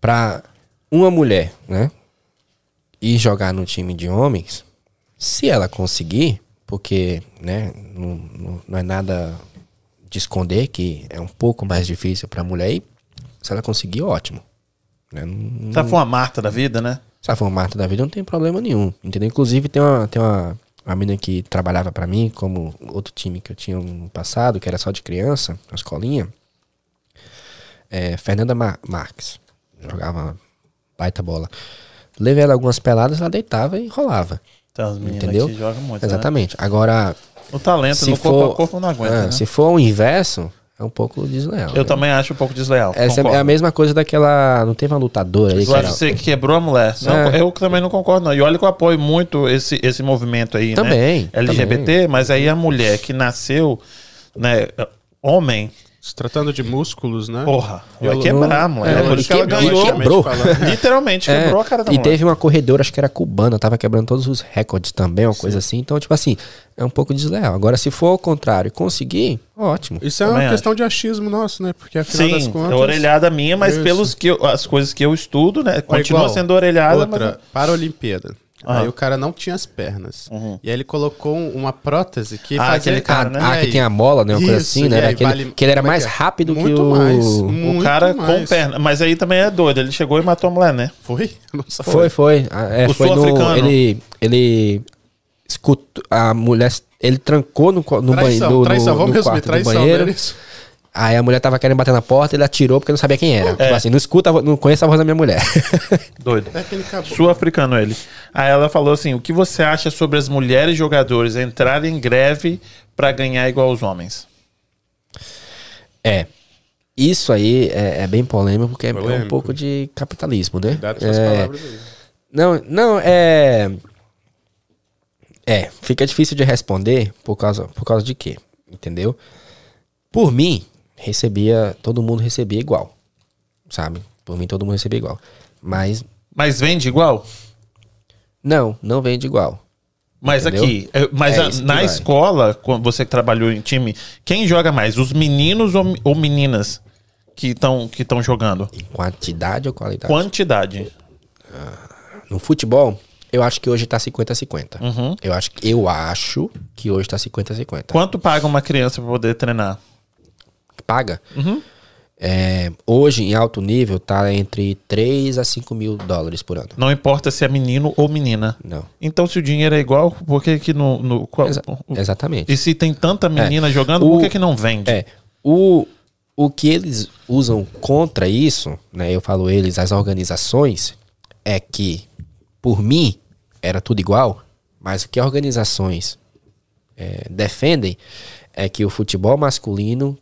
pra uma mulher, né? ir jogar no time de homens, se ela conseguir, porque né, não, não, não é nada de esconder que é um pouco mais difícil pra mulher ir, se ela conseguir, ótimo. Né? Não, Tá for uma Marta da vida, né? se ela for Marta da vida, não tem problema nenhum. Entendeu? Inclusive, tem uma, tem uma, uma menina que trabalhava pra mim, como outro time que eu tinha no passado, que era só de criança, na escolinha. É, Fernanda Mar Marques. Jogava baita bola. Levei ela algumas peladas, ela deitava e rolava. Tem umas meninas Entendeu? que jogam muito. Né? Exatamente. Agora, O talento se no for, corpo a corpo não aguenta. ah, né? se for o inverso, é um pouco desleal. Eu né? também acho um pouco desleal. Essa é a mesma coisa daquela. Não teve uma lutadora aí O que era, UFC que quebrou a mulher. Não, É. Eu também não concordo, não. E olha que eu apoio muito esse, esse movimento aí, Também, né? LGBT, mas aí a mulher que nasceu, né, homem, Se tratando de músculos, né? porra, vai quebrar, mulher. É, É, por isso que ela quebrou, ganhou. quebrou. [laughs] Literalmente É, quebrou a cara da e mulher. teve uma corredora, acho que era cubana, tava quebrando todos os recordes também, uma coisa assim. Então, tipo assim, é um pouco desleal. Agora, se for ao contrário e conseguir, ótimo. Isso é Também uma acho. questão de achismo nosso, né? Porque afinal das Sim, contas. é orelhada minha, mas Isso. pelos que eu- as coisas que eu estudo, né, continua igual, sendo orelhada, Outra, mas para a Olimpíada. Ah. Aí o cara não tinha as pernas. Uhum. E aí ele colocou um- uma prótese que Ah, fazia... aquele cara, né? Ah, que tem a mola, né? Uma coisa assim, né? Aí aquele, vale- que ele era é mais que é? rápido que Muito o. mais. o cara com mais. perna, mas aí também é doido, ele chegou e matou a mulher, né? Foi? [laughs] Foi, foi. Ah, é, O foi no, sul-africano. ele, ele escutou a mulher, ele trancou no, no banheiro, Traição, no, traição. no Vamos resumir. quarto do Traição, banheiro. não é isso? Aí a mulher tava querendo bater na porta, ele atirou porque não sabia quem era. Tipo assim, não escuta, não conhece a voz da minha mulher. [laughs] Doido. É que ele acabou. Sul-africano ele. Aí ela falou assim: o que você acha sobre as mulheres jogadores entrarem em greve pra ganhar igual os homens? É. Isso aí é, é bem polêmico, porque é- é um pouco de capitalismo, né? Cuidado com as É, palavras aí. Não, não, é. É, fica difícil de responder por causa, por causa de quê? Entendeu? Por mim, recebia. Todo mundo recebia igual. Sabe? Por mim, todo mundo recebia igual. Mas, Mas vende igual? não, não vende igual. Mas Entendeu? aqui, é, mas É a- na vai. escola, quando você que trabalhou em time, quem joga mais? Os meninos ou, ou meninas que estão que tão jogando? Em quantidade ou qualidade? Quantidade. No futebol, eu acho que hoje tá 50-50. Uhum. Eu acho que eu acho que hoje tá 50-50. Quanto paga uma criança pra poder treinar? Paga. Uhum. É, hoje, em alto nível, tá entre 3 a 5 mil dólares por ano. Não importa se é menino ou menina. Não. Então, se o dinheiro é igual, por que que no... no qual- Exa- exatamente. e se tem tanta menina jogando, O- por que que não vende? É, o, o que eles usam contra isso, né? Eu falo eles, as organizações, é que, por mim, era tudo igual, mas o que organizações é, defendem é que o futebol masculino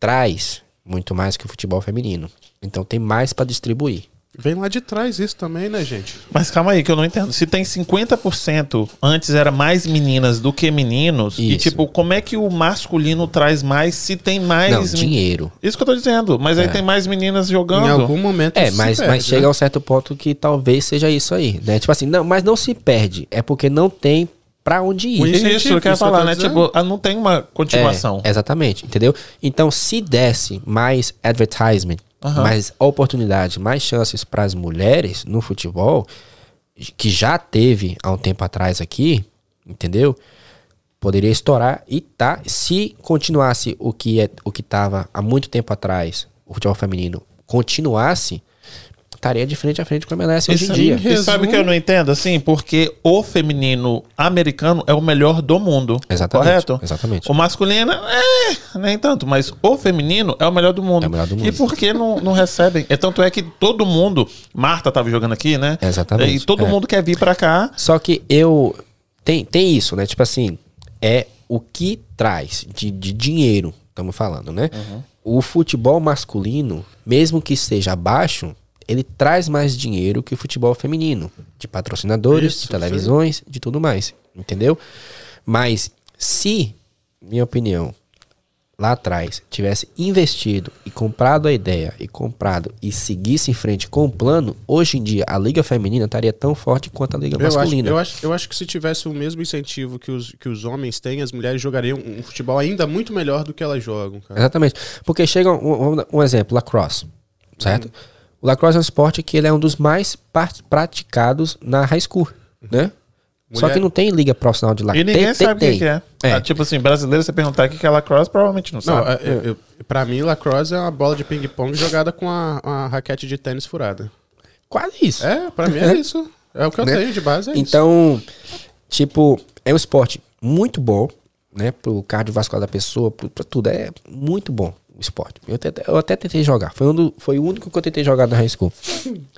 traz muito mais que o futebol feminino. Então tem mais para distribuir. Vem lá de trás isso também, né, gente? Mas calma aí, que eu não entendo. Se tem 50%, antes era mais meninas do que meninos, e Isso. tipo, como é que o masculino traz mais se tem mais. Não, men- dinheiro. Isso que eu tô dizendo. Mas aí tem mais meninas jogando. Em algum momento É, mas, se mas perde, chega né? a um certo ponto que talvez seja isso aí, né? Tipo assim, não, mas não se perde. É porque não tem pra onde ir. O Isso, incentivo, eu quero isso falar, né? dizendo. Tipo, ah, não tem uma continuação. É, exatamente, entendeu? Então, se desse mais advertisement, Aham. mais oportunidade, mais chances para as mulheres no futebol, que já teve há um tempo atrás aqui, entendeu? Poderia estourar e tá. Se continuasse o que é o que tava há muito tempo atrás, o futebol feminino continuasse, estaria de frente a frente com a MLS hoje em dia. E sabe que eu não entendo, assim? Porque o feminino americano é o melhor do mundo. Exatamente, Correto? exatamente. O masculino, é, nem tanto, mas o feminino é o melhor do mundo. É o melhor do mundo. E por que não, não recebem? É tanto é que todo mundo, Marta tava jogando aqui, né? Exatamente, E todo é. mundo quer vir pra cá. Só que eu. Tem, tem isso, né? Tipo assim, é o que traz de, de dinheiro, estamos falando, né? O futebol masculino, mesmo que seja baixo, ele traz mais dinheiro que o futebol feminino. De patrocinadores, Isso, de televisões, de tudo mais. Entendeu? Mas se, minha opinião, lá atrás tivesse investido e comprado a ideia e comprado e seguisse em frente com o plano, hoje em dia a liga feminina estaria tão forte quanto a liga Eu acho, masculina. eu, acho, eu acho que se tivesse o mesmo incentivo que os, que os homens têm, as mulheres jogariam um futebol ainda muito melhor do que elas jogam, cara. Exatamente. Porque chega um, um- um exemplo, lacrosse, certo? O lacrosse é um esporte que ele é um dos mais praticados na high school, né? Só Mulher- que não tem liga profissional de E lacrosse. ninguém Tem- tem- sabe o que, é. É. Ah, tipo assim, brasileiro, você perguntar o que que é lacrosse, provavelmente não Não, sabe. é, eu, eu- pra mim, lacrosse é uma bola de ping-pong jogada com a, uma raquete de tênis furada. Quase isso. É, pra mim é isso. É o que eu Né? tenho de base, é isso. Então, tipo, é um esporte muito bom, né? Pro cardiovascular da pessoa, pro- pra tudo. É muito bom esporte. Eu até, eu até tentei jogar. Foi, um do- foi o único que eu tentei jogar na high school.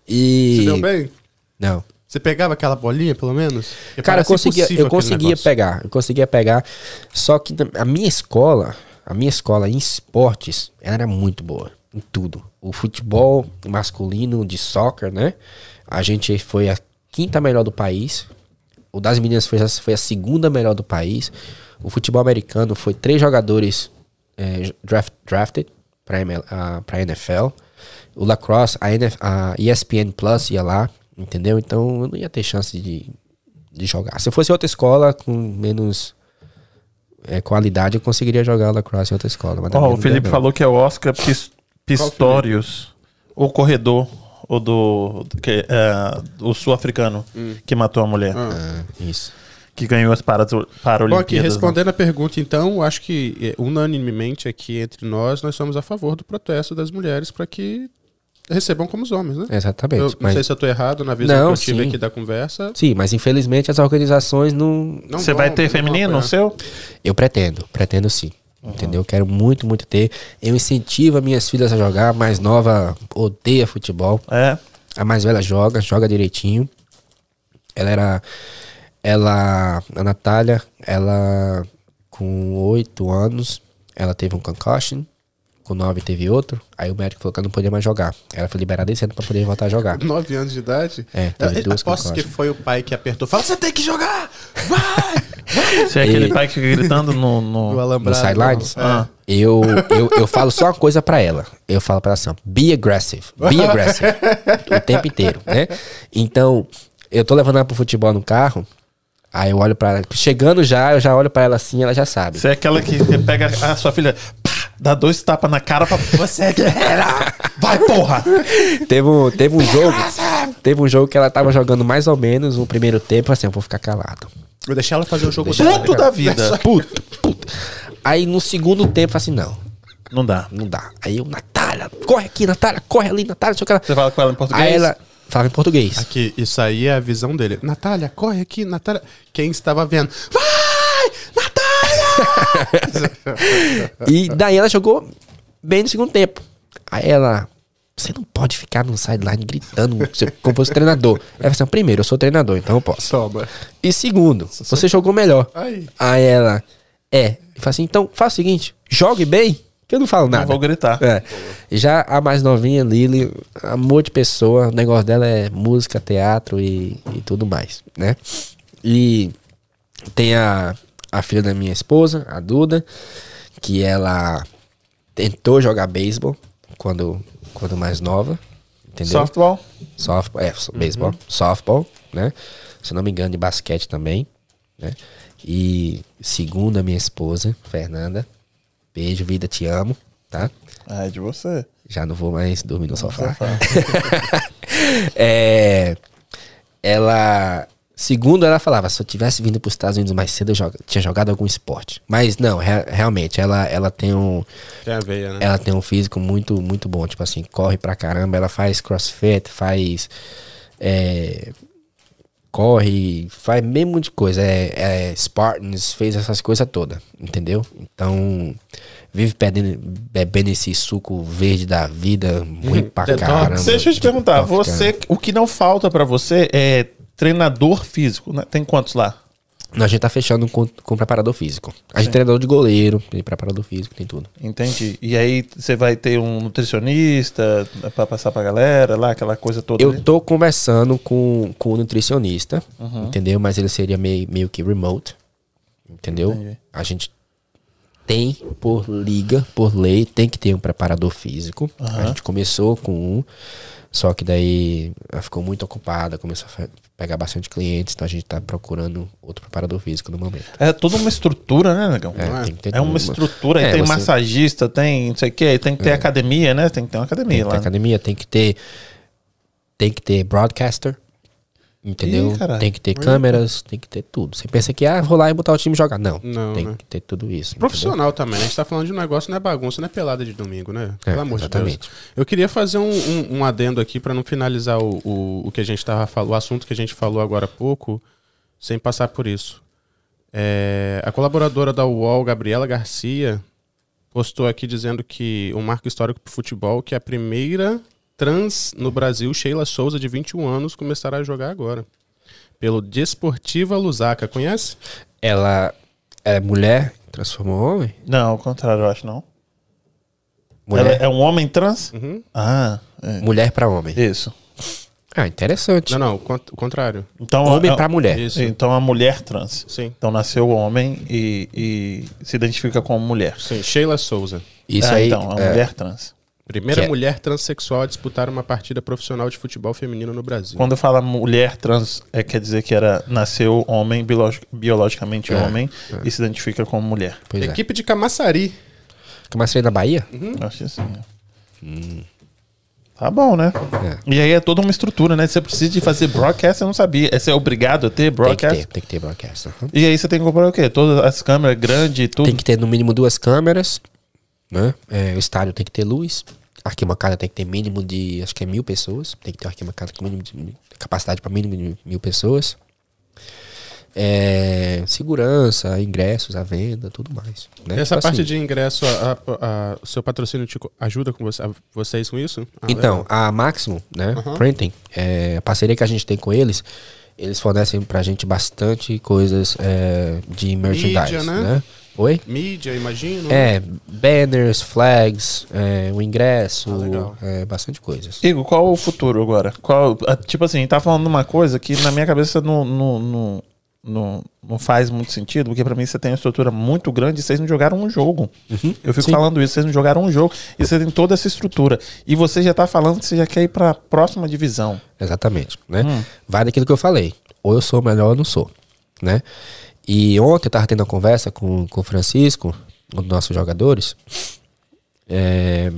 E. Você deu bem? Não. Você pegava aquela bolinha, pelo menos? Porque Cara, eu conseguia, eu conseguia pegar. Eu conseguia pegar. Só que a minha escola, a minha escola em esportes, ela era muito boa. Em tudo. O futebol masculino de soccer, né? A gente foi a quinta melhor do país. O das meninas foi a, foi a segunda melhor do país. O futebol americano foi três jogadores é, draft, drafted para a NFL. O lacrosse, a, NF, a ESPN Plus ia lá, entendeu? Então eu não ia ter chance de, de jogar. Se eu fosse outra escola com menos é, qualidade, eu conseguiria jogar lacrosse em outra escola. mas minha o Felipe falou que é o Oscar Pis- Pistorius, o corredor, o do. Que, é, o sul-africano que matou a mulher, Ah, isso. Que ganhou as para, Bom, aqui, Paralimpíadas. né? respondendo a pergunta, então, acho que eh, unanimemente aqui entre nós, nós somos a favor do protesto das mulheres para que recebam como os homens, né? Exatamente. Eu não mas- sei se eu tô errado na visão Não, que eu tive sim. aqui da conversa. Sim, mas infelizmente as organizações não. Não Você vão- vai ter feminino no seu? Eu pretendo, pretendo sim. Entendeu? Eu Quero muito, muito ter. Eu incentivo as minhas filhas a jogar. A mais nova odeia futebol. É. A mais velha joga, joga direitinho. Ela era. Ela. A Natália, ela. Com oito anos, ela teve um concussion. Com nove teve outro. Aí o médico falou que ela não podia mais jogar. Ela foi liberada esse ano pra poder voltar a jogar. [laughs] Nove anos de idade? É, teve Eu duas aposto que foi o pai que apertou. Fala, você tem que jogar! Vai! [laughs] Você é aquele E- pai que fica gritando no. No... No sidelines? Ah. Eu, eu, eu falo só uma coisa pra ela. Eu falo pra ela assim, be aggressive, be aggressive. [laughs] o tempo inteiro, né? Então, eu tô levando ela pro futebol no carro, aí eu olho pra ela, chegando já, eu já olho pra ela assim, ela já sabe. Você é aquela que pega a sua filha, pá, dá dois tapas na cara pra. [laughs] Você é guerreira! Vai, porra! Teve um, teve um jogo, teve um jogo que ela tava jogando mais ou menos no primeiro tempo, assim, eu vou ficar calado. Vou deixar ela fazer o jogo Deixa. Puto da vida! Puto, puto. Aí no segundo tempo, eu assim, não, Não dá. não dá. Aí eu, Natália, corre aqui, Natália, corre ali, Natália, sei o que. Você fala com ela em português? Aí ela falava em português. Aqui, isso aí é a visão dele. Natália, corre aqui, Natália. Quem estava vendo? Vai! Natália! [laughs] E daí ela jogou bem no segundo tempo. Aí ela. Você não pode ficar no sideline gritando como fosse treinador. Ela falou assim: primeiro, eu sou treinador, então eu posso. Toma. E segundo, você jogou melhor. Aí. Aí ela. É. E fala assim: então, faça o seguinte, jogue bem, eu não falo Não nada. vou gritar. É. Já a mais novinha, Lily, amor de pessoa, o negócio dela é música, teatro e, e tudo mais, né? E tem a, a filha da minha esposa, a Duda, que ela tentou jogar beisebol quando, quando mais nova, entendeu? Softball? Softball, é, so- beisebol, softball, né? Se não me engano, de basquete também, né? E segundo a minha esposa, Fernanda, beijo, vida, te amo, tá? Ah, é de você. Já não vou mais dormir no sofá. [laughs] é, ela, segundo ela falava, se eu tivesse vindo para os Estados Unidos mais cedo, eu joga- tinha jogado algum esporte. Mas não, re- realmente, ela, ela tem um, Tem a veia, né? ela tem um físico muito, muito bom. Tipo assim, corre pra caramba. Ela faz crossfit, faz. é, corre, faz mesmo de coisa. É, é Spartans, fez essas coisas todas, entendeu? Então, vive perdendo, bebendo esse suco verde da vida, ruim pra Detox. caramba. Deixa eu te perguntar, Detox, cara. você, o que não falta pra você é treinador físico, né? Tem quantos lá? A gente tá fechando com, com preparador físico. A gente tem treinador de goleiro, tem preparador físico, tem tudo. Entendi. E aí você vai ter um nutricionista pra passar pra galera lá, aquela coisa toda. Eu ali? tô conversando com, com o nutricionista, Uhum. entendeu? Mas ele seria meio, meio que remote, entendeu? Entendi. A gente tem, por liga, por lei, tem que ter um preparador físico. A gente começou com um, só que daí ela ficou muito ocupada, começou a pegar bastante clientes, então a gente tá procurando outro preparador físico no momento. É toda uma estrutura, né, negão? É, tem que ter É uma estrutura, aí É, tem você- massagista, tem não sei o que, tem que ter academia, né? Tem que ter uma academia Tem que lá. ter academia, tem que ter tem que ter broadcaster. Entendeu? Ih, tem que ter câmeras, tem que ter tudo. Você pensa que, ah, vou lá e botar o time jogar. Não, Não, tem né? que ter tudo isso. Profissional também. A gente tá falando de um negócio, não é bagunça, não é pelada de domingo, né? Pelo amor de exatamente. Deus. Eu queria fazer um, um- um adendo aqui pra não finalizar o, o, o que a gente tava falando, o assunto que a gente falou agora há pouco, sem passar por isso. É, a colaboradora da UOL, Gabriela Garcia, postou aqui dizendo que um marco histórico pro futebol, que a primeira trans no Brasil, Sheila Souza, de 21 anos, começará a jogar agora. Pelo Desportiva Lusaka, conhece? Ela é mulher, transformou em homem? Não, ao contrário, eu acho não. Mulher, Ela é um homem trans? Uhum. Ah, é. mulher pra homem. Isso. Ah, interessante. Não, não, o cont- o contrário. Então, Homem é- pra mulher. Isso. Então a mulher trans. Sim. Então nasceu homem e, e se identifica como mulher. Sim, Sheila Souza. Isso Ah, aí. Então, a é, mulher trans. Primeira Que é- mulher transexual a disputar uma partida profissional de futebol feminino no Brasil. Quando fala mulher trans, é, quer dizer que era nasceu homem, biologi- biologicamente É, homem, e se identifica como mulher. Pois é. Equipe de Camaçari. Começa aí na Bahia? Eu Acho assim. Tá bom, né? E aí é toda uma estrutura, né? Você precisa de fazer broadcast, eu não sabia. Você é obrigado a ter Tem que broadcast? ter, tem que ter broadcast. uhum. E aí você tem que comprar o quê? Todas as câmeras grandes e tudo? Tem que ter no mínimo duas câmeras, né? É, o estádio tem que ter luz. A arquibancada tem que ter mínimo de, acho que é mil pessoas. Tem que ter uma arquibancada com mínimo de capacidade para mínimo de mil pessoas. É, segurança, ingressos, a venda, tudo mais. Né? Essa Tipo parte assim, de ingresso, o seu patrocínio te ajuda com você- vocês com isso? Ah, Então, a Maximo, né? Printing, é, a parceria que a gente tem com eles, eles fornecem pra gente bastante coisas é, de merchandise, Mídia, né? né? Oi? Mídia, imagino. É, banners, flags, é, o ingresso, Ah, legal. é, bastante coisas. Igor, qual o futuro agora? Qual, ah, tipo assim, tá falando uma coisa que na minha cabeça não, não, não, não, não faz muito sentido, porque pra mim você tem uma estrutura muito grande e vocês não jogaram um jogo. Eu fico Sim. falando isso, vocês não jogaram um jogo e você tem toda essa estrutura. E você já tá falando que você já quer ir pra próxima divisão. Exatamente, né? Hum. Vai daquilo que eu falei. Ou eu sou melhor ou eu não sou, né? E ontem eu tava tendo uma conversa com, com o Francisco, um dos nossos jogadores, é,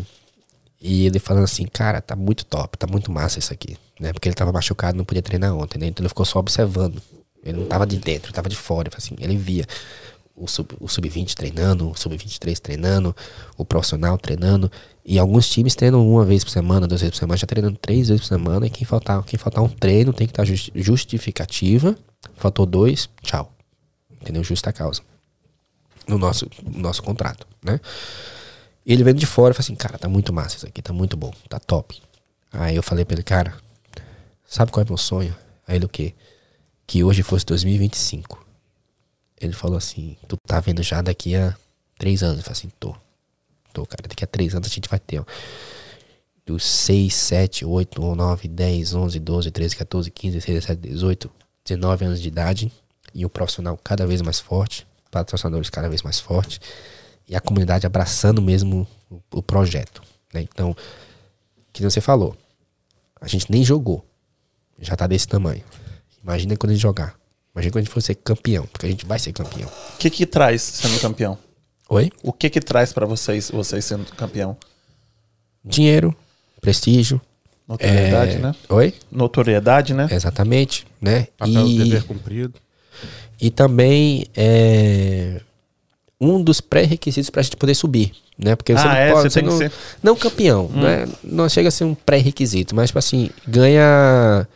e ele falando assim, cara, tá muito top, tá muito massa isso aqui, né? Porque ele tava machucado, não podia treinar ontem, né? Então ele ficou só observando. Ele não tava de dentro, tava de fora, assim, ele via o sub- o sub-20 treinando, o sub-23 treinando, o profissional treinando, e alguns times treinam uma vez por semana, duas vezes por semana, já treinando três vezes por semana, e quem faltar, quem faltar um treino tem que estar justi- justificativa, faltou dois, tchau. Entendeu? Justa causa. No nosso, no nosso contrato, né? E ele vendo de fora e falou assim, cara, tá muito massa isso aqui, tá muito bom, tá top. Aí eu falei pra ele, cara, sabe qual é meu sonho? Aí ele o quê? Que hoje fosse 2025. Ele falou assim, tu tá vendo já daqui a três anos. Eu falei assim, tô. Tô, cara, daqui a três anos a gente vai ter, ó. Dos 6, 7, 8, 9, 10, 11, 12, 13, 14, 15, 16, 17, 18, 19 anos de idade. E o profissional cada vez mais forte, patrocinadores cada vez mais forte. E a comunidade abraçando mesmo o, o projeto. Né? Então, que você falou, a gente nem jogou. Já tá desse tamanho. Imagina quando a gente jogar. Imagina quando a gente for ser campeão, porque a gente vai ser campeão. O que que traz sendo campeão? Oi? O que que traz pra vocês, vocês sendo campeão? Dinheiro, prestígio. Notoriedade, é, né? Oi? Notoriedade, né? Exatamente, né? Papel E, dever cumprido. E também é um dos pré-requisitos pra gente poder subir, né? Porque você Ah, não é, pode, você não, ser- não campeão, né? Não chega a ser um pré-requisito, mas tipo assim, ganha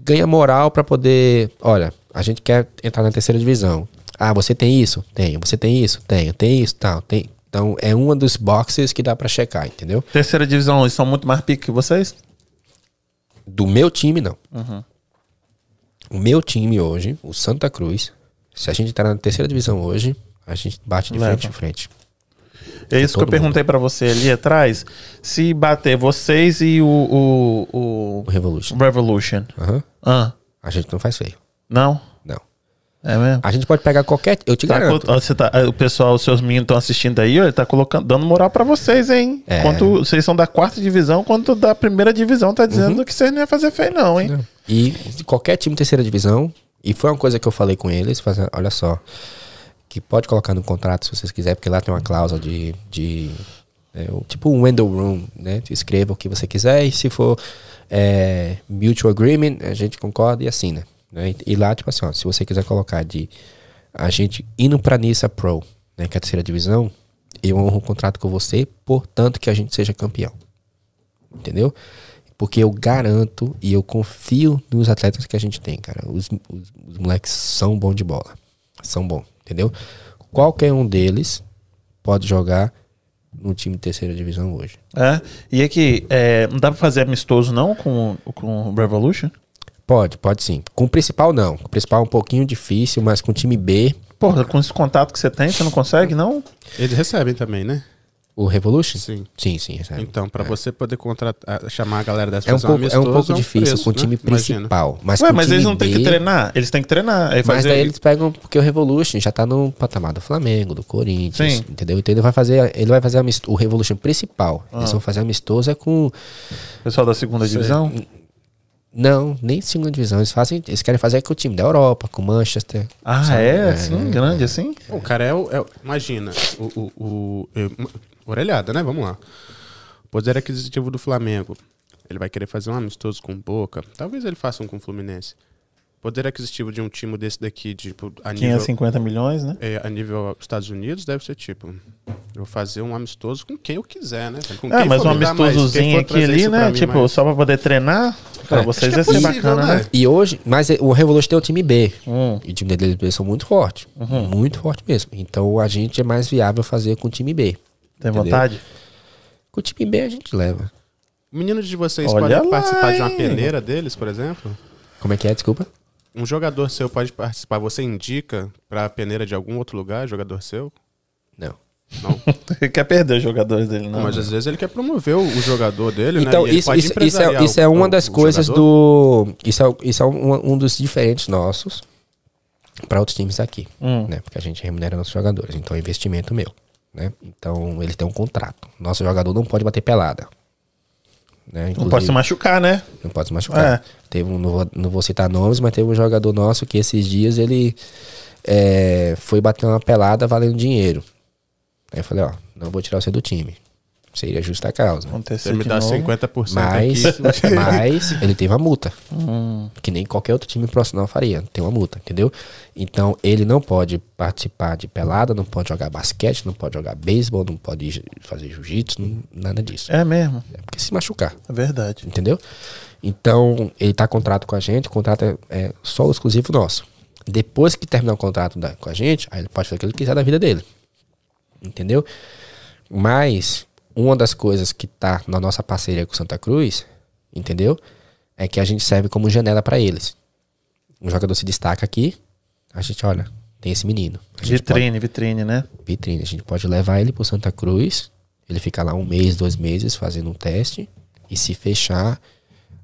ganha moral pra poder, olha, a gente quer entrar na terceira divisão. Ah, você tem isso? Tenho. Você tem isso? Tenho. Tem isso? Tal, tem. Então é um dos boxes que dá pra checar, entendeu? Terceira divisão, eles são muito mais pique que vocês? Do meu time, não. Uhum. O meu time hoje, o Santa Cruz, se a gente entrar na terceira divisão hoje, a gente bate de Leva. frente em frente. É isso que eu perguntei pra você ali atrás. Se bater vocês e o, o, O o Revolution. Revolution. Aham. Ah, A gente não faz feio. não? Não. É mesmo? A gente pode pegar qualquer. Eu te Tá garanto. ó, você tá- o pessoal, os seus meninos estão assistindo aí, ele tá colocando, dando moral pra vocês, hein? É. Quanto vocês são da quarta divisão, quanto da primeira divisão tá dizendo que vocês não iam fazer feio, não, hein? E de qualquer time terceira divisão, e foi uma coisa que eu falei com eles, fazendo, olha só, que pode colocar no contrato se vocês quiserem, porque lá tem uma cláusula de, de É, tipo um window room, né? Escreva o que você quiser e se for é, mutual agreement, a gente concorda e assina. Né? E, e lá, tipo assim, ó, se você quiser colocar de a gente indo pra Nissa Pro, né, que é a terceira divisão, eu honro o contrato com você, portanto que a gente seja campeão. Entendeu? Porque eu garanto e eu confio nos atletas que a gente tem, cara. Os, os, os moleques são bons de bola. São bons, entendeu? Qualquer um deles pode jogar no time de terceira divisão hoje. É. E aqui, é, não dá pra fazer amistoso não com, com o Revolution? Pode, pode sim. Com o principal, não. Com o principal é um pouquinho difícil, mas com o time B, Porra, com esse contato que você tem, você não consegue, não? Eles recebem também, né? O Revolution? Sim. Sim, sim, recebe. Então, pra você poder contratar, chamar a galera dessa É um pouco, é um pouco difícil preço, com o time né? Imagina. principal. Mas Ué, mas time eles não têm que treinar? Eles têm que treinar. Aí Mas fazer... daí eles pegam, porque o Revolution já tá no patamar do Flamengo, do Corinthians, Sim. entendeu? Então ele vai fazer, ele vai fazer o Revolution principal. Ah. Eles vão fazer amistoso é com O pessoal da segunda divisão? não, nem segunda divisão, eles fazem, eles querem fazer com o time da Europa, com o Manchester. Ah, sabe? é? Assim? Grande assim? O cara é o. é imagina, o, o, o- é, uma- orelhada, né? Vamos lá. O poder aquisitivo do Flamengo. Ele vai querer fazer um amistoso com o Boca. Talvez ele faça um com o Fluminense. Poder aquisitivo de um time desse daqui, tipo, a nível, 550 milhões, né? é, a nível Estados Unidos, deve ser tipo. Eu vou fazer um amistoso com quem eu quiser, né? Com É, quem mas for um mais, amistosozinho for aqui ali, né? Tipo, mais. só pra poder treinar. Pra É, vocês é ser possível, bacana, né? né? E hoje, mas o Revolution tem um time B. Hum. E o time deles são muito forte. Muito forte mesmo. Então a gente é mais viável fazer com o time B. Tem Entendeu? vontade? Com o time B a gente leva. Meninos de vocês Olha podem lá, participar de uma hein? peneira deles, por exemplo? Como é que é? Desculpa. Um jogador seu pode participar, você indica pra peneira de algum outro lugar, jogador seu? Não. Não. [laughs] Ele quer perder os jogadores dele, não. Mas às vezes ele quer promover o, jogador dele, Então, né? E ele isso, isso, isso, é, isso é uma o- das o coisas jogador. do. Isso é, isso é um, um dos diferentes nossos para outros times aqui. Hum. Né? Porque a gente remunera nossos jogadores. Então é investimento meu. Né? Então eles têm um contrato. Nosso jogador não pode bater pelada. Né? Não pode se machucar, né? Não pode se machucar. É. Teve um, não, vou, não vou citar nomes, mas teve um jogador nosso que esses dias ele é, foi bater uma pelada valendo dinheiro. Aí eu falei, ó, não vou tirar você do time. Seria justa causa. Você Aconteceu me de dá novo. 50% Mas, aqui. [laughs] mas ele teve a multa. Hum. Que nem qualquer outro time profissional faria. Tem uma multa, entendeu? Então ele não pode participar de pelada, não pode jogar basquete, não pode jogar beisebol, não pode fazer jiu-jitsu, nada disso. É mesmo. É porque se machucar, É verdade. entendeu? Então ele tá contrato com a gente, o contrato é, é só o exclusivo nosso. Depois que terminar o contrato da- com a gente, aí ele pode fazer o que ele quiser da vida dele. Entendeu? Mas uma das coisas que tá na nossa parceria com Santa Cruz, entendeu? É que a gente serve como janela para eles. Um jogador se destaca aqui, a gente olha, tem esse menino. A gente Vitrine, vitrine, né? pode- vitrine. A gente pode levar ele pro Santa Cruz, ele fica lá um mês, dois meses fazendo um teste e se fechar,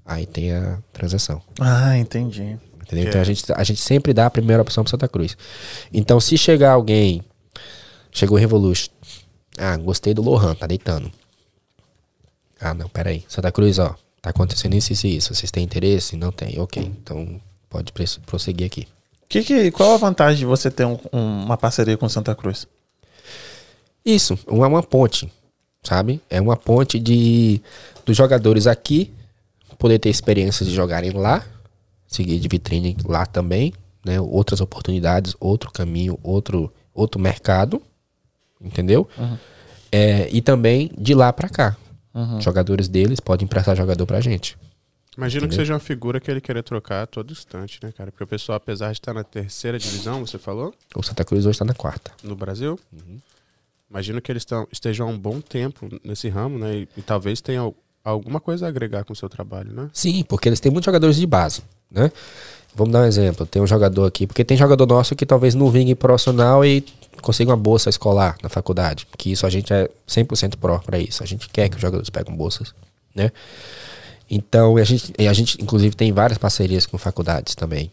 aí tem a transação. Ah, entendi. Entendeu? Então a gente, a gente sempre dá a primeira opção pro Santa Cruz. Então se chegar alguém, chegou o Revolution, ah, gostei do Lohan, tá deitando. Ah, não, peraí. Santa Cruz, ó, tá acontecendo isso, e isso. Vocês têm interesse? Não tem, ok. Então pode prosseguir aqui. Que que, qual a vantagem de você ter um- um- uma parceria com Santa Cruz? Isso, uma, uma ponte, sabe? É uma ponte de dos jogadores aqui poder ter experiências de jogarem lá, seguir de vitrine lá também, né? Outras oportunidades, outro caminho, outro outro mercado, entendeu? É, e também de lá pra cá. Jogadores deles podem emprestar jogador pra gente. Imagino que Entendeu? seja uma figura que ele querer trocar a todo instante, né, cara? Porque o pessoal, apesar de estar na terceira divisão, você falou, O Santa Cruz hoje tá na quarta. no Brasil, Uhum. imagino que eles tão, estejam há um bom tempo nesse ramo, né? E, e talvez tenham alguma coisa a agregar com o seu trabalho, né? Sim, porque eles têm muitos jogadores de base, né? Vamos dar um exemplo. Tem um jogador aqui, porque tem jogador nosso que talvez não vingue profissional e consiga uma bolsa escolar na faculdade. Que isso a gente é 100% pró para isso. A gente quer que os jogadores peguem bolsas, né? Então, a gente, a gente inclusive tem várias parcerias com faculdades também,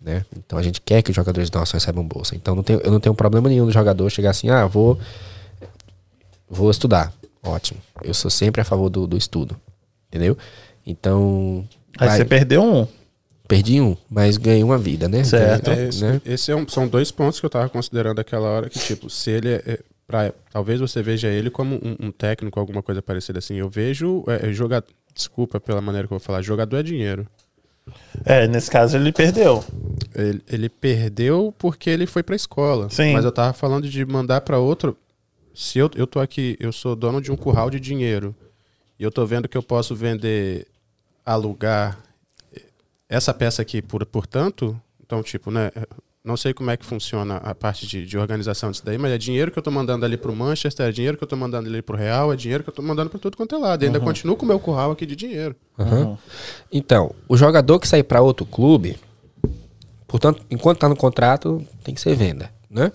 né? Então a gente quer que os jogadores nossos recebam bolsa. Então não tenho, eu não tenho problema nenhum do jogador chegar assim, ah, vou vou estudar. Ótimo. Eu sou sempre a favor do, do estudo. Entendeu? Então. Aí vai- você perdeu um. Perdi um, mas ganhei uma vida, né? Certo. Ganhei, É, esse né? esse é um- são dois pontos que eu tava considerando aquela hora que, tipo, se ele é, é, pra, talvez você veja ele como um, um técnico, alguma coisa parecida assim. Eu vejo é, é, jogador. Desculpa pela maneira que eu vou falar. Jogador é dinheiro. É, nesse caso ele perdeu. Ele, ele perdeu porque ele foi pra escola. Sim. Mas eu tava falando de mandar pra outro. Se eu, eu tô aqui, eu sou dono de um curral de dinheiro. E eu tô vendo que eu posso vender, alugar essa peça aqui por, por tanto. Então, tipo, né? Não sei como é que funciona a parte de, de organização disso daí, mas é dinheiro que eu tô mandando ali pro Manchester, é dinheiro que eu tô mandando ali pro Real, é dinheiro que eu tô mandando pra tudo quanto é lado. E ainda continuo com o meu curral aqui de dinheiro. Aham. Então, o jogador que sair para outro clube, portanto, enquanto tá no contrato, tem que ser venda, né?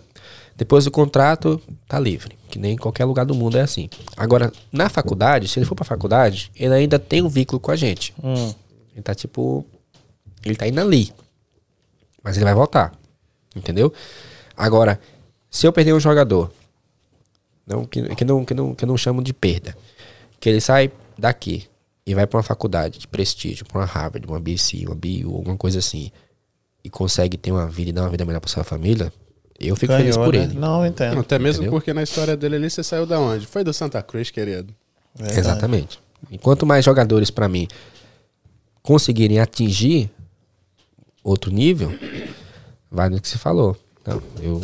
Depois do contrato, tá livre, que nem em qualquer lugar do mundo é assim. Agora, na faculdade, se ele for pra faculdade, ele ainda tem um vínculo com a gente. Hum. Ele tá tipo, ele tá indo ali. Mas ele vai voltar. Entendeu? Agora, se eu perder um jogador, não, que, que, não, que, não, que eu não chamo de perda, que ele sai daqui e vai pra uma faculdade de prestígio, pra uma Harvard, uma BC, uma BU, alguma coisa assim, e consegue ter uma vida e dar uma vida melhor pra sua família, eu fico feliz Ganhou, por né? ele. Não, eu entendo. Até mesmo Entendeu? porque na história dele ali você saiu da onde? Foi do Santa Cruz, querido. Verdade. Exatamente. E quanto mais jogadores pra mim conseguirem atingir outro nível, vai no que se falou. Não, eu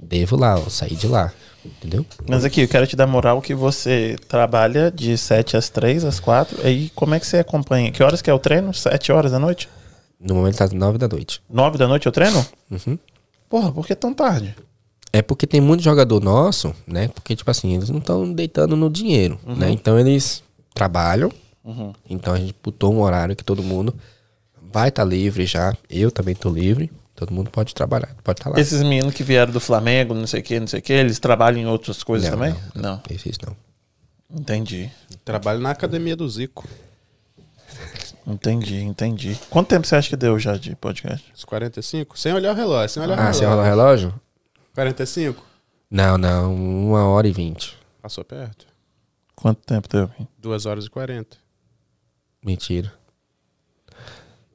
devo lá, eu sair de lá. Entendeu? Mas aqui, eu quero te dar moral que você trabalha de 7 às 3, às 4. Aí como é que você acompanha? Que horas que é o treino? 7 horas da noite? No momento tá nove da noite. 9 da noite é o treino? Uhum. Porra, por que tão tarde? É porque tem muito jogador nosso, né? Porque, tipo assim, eles não estão deitando no dinheiro, né? Então eles trabalham. Então a gente botou um horário que todo mundo vai estar livre já. Eu também tô livre. Todo mundo pode trabalhar, pode estar lá. Esses meninos que vieram do Flamengo, não sei o que, não sei o que, eles trabalham em outras coisas Não, também? não, Não. Esses não. Entendi. Trabalho na academia do Zico. Entendi, entendi. Quanto tempo você acha que deu já de podcast? Os 45? Sem olhar o relógio, sem olhar o Ah, relógio. você rola o relógio? 45? Não, não. Uma hora e vinte. Passou perto. Quanto tempo deu? 2 horas e 40. Mentira.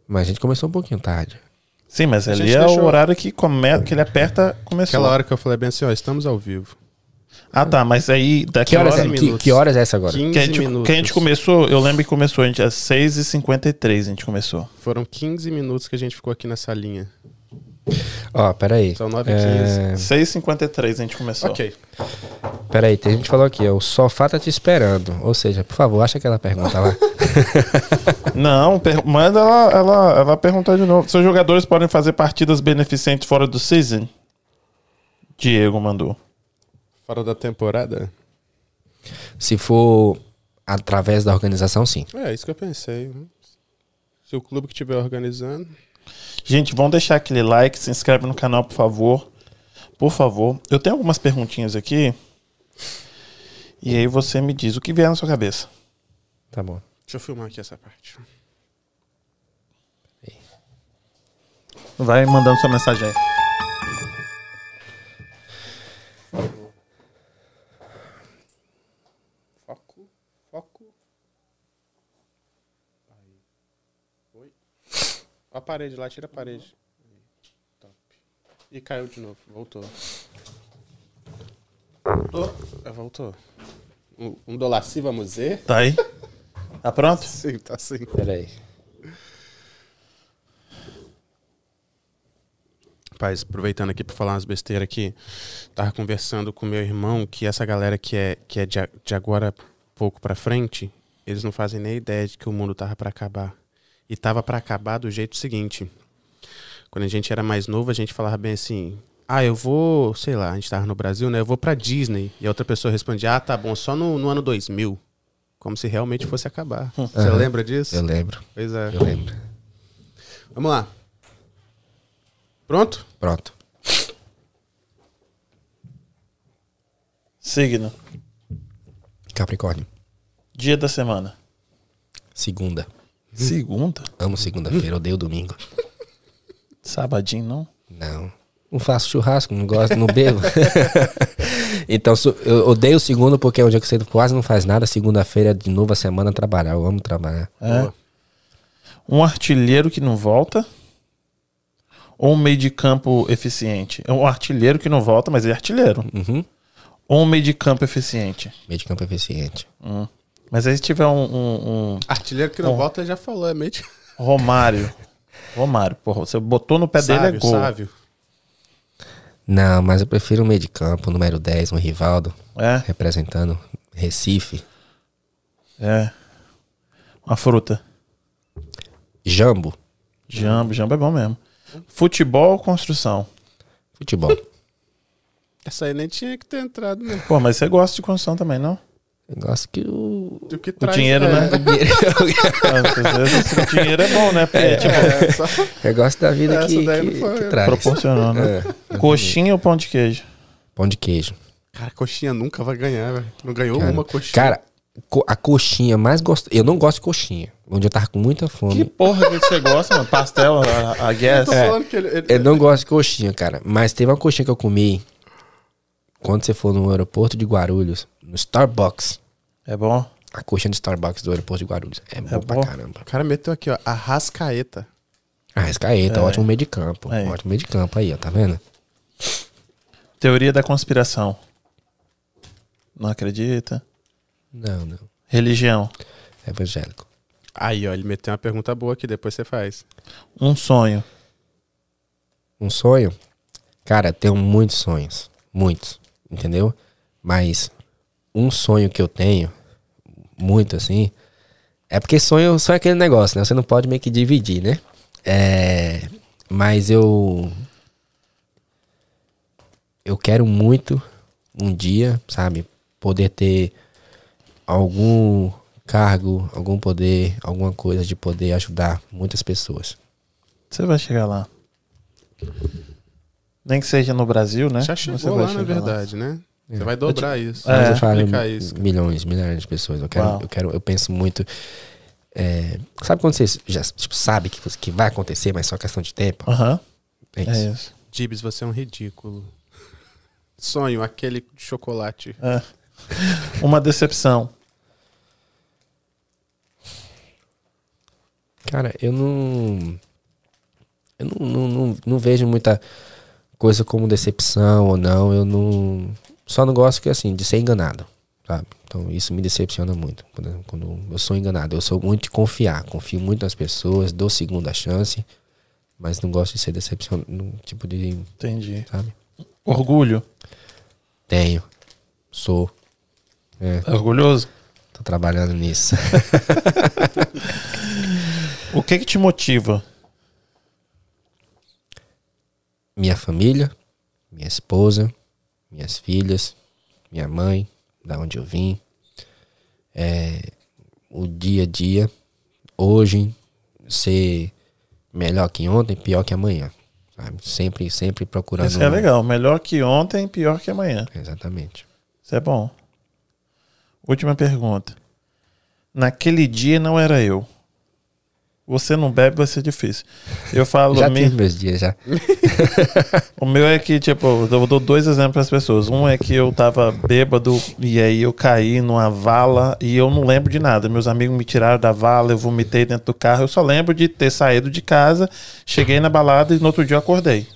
Mas a gente começou um pouquinho tarde. Sim, mas A ali gente é deixou- o horário que, come... que ele aperta, começou. Aquela hora que eu falei bem assim, ó, estamos ao vivo. Ah, tá, mas aí daqui Que horas, hora... é, que, minutos. que horas é essa agora? 15 Que a, gente, minutos. que a gente começou, eu lembro que começou, a gente, às 6h53 a gente começou. Foram 15 minutos que a gente ficou aqui nessa linha. Ó, peraí. São 9 e É, 6h53 a gente começou. Ok. peraí, tem gente que falou aqui, ó. O sofá tá te esperando. Ou seja, por favor, acha aquela pergunta lá. [laughs] Não, per- manda ela, ela, ela perguntar de novo. Seus jogadores podem fazer partidas beneficentes fora do season? Diego mandou. Fora da temporada? Se for através da organização, sim. É, isso que eu pensei. Se o clube que estiver organizando. Gente, vão deixar aquele like, se inscreve no canal, por favor. Por favor. Eu tenho algumas perguntinhas aqui. E aí você me diz o que vier na sua cabeça. Tá bom. Deixa eu filmar aqui essa parte. Vai mandando sua mensagem aí. Foco, foco. Aí. Oi. Ó a parede lá, tira a parede. Top. E caiu de novo, voltou. Voltou? É, voltou. Um, um do lasciva museu? Tá aí? [laughs] Tá pronto? Sim, tá sim. Peraí. Rapaz, aproveitando aqui pra falar umas besteiras aqui, tava conversando com meu irmão que essa galera que é, que é de, a- de agora pouco pra frente, eles não fazem nem ideia de que o mundo tava pra acabar. E tava pra acabar do jeito seguinte. Quando a gente era mais novo, a gente falava bem assim: "Ah, eu vou, sei lá, a gente tava no Brasil, né? Eu vou pra Disney". E a outra pessoa respondia: "Ah, tá bom, só no, no ano 2000". Como se realmente fosse acabar. Você Aham. lembra disso? Eu lembro. Pois é. Eu lembro. Vamos lá. Pronto? Pronto. Signo. Capricórnio. Dia da semana. Segunda. Segunda? Amo segunda-feira, odeio domingo. Sabadinho, não? Não. Não faço churrasco, não gosto, não bebo. [laughs] então, eu odeio segundo porque é um dia que você quase não faz nada. Segunda-feira, de novo a semana, trabalhar. Eu amo trabalhar. É. Um artilheiro que não volta. Ou um meio de campo eficiente? É um artilheiro que não volta, mas é artilheiro. Uhum. Ou um meio de campo eficiente? Meio de campo eficiente. Hum. Mas aí se tiver um, um- um Artilheiro que não Bom. volta já falou, é meio de... Romário. [laughs] Romário, porra, você botou no pé dele é gol. sávio. Não, mas eu prefiro um meio de campo, número 10, um Rivaldo, É, representando Recife. é. Uma fruta. Jambo, Jambo, jambo é bom mesmo. Futebol ou construção? futebol. Essa aí nem tinha que ter entrado, né? Pô, mas você gosta de construção também, não? Eu gosto que o. Do que O dinheiro, é, né? [laughs] O dinheiro é bom, né? Porque, tipo, É, só... Eu gosto da vida Essa que, daí que, foi, que né? traz. proporcionou, né? É. Coxinha ou pão de queijo? Pão de queijo. Cara, coxinha nunca vai ganhar, velho. Não ganhou Cara, uma coxinha. Cara, a coxinha mais gostosa. Eu não gosto de coxinha. Onde eu tava com muita Que fome. porra que você gosta, mano? Pastel, a, a guess? Tô falando que ele... ele- Eu não gosto de coxinha, cara. Mas teve uma coxinha que eu comi quando você for no aeroporto de Guarulhos, no Starbucks. É bom? A coxinha do Starbucks do aeroporto de Guarulhos. É bom pra bom? caramba. O cara meteu aqui, ó, Arrascaeta. Ah, Rescaeta, ótimo meio de campo. Aí. Ótimo meio de campo aí, ó, tá vendo? Teoria da conspiração. Não acredita? Não, não. Religião. Evangélico. Aí, ó, ele meteu uma pergunta boa que depois você faz. Um sonho. Um sonho? Cara, tenho muitos sonhos. Muitos. Entendeu? Mas um sonho que eu tenho, muito assim, é porque sonho, sonho é aquele negócio, né? Você não pode meio que dividir, né? É, mas eu. Eu quero muito um dia, sabe? Poder ter algum cargo, algum poder, alguma coisa de poder ajudar muitas pessoas. Você vai chegar lá. Nem que seja no Brasil, né? Já Você chegou vai lá, na verdade, né? Você vai dobrar isso. É. Mas eu Vai falo explicar isso. milhões, milhares de pessoas. Eu quero, Uau. eu quero, eu penso muito. é, sabe quando você já tipo, sabe que, que vai acontecer, mas só questão de tempo? Aham. É É isso. isso. Gibbs, você é um ridículo. Sonho, aquele chocolate. É. Uma decepção. Cara, eu não. Eu não, não, não, não vejo muita coisa como decepção ou não. Eu não. Só não gosto que assim, de ser enganado. Sabe? Então isso me decepciona muito. Quando, quando eu sou enganado. Eu sou muito de confiar. Confio muito nas pessoas, dou segunda chance. Mas não gosto de ser decepcionado. Tipo de. Entendi. Sabe? Orgulho. Tenho. Sou. É, Orgulhoso. tô trabalhando nisso. [laughs] O que que te motiva? Minha família, minha esposa, minhas filhas, minha mãe, da onde eu vim, é, o dia a dia, hoje ser melhor que ontem, pior que amanhã, sabe? Sempre, sempre procurando. Isso é legal. Melhor que ontem, pior que amanhã. Exatamente. Isso é bom. Última pergunta. Naquele dia não era eu. Você não bebe, vai ser difícil. Eu falo. Já me- tive meus dias já. [laughs] O meu é que, tipo, eu dou dois exemplos para as pessoas. Um é que eu tava bêbado e aí eu caí numa vala e eu não lembro de nada. Meus amigos me tiraram da vala, eu vomitei dentro do carro. Eu só lembro de ter saído de casa, cheguei na balada e no outro dia eu acordei.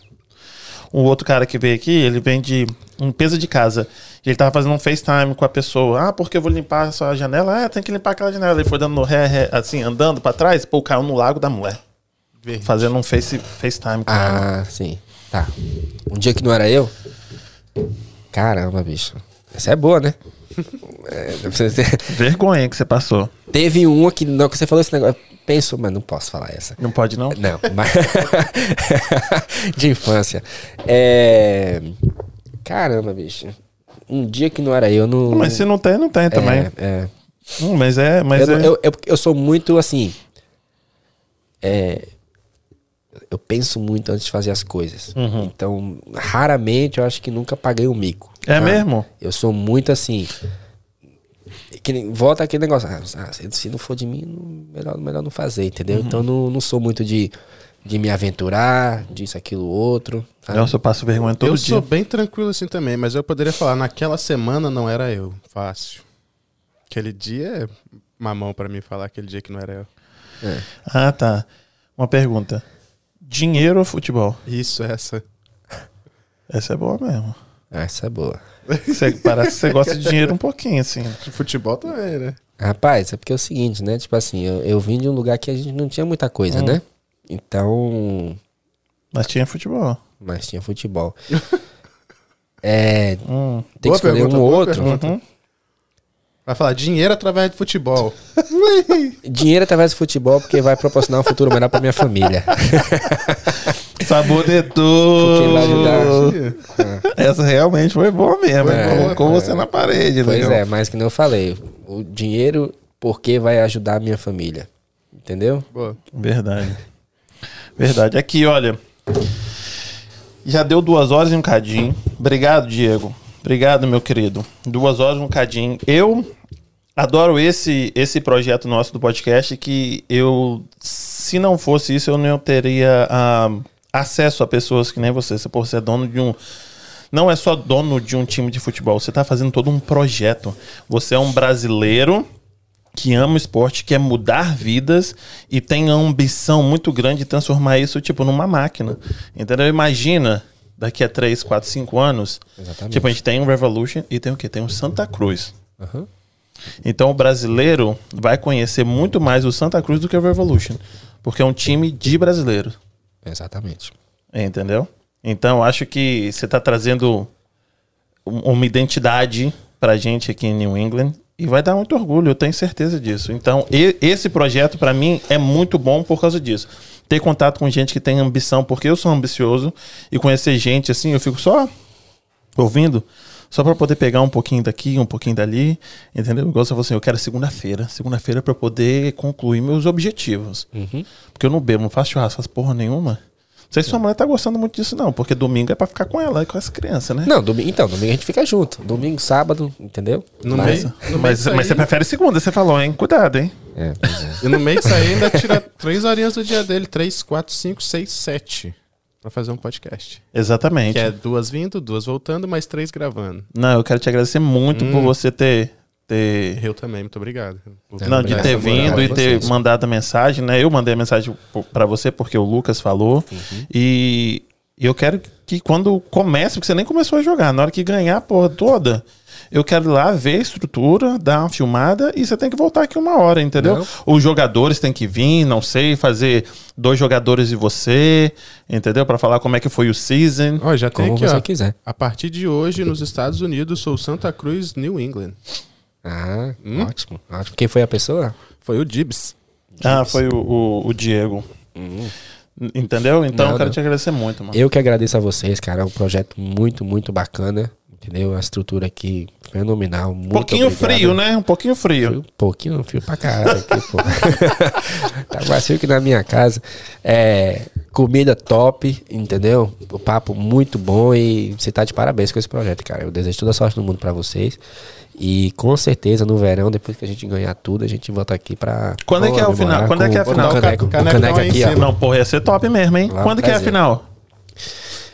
Um outro cara que veio aqui, ele vem de limpeza de casa. E ele tava fazendo um FaceTime com a pessoa. Ah, porque eu vou limpar a sua janela? Ah, tem que limpar aquela janela. Ele foi dando no ré, ré, assim, andando pra trás, pô, caiu no lago da mulher. Verde. Fazendo um face, FaceTime com ela. Ah, sim. Tá. Um dia que não era eu? Caramba, bicho. Essa é boa, né? [laughs] É, Vergonha que você passou. Teve uma que, não, que você falou esse negócio. Penso, mas não posso falar essa. Não pode, não? Não, mas. [laughs] de infância. É. Caramba, bicho. Um dia que não era eu, não. Mas se não tem, não tem também. É, é. Hum, mas é. Mas eu, é... eu, eu, eu sou muito assim. É. Eu penso muito antes de fazer as coisas. Uhum. Então, raramente eu acho que nunca paguei o mico. É sabe? mesmo? Eu sou muito assim. Que volta aquele negócio. ah, se, não for de mim, melhor, melhor não fazer, entendeu? Uhum. Então não, não sou muito de, de me aventurar, disso, aquilo, outro. sabe? Nossa, eu passo vergonha todo eu dia. sou bem tranquilo assim também, mas eu poderia falar, naquela semana não era eu. Fácil. Aquele dia é mamão pra mim falar aquele dia que não era eu. Ah, tá. Uma pergunta. Dinheiro ou futebol? Isso, essa. Essa é boa mesmo. Essa é boa. Você, parece que você gosta de dinheiro um pouquinho, assim. De futebol também, né? Rapaz, é porque é o seguinte, né? Tipo assim, eu, eu vim de um lugar que a gente não tinha muita coisa, né? Então. Mas tinha futebol. Mas tinha futebol. [laughs] é. Hum. Tem Boa que escolher pergunta, um outro. Uhum. Vai falar dinheiro através de futebol. [laughs] Dinheiro através do futebol, porque vai proporcionar um futuro melhor pra minha família. [laughs] De tudo. ajudar. Essa realmente foi boa mesmo. É, Colocou você na parede. Pois legal. é, mas que não eu falei. O dinheiro, porque vai ajudar a minha família. Entendeu? Boa. Verdade. Verdade. Aqui, olha. Já deu duas horas e um cadinho. Obrigado, Diego. Obrigado, meu querido. Duas horas e um cadinho. Eu adoro esse, esse projeto nosso do podcast que eu, se não fosse isso, eu não teria ah, acesso a pessoas que nem você. Você, ser dono de um não é só dono de um time de futebol, você está fazendo todo um projeto. Você é um brasileiro que ama o esporte, quer mudar vidas e tem a ambição muito grande de transformar isso tipo numa máquina. Entendeu? Imagina daqui a 3, 4, 5 anos, Exatamente. tipo a gente tem um Revolution e tem o quê? Tem um Santa Cruz. Aham. Então o brasileiro vai conhecer muito mais o Santa Cruz do que o Revolution, porque é um time de brasileiros. Exatamente. Entendeu? Então, acho que você está trazendo um- uma identidade pra gente aqui em New England e vai dar muito orgulho, eu tenho certeza disso. Então, e- esse projeto para mim é muito bom por causa disso. Ter contato com gente que tem ambição, porque eu sou ambicioso e conhecer gente assim, eu fico só ouvindo, só para poder pegar um pouquinho daqui, um pouquinho dali, entendeu? Igual você falou assim, eu quero segunda-feira, segunda-feira para poder concluir meus objetivos. Uhum. Porque eu não bebo, não faço churrasco, faço porra nenhuma. Não sei se sua mulher tá gostando muito disso, não, porque domingo é pra ficar com ela e com as crianças, né? Não, domingo, então, domingo a gente fica junto. Domingo, sábado, entendeu? No Mas- meio, no Mas, mas aí- você prefere segunda, você falou, hein? Cuidado, hein? É, pois é. E no meio disso aí ainda tira três horinhas do dia dele. Três, quatro, cinco, seis, sete. Pra fazer um podcast. Exatamente. Que é duas vindo, duas voltando, mais três gravando. Não, eu quero te agradecer muito por você ter. Ter... Eu também, muito obrigado. Não, de ter vindo e ter vocês. mandado a mensagem, né? Eu mandei a mensagem p- pra você porque o Lucas falou. E e eu quero que quando comece, porque você nem começou a jogar, na hora que ganhar a porra toda, eu quero ir lá ver a estrutura, dar uma filmada e você tem que voltar aqui uma hora, entendeu? Não. Os jogadores têm que vir, não sei, fazer dois jogadores e você, entendeu? Pra falar como é que foi o season. Ó, já tem Como aqui, você ó. quiser. A partir de hoje, nos Estados Unidos, sou Santa Cruz, New England. Ah, ótimo, ótimo. Quem foi a pessoa? Foi o Dibs. Ah, foi o, o, o Diego. Entendeu? Então Não, eu quero não. te agradecer muito, mano. Eu que agradeço a vocês, cara. É um projeto muito, muito bacana. Entendeu? A estrutura aqui fenomenal. Um Muito pouquinho obrigado. frio, né? Um pouquinho frio. Um pouquinho frio pra caralho aqui, pô. [laughs] tá mais frio que na minha casa. É, comida top, entendeu? O papo muito bom e você tá de parabéns com esse projeto, cara. Eu desejo toda a sorte do mundo pra vocês. E com certeza no verão, depois que a gente ganhar tudo, a gente volta aqui pra. Quando é que é o final? Quando é que é a com final? O caneco, o Canecão caneco aí em aqui, ó. Não, porra, ia ser top mesmo, hein? Lá, Quando que é a final?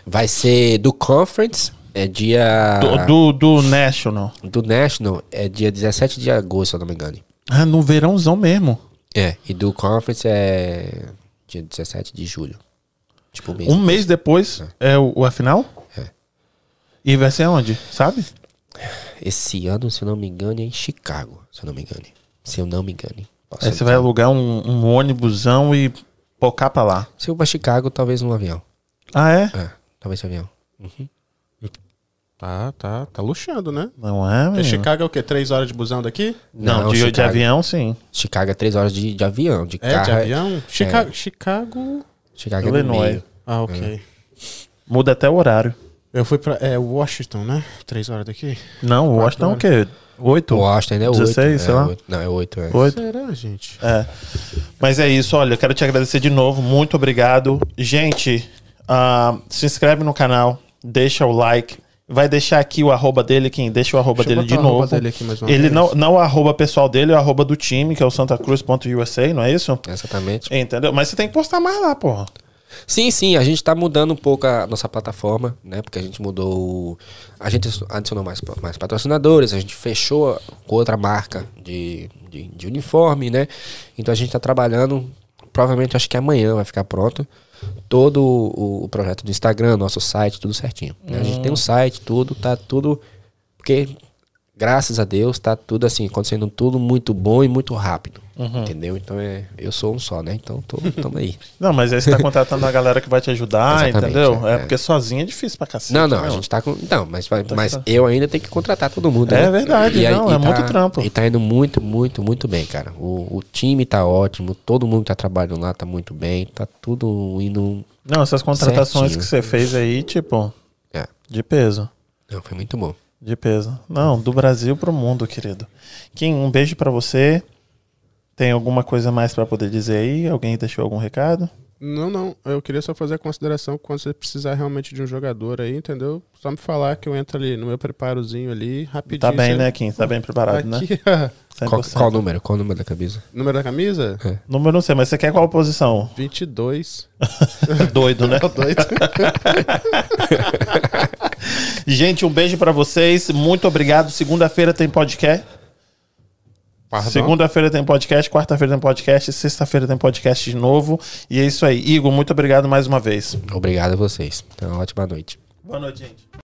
Vai ser do Conference, é dia. Do, do, do National. Do National é dia 17 de agosto, se eu não me engano. Ah, no verãozão mesmo. É, e do Conference é dia 17 de julho. Tipo, mês. Um mês depois é o, o- a final? É. E vai ser onde? Sabe? Esse ano, se eu não me engano, é em Chicago. Se eu não me engano. Se eu não me engano. Aí você vai alugar um, um ônibusão e pocar pra lá. Se eu pra Chicago, talvez num avião. Ah, é? É, talvez avião. Tá, tá, tá luxando, né? Não é, Porque menino? Chicago é o quê? Três horas de busão daqui? Não, de, de Chicago- avião, sim. Chicago é três horas de, de avião. De É, carro. de avião? Chicago. Chicago. Chicago é no Illinois. meio. Ah, ok. Muda até o horário. Eu fui pra. É, Washington, né? Três horas daqui. Não, Washington é o quê? Oito? Washington é 8. 16, sei lá. Não, é 8. É. Oito? Será, gente? É. Mas é isso, olha, eu quero te agradecer de novo. Muito obrigado. Gente, ah, se inscreve no canal, deixa o like. Vai deixar aqui o arroba dele, quem deixa o arroba dele de novo. dele ele vez. não, não o arroba pessoal dele, é o arroba do time, que é o santacruz.usa, não é isso? Exatamente. Entendeu? Mas você tem que postar mais lá, porra. Sim, sim, a gente tá mudando um pouco a nossa plataforma, né? Porque a gente mudou. A gente adicionou mais, mais patrocinadores, a gente fechou com outra marca de, de, de uniforme, né? Então a gente tá trabalhando provavelmente acho que amanhã vai ficar pronto todo o, projeto do Instagram, nosso site, tudo certinho. né? A gente tem um site, tudo, tá tudo. Porque, graças a Deus, tá tudo assim, acontecendo tudo muito bom e muito rápido. Entendeu? Então é. Eu sou um só, né? Então tô, tamo aí. [laughs] Não, mas aí você tá contratando a galera que vai te ajudar, entendeu? É, é. porque sozinho é difícil pra cacete. Não, não, a gente tá com. Não, mas, vai- mas tá. eu ainda tenho que contratar todo mundo. É né? verdade, aí- não, é tá- muito trampo. E tá indo muito, muito, muito bem, cara. O, o time tá ótimo, todo mundo que tá trabalhando lá tá muito bem, tá tudo indo. Não, essas contratações Certinho. que você fez aí, tipo, É, de peso. não, foi muito bom. De peso. Não, do Brasil pro mundo, querido. Kim, um beijo pra você. Tem alguma coisa mais pra poder dizer aí? Alguém deixou algum recado? Não, não. Eu queria só fazer a consideração quando você precisar realmente de um jogador aí, entendeu? Só me falar que eu entro ali no meu preparozinho ali, rapidinho. Tá bem, você- né, Kim? Tá bem preparado, né? Aqui, [laughs] 100%. Qual, qual o número? Qual o número da camisa? número da camisa? Número não sei, mas você quer qual posição? 22. [laughs] Doido, né? [laughs] Doido. Gente, um beijo pra vocês. Muito obrigado. Segunda-feira tem podcast. Segunda-feira tem podcast, quarta-feira tem podcast, sexta-feira tem podcast de novo. E é isso aí. Igor, muito obrigado mais uma vez. Obrigado a vocês. Então, ótima noite. Boa noite, gente.